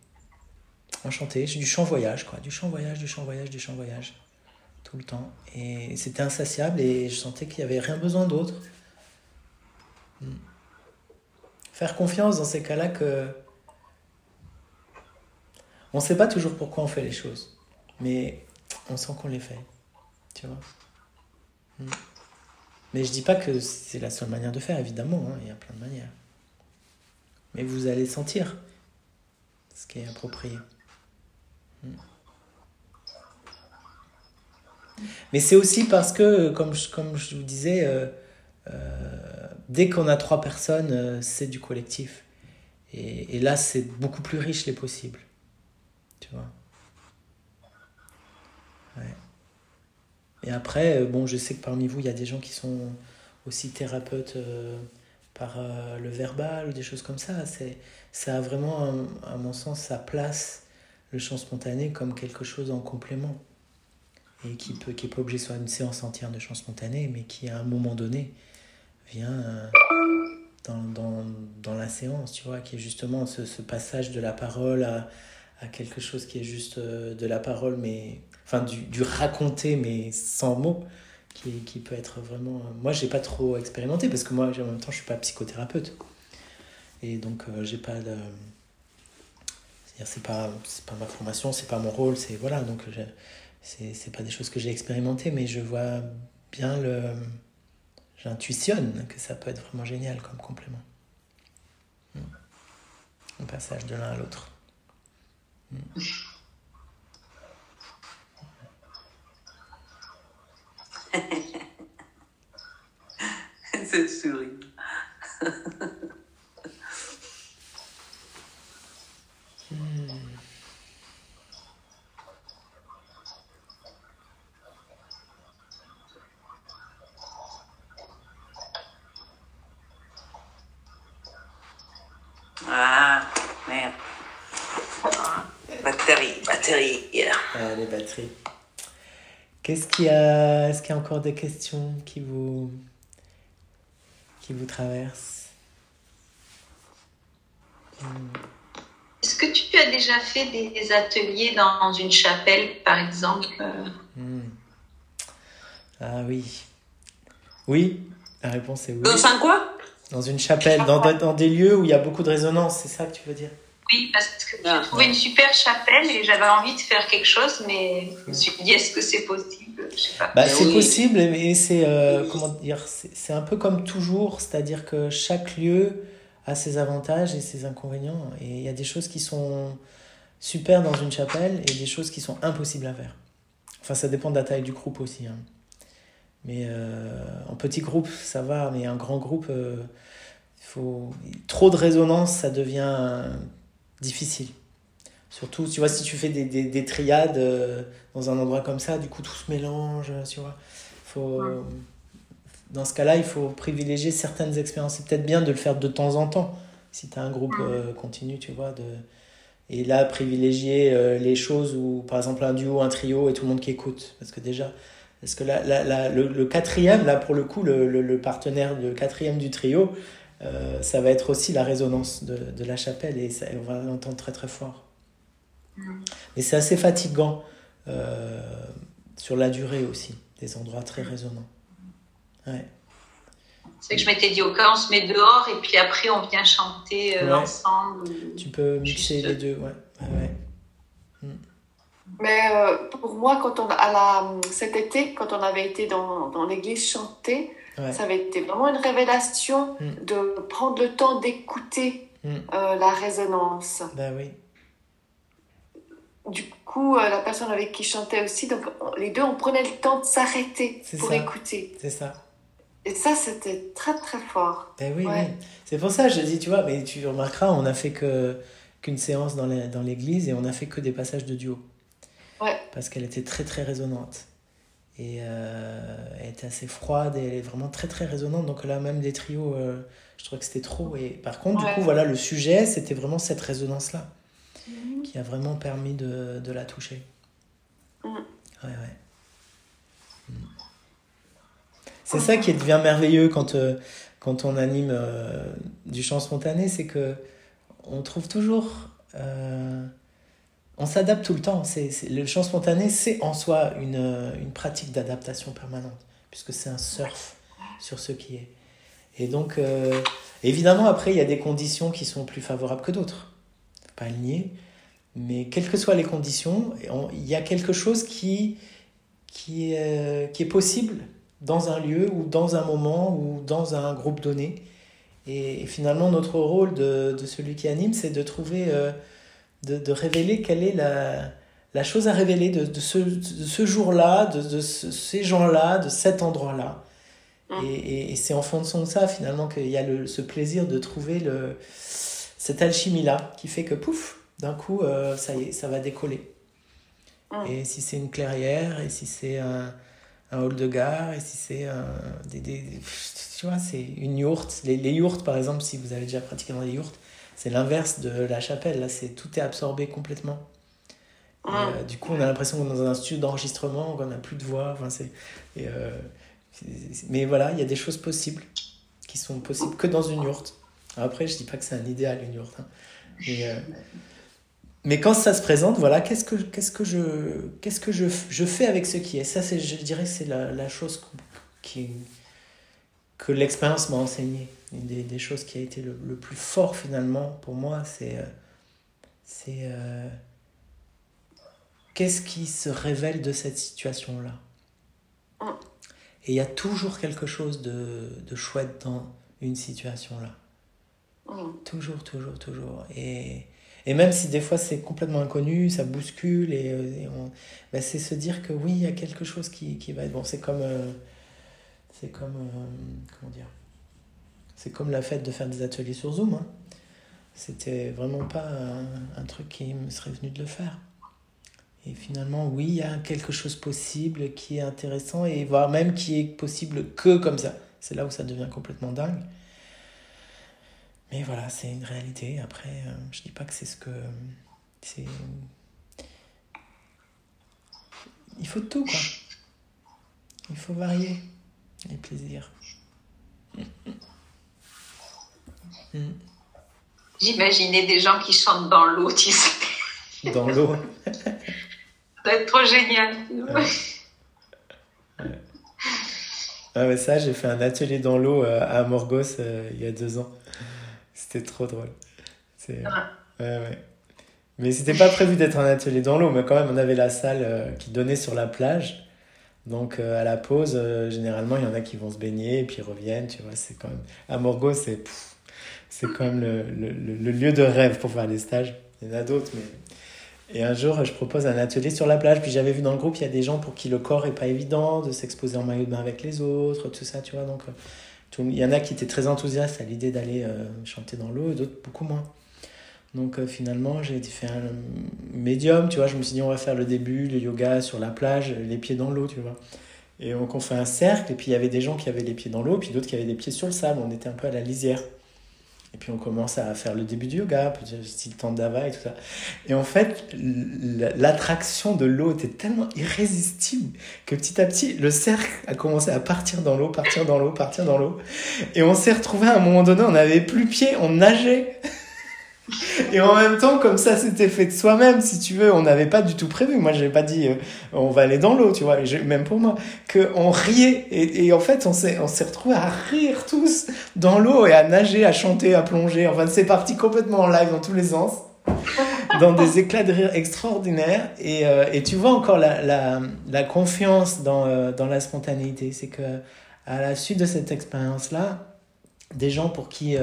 A: Enchanté. J'ai du chant voyage, quoi. Du chant voyage, du chant voyage, du chant voyage tout le temps. Et c'était insatiable et je sentais qu'il n'y avait rien besoin d'autre. Hmm. Faire confiance dans ces cas-là que... On ne sait pas toujours pourquoi on fait les choses, mais on sent qu'on les fait. Tu vois. Mais je dis pas que c'est la seule manière de faire, évidemment, hein, il y a plein de manières. Mais vous allez sentir ce qui est approprié. Hmm. Mais c'est aussi parce que, comme je, comme je vous disais, euh, euh, dès qu'on a trois personnes, euh, c'est du collectif. Et, et là, c'est beaucoup plus riche les possibles. Tu vois ouais. Et après, bon, je sais que parmi vous, il y a des gens qui sont aussi thérapeutes par le verbal ou des choses comme ça. C'est, ça a vraiment, à mon sens, sa place, le chant spontané, comme quelque chose en complément et qui peut qui pas obligé faire une séance entière de chant spontané, mais qui à un moment donné vient euh, dans, dans, dans, la séance, tu vois, qui est justement ce, ce passage de la parole à, à, quelque chose qui est juste euh, de la parole, mais enfin du, du raconter, mais sans mots, qui, qui peut être vraiment. Moi, j'ai pas trop expérimenté parce que moi, en même temps, je suis pas psychothérapeute, et donc euh, j'ai pas de c'est pas c'est pas ma formation c'est pas mon rôle c'est voilà donc c'est pas des choses que j'ai expérimentées mais je vois bien le j'intuitionne que ça peut être vraiment génial comme complément un hmm. passage de l'un à l'autre
C: Cette souris.
A: Ah, merde. Ah, batterie, batterie. Ah, les batteries. Qu'est-ce qu'il y a Est-ce qu'il y a encore des questions qui vous qui vous traversent?
H: Est-ce que tu as déjà fait des ateliers dans une chapelle, par exemple? Hmm.
A: Ah oui. Oui, la réponse est oui.
C: Dans un quoi
A: Dans une chapelle, dans, dans, des lieux où il y a beaucoup de résonance, c'est ça que tu veux dire?
H: Oui, parce que j'ai trouvé une super chapelle et j'avais envie de faire quelque chose, mais je me suis dit, est-ce que c'est possible? Je sais pas.
A: Bah, c'est possible, mais c'est euh, comment dire C'est un peu comme toujours, c'est-à-dire que chaque lieu a ses avantages et ses inconvénients, et il y a des choses qui sont super dans une chapelle et des choses qui sont impossibles à faire. Enfin, ça dépend de la taille du groupe aussi. Hein. Mais euh, en petit groupe, ça va, mais un grand groupe, euh, faut... trop de résonance, ça devient difficile. Surtout, tu vois, si tu fais des, des, des triades euh, dans un endroit comme ça, du coup, tout se mélange, tu vois. Faut... Dans ce cas-là, il faut privilégier certaines expériences. C'est peut-être bien de le faire de temps en temps, si tu as un groupe continu, tu vois. De... Et là, privilégier les choses où, par exemple, un duo, un trio et tout le monde qui écoute. Parce que déjà, parce que la, le, le, quatrième, là pour le coup, le, le, partenaire, le quatrième du trio, euh, ça va être aussi la résonance de, de la chapelle et ça, on va l'entendre très très fort. Mais c'est assez fatigant euh, sur la durée aussi, des endroits très résonnants. Ouais.
H: C'est que je m'étais dit, au cas, on se met dehors et puis après on vient chanter euh, ensemble.
A: Tu peux mixer les deux, ouais. ouais,
G: mm. Mais euh, pour moi, quand on, à la, cet été, quand on avait été dans, dans l'église chanter, ça avait été vraiment une révélation mm. de prendre le temps d'écouter mm. euh, la résonance.
A: Ben oui.
G: Du coup, euh, la personne avec qui chantait aussi, donc les deux, on prenait le temps de s'arrêter pour écouter.
A: C'est ça.
G: Et ça, c'était très très fort.
A: Ben oui, oui. C'est pour ça, je dis, tu vois, mais tu remarqueras, on n'a fait que qu'une séance dans l'église et on n'a fait que des passages de duo. Parce qu'elle était très très résonante. Et euh, elle était assez froide et elle est vraiment très très résonante. Donc là, même des trios, euh, je trouvais que c'était trop. Et par contre, du coup, voilà, le sujet, c'était vraiment cette résonance-là mhm. qui a vraiment permis de, de la toucher. Ouais, ouais. C'est ça qui devient merveilleux quand, euh, quand on anime du chant spontané, c'est que on trouve toujours on s'adapte tout le temps. C'est, le chant spontané, c'est en soi une, une pratique d'adaptation permanente, puisque c'est un surf sur ce qui est. Et donc, euh, évidemment, après, il y a des conditions qui sont plus favorables que d'autres. Pas le nier. Mais quelles que soient les conditions, il y a quelque chose qui, qui, est, qui est possible dans un lieu ou dans un moment ou dans un groupe donné. Et, finalement, notre rôle de, de celui qui anime, c'est de trouver... Euh, de, de, révéler quelle est la, la chose à révéler de, de ce, ce jour-là, de, de ces gens-là, de cet endroit-là. Mmh. Et, et, c'est en fonction de ça, finalement, qu'il y a le, ce plaisir de trouver le, cette alchimie-là qui fait que, pouf, d'un coup, euh, ça y est, ça va décoller. Mmh. Et si c'est une clairière, et si c'est un, un hall de gare, et si c'est des, des, Tu vois, c'est une yourte. Les, les yourtes, par exemple, si vous avez déjà pratiqué dans les yourtes, c'est l'inverse de la chapelle. Là, c'est tout est absorbé complètement. Ah. Euh, du coup, on a l'impression qu'on est dans un studio d'enregistrement, qu'on n'a plus de voix. Enfin, c'est, euh, mais voilà, il y a des choses possibles qui sont possibles que dans une yourte. Après, je dis pas que c'est un idéal une yourte. Hein. Mais, euh, mais, quand ça se présente, voilà, qu'est-ce que, qu'est-ce que, je, qu'est-ce que je, je fais avec ce qui est? Ça, c'est, je dirais, c'est la, la chose qui, que l'expérience m'a enseigné une des, des, choses qui a été le, le, plus fort finalement pour moi, c'est euh, euh, qu'est-ce qui se révèle de cette situation-là? Et il y a toujours quelque chose de, de chouette dans une situation-là. Toujours, toujours, toujours. Et, et même si des fois c'est complètement inconnu, ça bouscule, et, et ben c'est se dire que oui, il y a quelque chose qui, qui va être bon. C'est comme. Euh, c'est comme. comment dire? C'est comme la fête de faire des ateliers sur Zoom. Hein. C'était vraiment pas un, truc qui me serait venu de le faire. Et finalement, oui, il y a quelque chose possible qui est intéressant et voire même qui est possible que comme ça. C'est là où ça devient complètement dingue. Mais voilà, c'est une réalité. Après, euh, je dis pas que c'est ce que. C'est. il faut tout, quoi. Il faut varier les plaisirs.
F: J'imaginais des gens qui chantent dans l'eau, tu sais.
A: Dans l'eau.
F: Ça doit être trop génial.
A: Ah ça, j'ai fait un atelier dans l'eau euh, à Morgos euh, il y a deux ans. C'était trop drôle. C'est... Ouais, ouais. Mais c'était pas prévu d'être un atelier dans l'eau, mais quand même, on avait la salle euh, qui donnait sur la plage. Donc, à la pause, généralement, il y en a qui vont se baigner et puis reviennent, tu vois. C'est quand même. À Morgos, c'est, c'est quand même le, le, le, lieu de rêve pour faire des stages. Il y en a d'autres, mais et un jour, je propose un atelier sur la plage. Puis j'avais vu dans le groupe, il y a des gens pour qui le corps est pas évident, de s'exposer en maillot de bain avec les autres, tout ça, tu vois. Donc, euh, il y en a qui étaient très enthousiastes à l'idée d'aller euh, chanter dans l'eau, et d'autres beaucoup moins. Donc euh, finalement, j'ai fait un médium, tu vois. Je me suis dit, on va faire le début, le yoga sur la plage, les pieds dans l'eau, tu vois. Et donc on fait un cercle, et puis il y avait des gens qui avaient les pieds dans l'eau, puis d'autres qui avaient les pieds sur le sable. On était un peu à la lisière. Et puis on commence à faire le début du yoga, style Tandava et tout ça. Et en fait, l'attraction de l'eau était tellement irrésistible que petit à petit, le cercle a commencé à partir dans l'eau, partir dans l'eau, partir dans l'eau. Et on s'est retrouvé à un moment donné, on n'avait plus pied, on nageait. Et en même temps, comme ça c'était fait de soi-même, si tu veux, on n'avait pas du tout prévu. Moi, j'ai pas dit euh, on va aller dans l'eau, tu vois, même pour moi, que on riait. Et, et en fait, on s'est, on s'est retrouvés à rire tous dans l'eau et à nager, à chanter, à plonger. Enfin, c'est parti complètement en live dans tous les sens, dans des éclats de rire extraordinaires. Et, euh, et tu vois encore la, la, la confiance dans, euh, dans la spontanéité. C'est que à la suite de cette expérience-là, des gens pour qui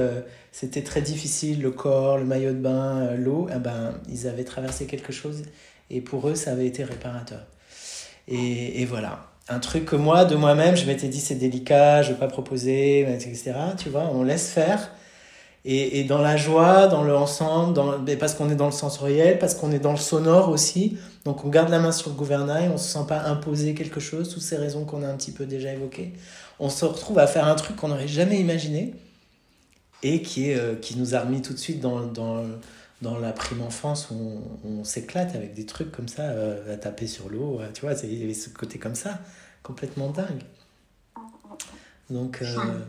A: c'était très difficile, le corps, le maillot de bain, euh, l'eau, eh ben, ils avaient traversé quelque chose et pour eux, ça avait été réparateur. Et, et voilà. Un truc que moi, de moi-même, je m'étais dit c'est délicat, je ne veux pas proposer, etc. Tu vois, on laisse faire. Et, et dans la joie, dans le ensemble, dans, parce qu'on est dans le sensoriel, parce qu'on est dans le sonore aussi. Donc on garde la main sur le gouvernail, on ne se sent pas imposer quelque chose, toutes ces raisons qu'on a un petit peu déjà évoquées. On se retrouve à faire un truc qu'on n'aurait jamais imaginé et qui, est, euh, qui nous a remis tout de suite dans, dans, dans la prime enfance où on, s'éclate avec des trucs comme ça, euh, à taper sur l'eau, tu vois, il y avait ce côté comme ça, complètement dingue. Donc, euh,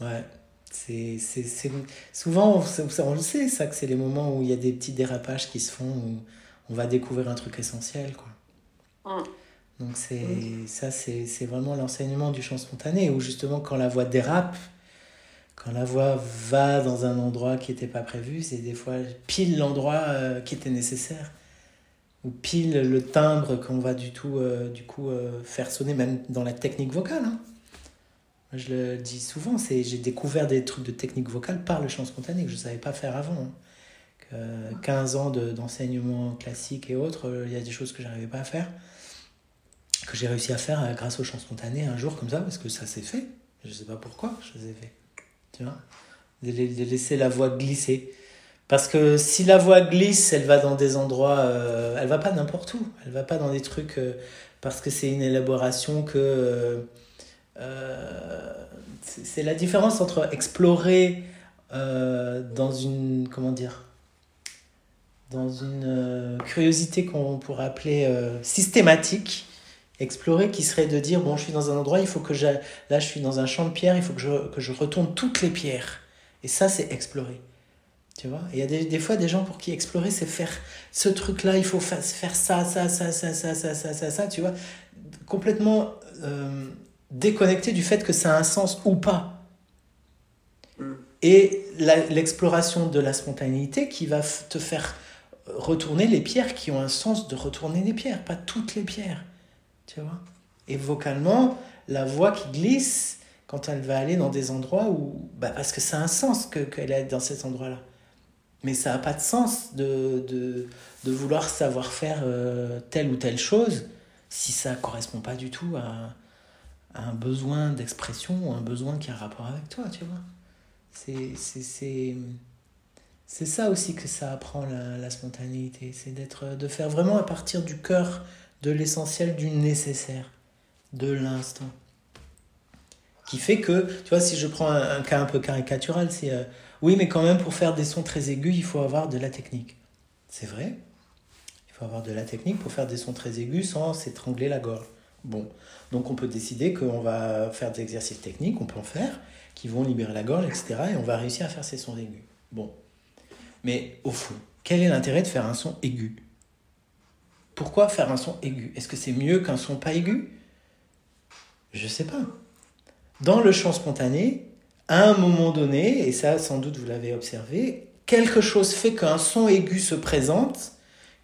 A: ouais, c'est, c'est, souvent, on, on, le sait, ça, que c'est les moments où il y a des petits dérapages qui se font, où on va découvrir un truc essentiel, quoi. Donc, c'est, ça, c'est, c'est vraiment l'enseignement du chant spontané, où justement, quand la voix dérape, quand la voix va dans un endroit qui n'était pas prévu, c'est des fois pile l'endroit euh, qui était nécessaire. Ou pile le timbre qu'on va du, tout, euh, du coup euh, faire sonner, même dans la technique vocale. Hein. Je le dis souvent, c'est j'ai découvert des trucs de technique vocale par le chant spontané que je ne savais pas faire avant. Hein. 15 ans d'enseignement classique et autres, il y a des choses que j'arrivais pas à faire, que j'ai réussi à faire grâce au chant spontané un jour comme ça, parce que ça s'est fait. Je ne sais pas pourquoi les ai fait tu vois, de, laisser la voix glisser. Parce que si la voix glisse, elle va dans des endroits, euh, elle va pas n'importe où, elle va pas dans des trucs euh, parce que c'est une élaboration que euh, c'est la différence entre explorer dans une comment dire dans une curiosité qu'on pourrait appeler systématique Explorer qui serait de dire, bon, je suis dans un endroit, il faut que j'aille, là, je suis dans un champ de pierres, il faut que je, que je retourne toutes les pierres. Et ça, c'est explorer. Tu vois? Il y a des, des, fois des gens pour qui explorer, c'est faire ce truc-là, il faut faire, ça, ça, ça, ça, ça, ça, ça, ça, ça, tu vois? Complètement euh, déconnecté du fait que ça a un sens ou pas. Mm. Et l'exploration de la spontanéité qui va te faire retourner les pierres qui ont un sens de retourner les pierres, pas toutes les pierres. Tu vois? Et vocalement, la voix qui glisse quand elle va aller dans des endroits où. Bah parce que ça a un sens qu'elle que est dans cet endroit-là. Mais ça n'a pas de sens de, de, de vouloir savoir faire euh, telle ou telle chose si ça ne correspond pas du tout à, à un besoin d'expression ou un besoin qui a un rapport avec toi, tu vois. C'est ça aussi que ça apprend la, spontanéité, c'est d'être de faire vraiment à partir du cœur de l'essentiel, du nécessaire, de l'instant. Qui fait que, tu vois, si je prends un, cas un peu caricatural, c'est euh, oui, mais quand même, pour faire des sons très aigus, il faut avoir de la technique. C'est vrai, Il faut avoir de la technique pour faire des sons très aigus sans s'étrangler la gorge. Bon, donc on peut décider qu'on va faire des exercices techniques, on peut en faire, qui vont libérer la gorge, etc. Et on va réussir à faire ces sons aigus. Bon. Mais au fond, quel est l'intérêt de faire un son aigu? Pourquoi faire un son aigu? Est-ce que c'est mieux qu'un son pas aigu? Je sais pas. Dans le chant spontané, à un moment donné, et ça sans doute vous l'avez observé, quelque chose fait qu'un son aigu se présente,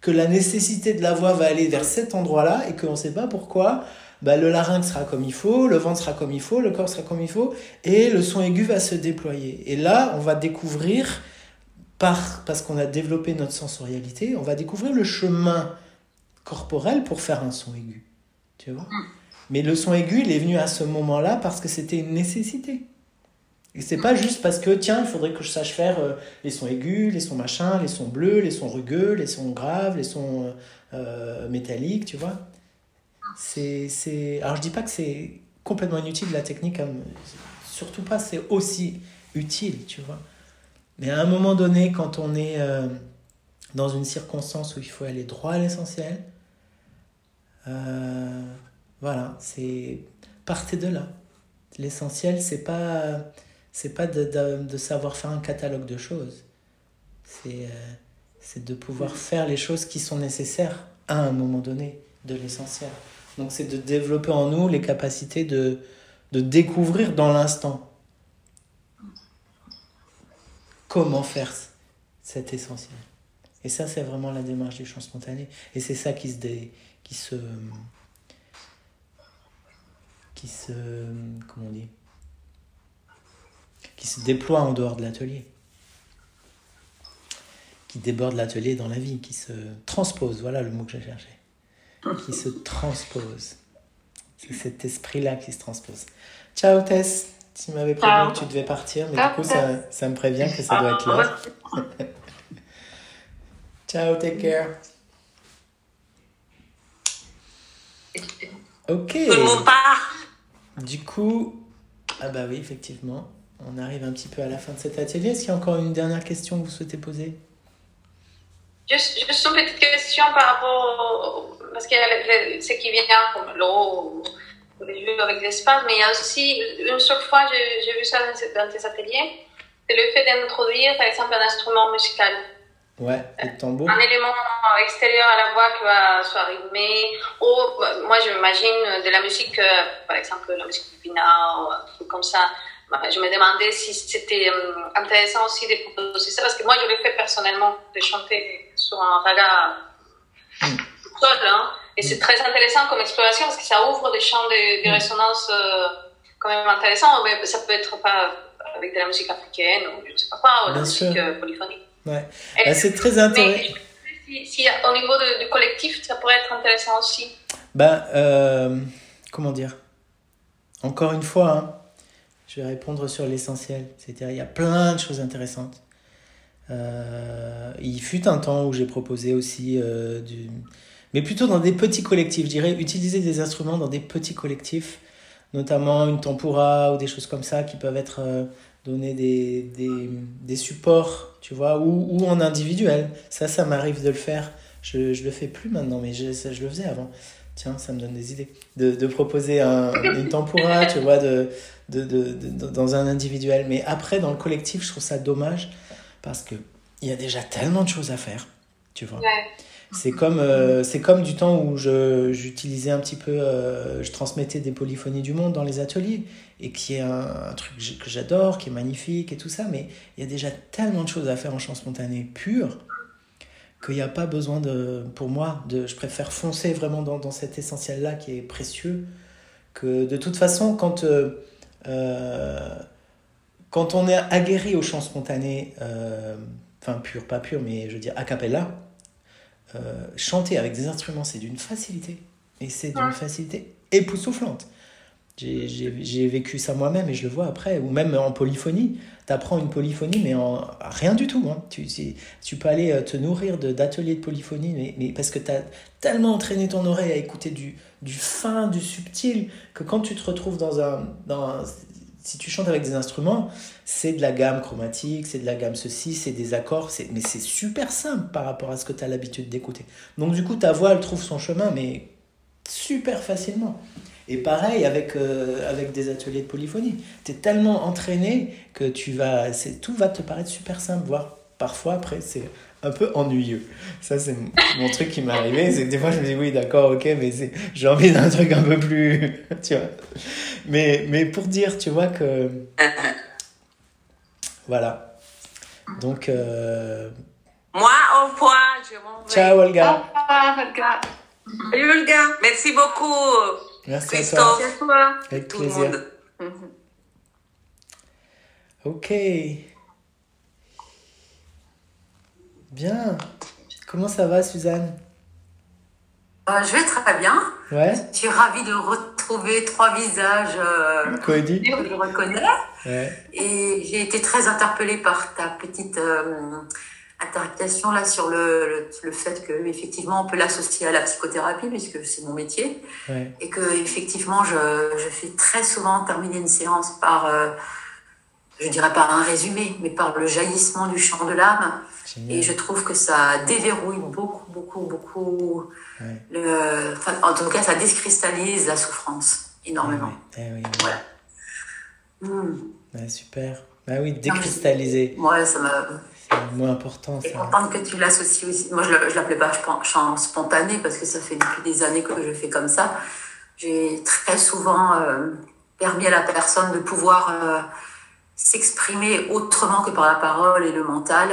A: que la nécessité de la voix va aller vers cet endroit-là et qu'on ne sait pas pourquoi. Bah, le larynx sera comme il faut, le ventre sera comme il faut, le corps sera comme il faut, et le son aigu va se déployer. Et là, on va découvrir, par, parce qu'on a développé notre sensorialité, on va découvrir le chemin corporel pour faire un son aigu. Tu vois? Mais le son aigu, il est venu à ce moment-là parce que c'était une nécessité. Et c'est pas juste parce que, tiens, il faudrait que je sache faire euh, les sons aigus, les sons machins, les sons bleus, les sons rugueux, les sons graves, les sons euh, euh, métalliques, tu vois? C'est, c'est... Alors je dis pas que c'est complètement inutile la technique, hein, surtout pas, c'est aussi utile, tu vois. Mais à un moment donné, quand on est dans une circonstance où il faut aller droit à l'essentiel, voilà, c'est... Partez de là. L'essentiel, c'est pas c'est pas de, de, savoir faire un catalogue de choses. C'est euh, c'est de pouvoir faire les choses qui sont nécessaires à un moment donné de l'essentiel. Donc c'est de développer en nous les capacités de, de découvrir dans l'instant comment faire cet essentiel. Et ça, c'est vraiment la démarche du chant spontané. Et c'est ça qui se, qui se... qui se... comment dit qui se déploie en dehors de l'atelier, qui déborde l'atelier dans la vie, qui se transpose, voilà le mot que j'ai cherché, qui se transpose. C'est cet esprit-là qui se transpose. Ciao Tess, tu m'avais prévenu que tu devais partir, mais du coup ça, ça, me prévient que ça doit être là. Ciao, take care. Ok. Du coup, ah bah oui, effectivement on arrive un petit peu à la fin de cet atelier. Est-ce qu'il y a encore une dernière question que vous souhaitez poser?
D: Juste, une petite question par rapport. Parce qu'il y a ce qui vient comme l'eau, les jeux avec l'espace, mais il y a aussi, une seule fois, j'ai vu ça dans tes ateliers, c'est le fait d'introduire, par exemple, un instrument musical.
A: Ouais, le tambour.
D: Un élément extérieur à la voix qui va soit rythmé. Ou, moi, je m'imagine de la musique, euh, par exemple, la musique du pinard, ou un truc comme ça je me demandais si c'était euh, intéressant aussi de proposer ça, parce que moi, je l'ai fait personnellement, de chanter sur un raga mm. Seul. Hein, et c'est mm. très intéressant comme exploration, parce que ça ouvre des champs de, mm. résonance euh, quand même intéressants. Mais ça peut être pas avec de la musique africaine, ou je ne sais pas quoi, ou de la musique euh, polyphonique.
A: Ouais. Bah, c'est très intéressant.
D: Si, si, au niveau du collectif, ça pourrait être intéressant aussi.
A: Ben, comment dire? Encore une fois, hein, je vais répondre sur l'essentiel. C'est-à-dire, il y a plein de choses intéressantes. Euh, il fut un temps où j'ai proposé aussi euh, du. Mais plutôt dans des petits collectifs, je dirais, utiliser des instruments dans des petits collectifs, notamment une tempura ou des choses comme ça qui peuvent être euh, donner des, des, des, supports, tu vois, ou, ou en individuel. Ça, ça m'arrive de le faire. Je, je le fais plus maintenant, mais je, je le faisais avant. Tiens, ça me donne des idées. De, de proposer un, une tempura, tu vois, de, de, de, dans un individuel. Mais après, dans le collectif, je trouve ça dommage parce qu'il y a déjà tellement de choses à faire, tu vois. C'est comme, euh, c'est comme du temps où j'utilisais un petit peu, euh, je transmettais des polyphonies du monde dans les ateliers, et qui est un, truc que j'adore, qui est magnifique et tout ça, mais il y a déjà tellement de choses à faire en chant spontané pur qu'il n'y a pas besoin de, pour moi, de, je préfère foncer vraiment dans, dans cet essentiel-là qui est précieux, que de toute façon, quand... Euh, quand on est aguerri au chant spontané, enfin pur, pas pur, mais je veux dire a cappella, euh, chanter avec des instruments, c'est d'une facilité. Et c'est d'une facilité époustouflante. J'ai vécu ça moi-même et je le vois après. Ou même en polyphonie, tu apprends une polyphonie, mais en rien du tout. Hein. Tu, tu peux aller te nourrir d'ateliers de, polyphonie, mais, mais parce que tu as tellement entraîné ton oreille à écouter du, du fin, du subtil, que quand tu te retrouves dans un, dans si tu chantes avec des instruments, c'est de la gamme chromatique, c'est de la gamme ceci, c'est des accords, mais c'est super simple par rapport à ce que tu as l'habitude d'écouter. Donc du coup, ta voix, elle trouve son chemin, mais super facilement. Et pareil avec, euh, des ateliers de polyphonie. Tu es tellement entraîné que tu vas, tout va te paraître super simple, voire parfois après c'est un peu ennuyeux. Ça, c'est mon truc qui m'est arrivé. C'est des fois, je me dis, oui, d'accord, ok, mais j'ai envie d'un truc un peu plus. tu vois. Mais, mais pour dire, tu vois que. Voilà. Donc. Euh...
C: Moi, au revoir. Je m'en vais.
A: Ciao, Olga.
G: Au revoir, Olga.
C: Salut, Olga. Merci beaucoup.
A: Merci
C: Christophe.
A: à
C: toi.
A: Avec
C: tout
A: plaisir.
C: le monde.
A: Ok. Bien. Comment ça va, Suzanne?
H: Euh, je vais très bien.
A: Ouais.
H: Je suis ravie de retrouver trois visages euh,
A: Cody
H: que je reconnais.
A: Ouais.
H: Et j'ai été très interpellée par ta petite euh, interprétation là sur le, le, le fait que effectivement on peut l'associer à la psychothérapie puisque c'est mon métier
A: Ouais.
H: et que effectivement je, je fais très souvent terminer une séance par euh, je dirais pas un résumé mais par le jaillissement du chant de l'âme et je trouve que ça déverrouille beaucoup beaucoup beaucoup
A: Ouais.
H: le enfin, en tout cas ça décristallise la souffrance énormément
A: Eh oui, oui,
H: voilà Hmm.
A: Ouais, super. Bah oui, décristalliser.
H: ouais ça m'a
A: C'est le mot important,
H: Et contente que tu l'associes aussi. Moi, je ne l'appelais pas ch- chant spontané parce que ça fait depuis des années que je fais comme ça. J'ai très souvent euh, permis à la personne de pouvoir euh, s'exprimer autrement que par la parole et le mental.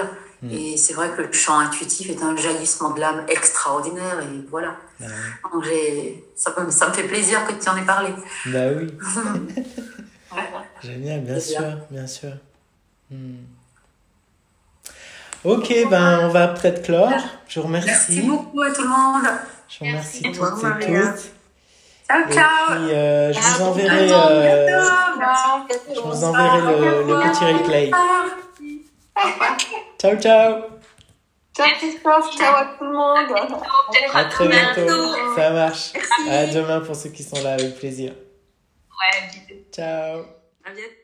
H: Et c'est vrai que le chant intuitif est un jaillissement de l'âme extraordinaire. Et voilà.
A: Oui.
H: Donc, j'ai- ça, me- ça me fait plaisir que tu en aies parlé.
A: Bah oui.
H: Ouais.
A: Génial, bien sûr,
H: bien.
A: bien sûr. Hmm. Ok, ben on va peut-être clore. Je vous remercie.
H: Merci beaucoup à tout le monde.
A: Je vous remercie
C: Merci.
A: toutes et
C: Maria.
H: Ciao,
A: Et
H: ciao.
A: puis, euh, je vous
H: À
A: enverrai,
H: bientôt,
A: euh,
H: bientôt.
A: je vous enverrai le, le petit replay. Ciao, ciao.
G: Ciao Christophe, ciao à tout le monde.
A: À très bientôt. Ça marche.
C: Merci.
A: À demain pour ceux qui sont là avec plaisir.
D: Ouais, bisous.
A: Ciao.
C: À bientôt.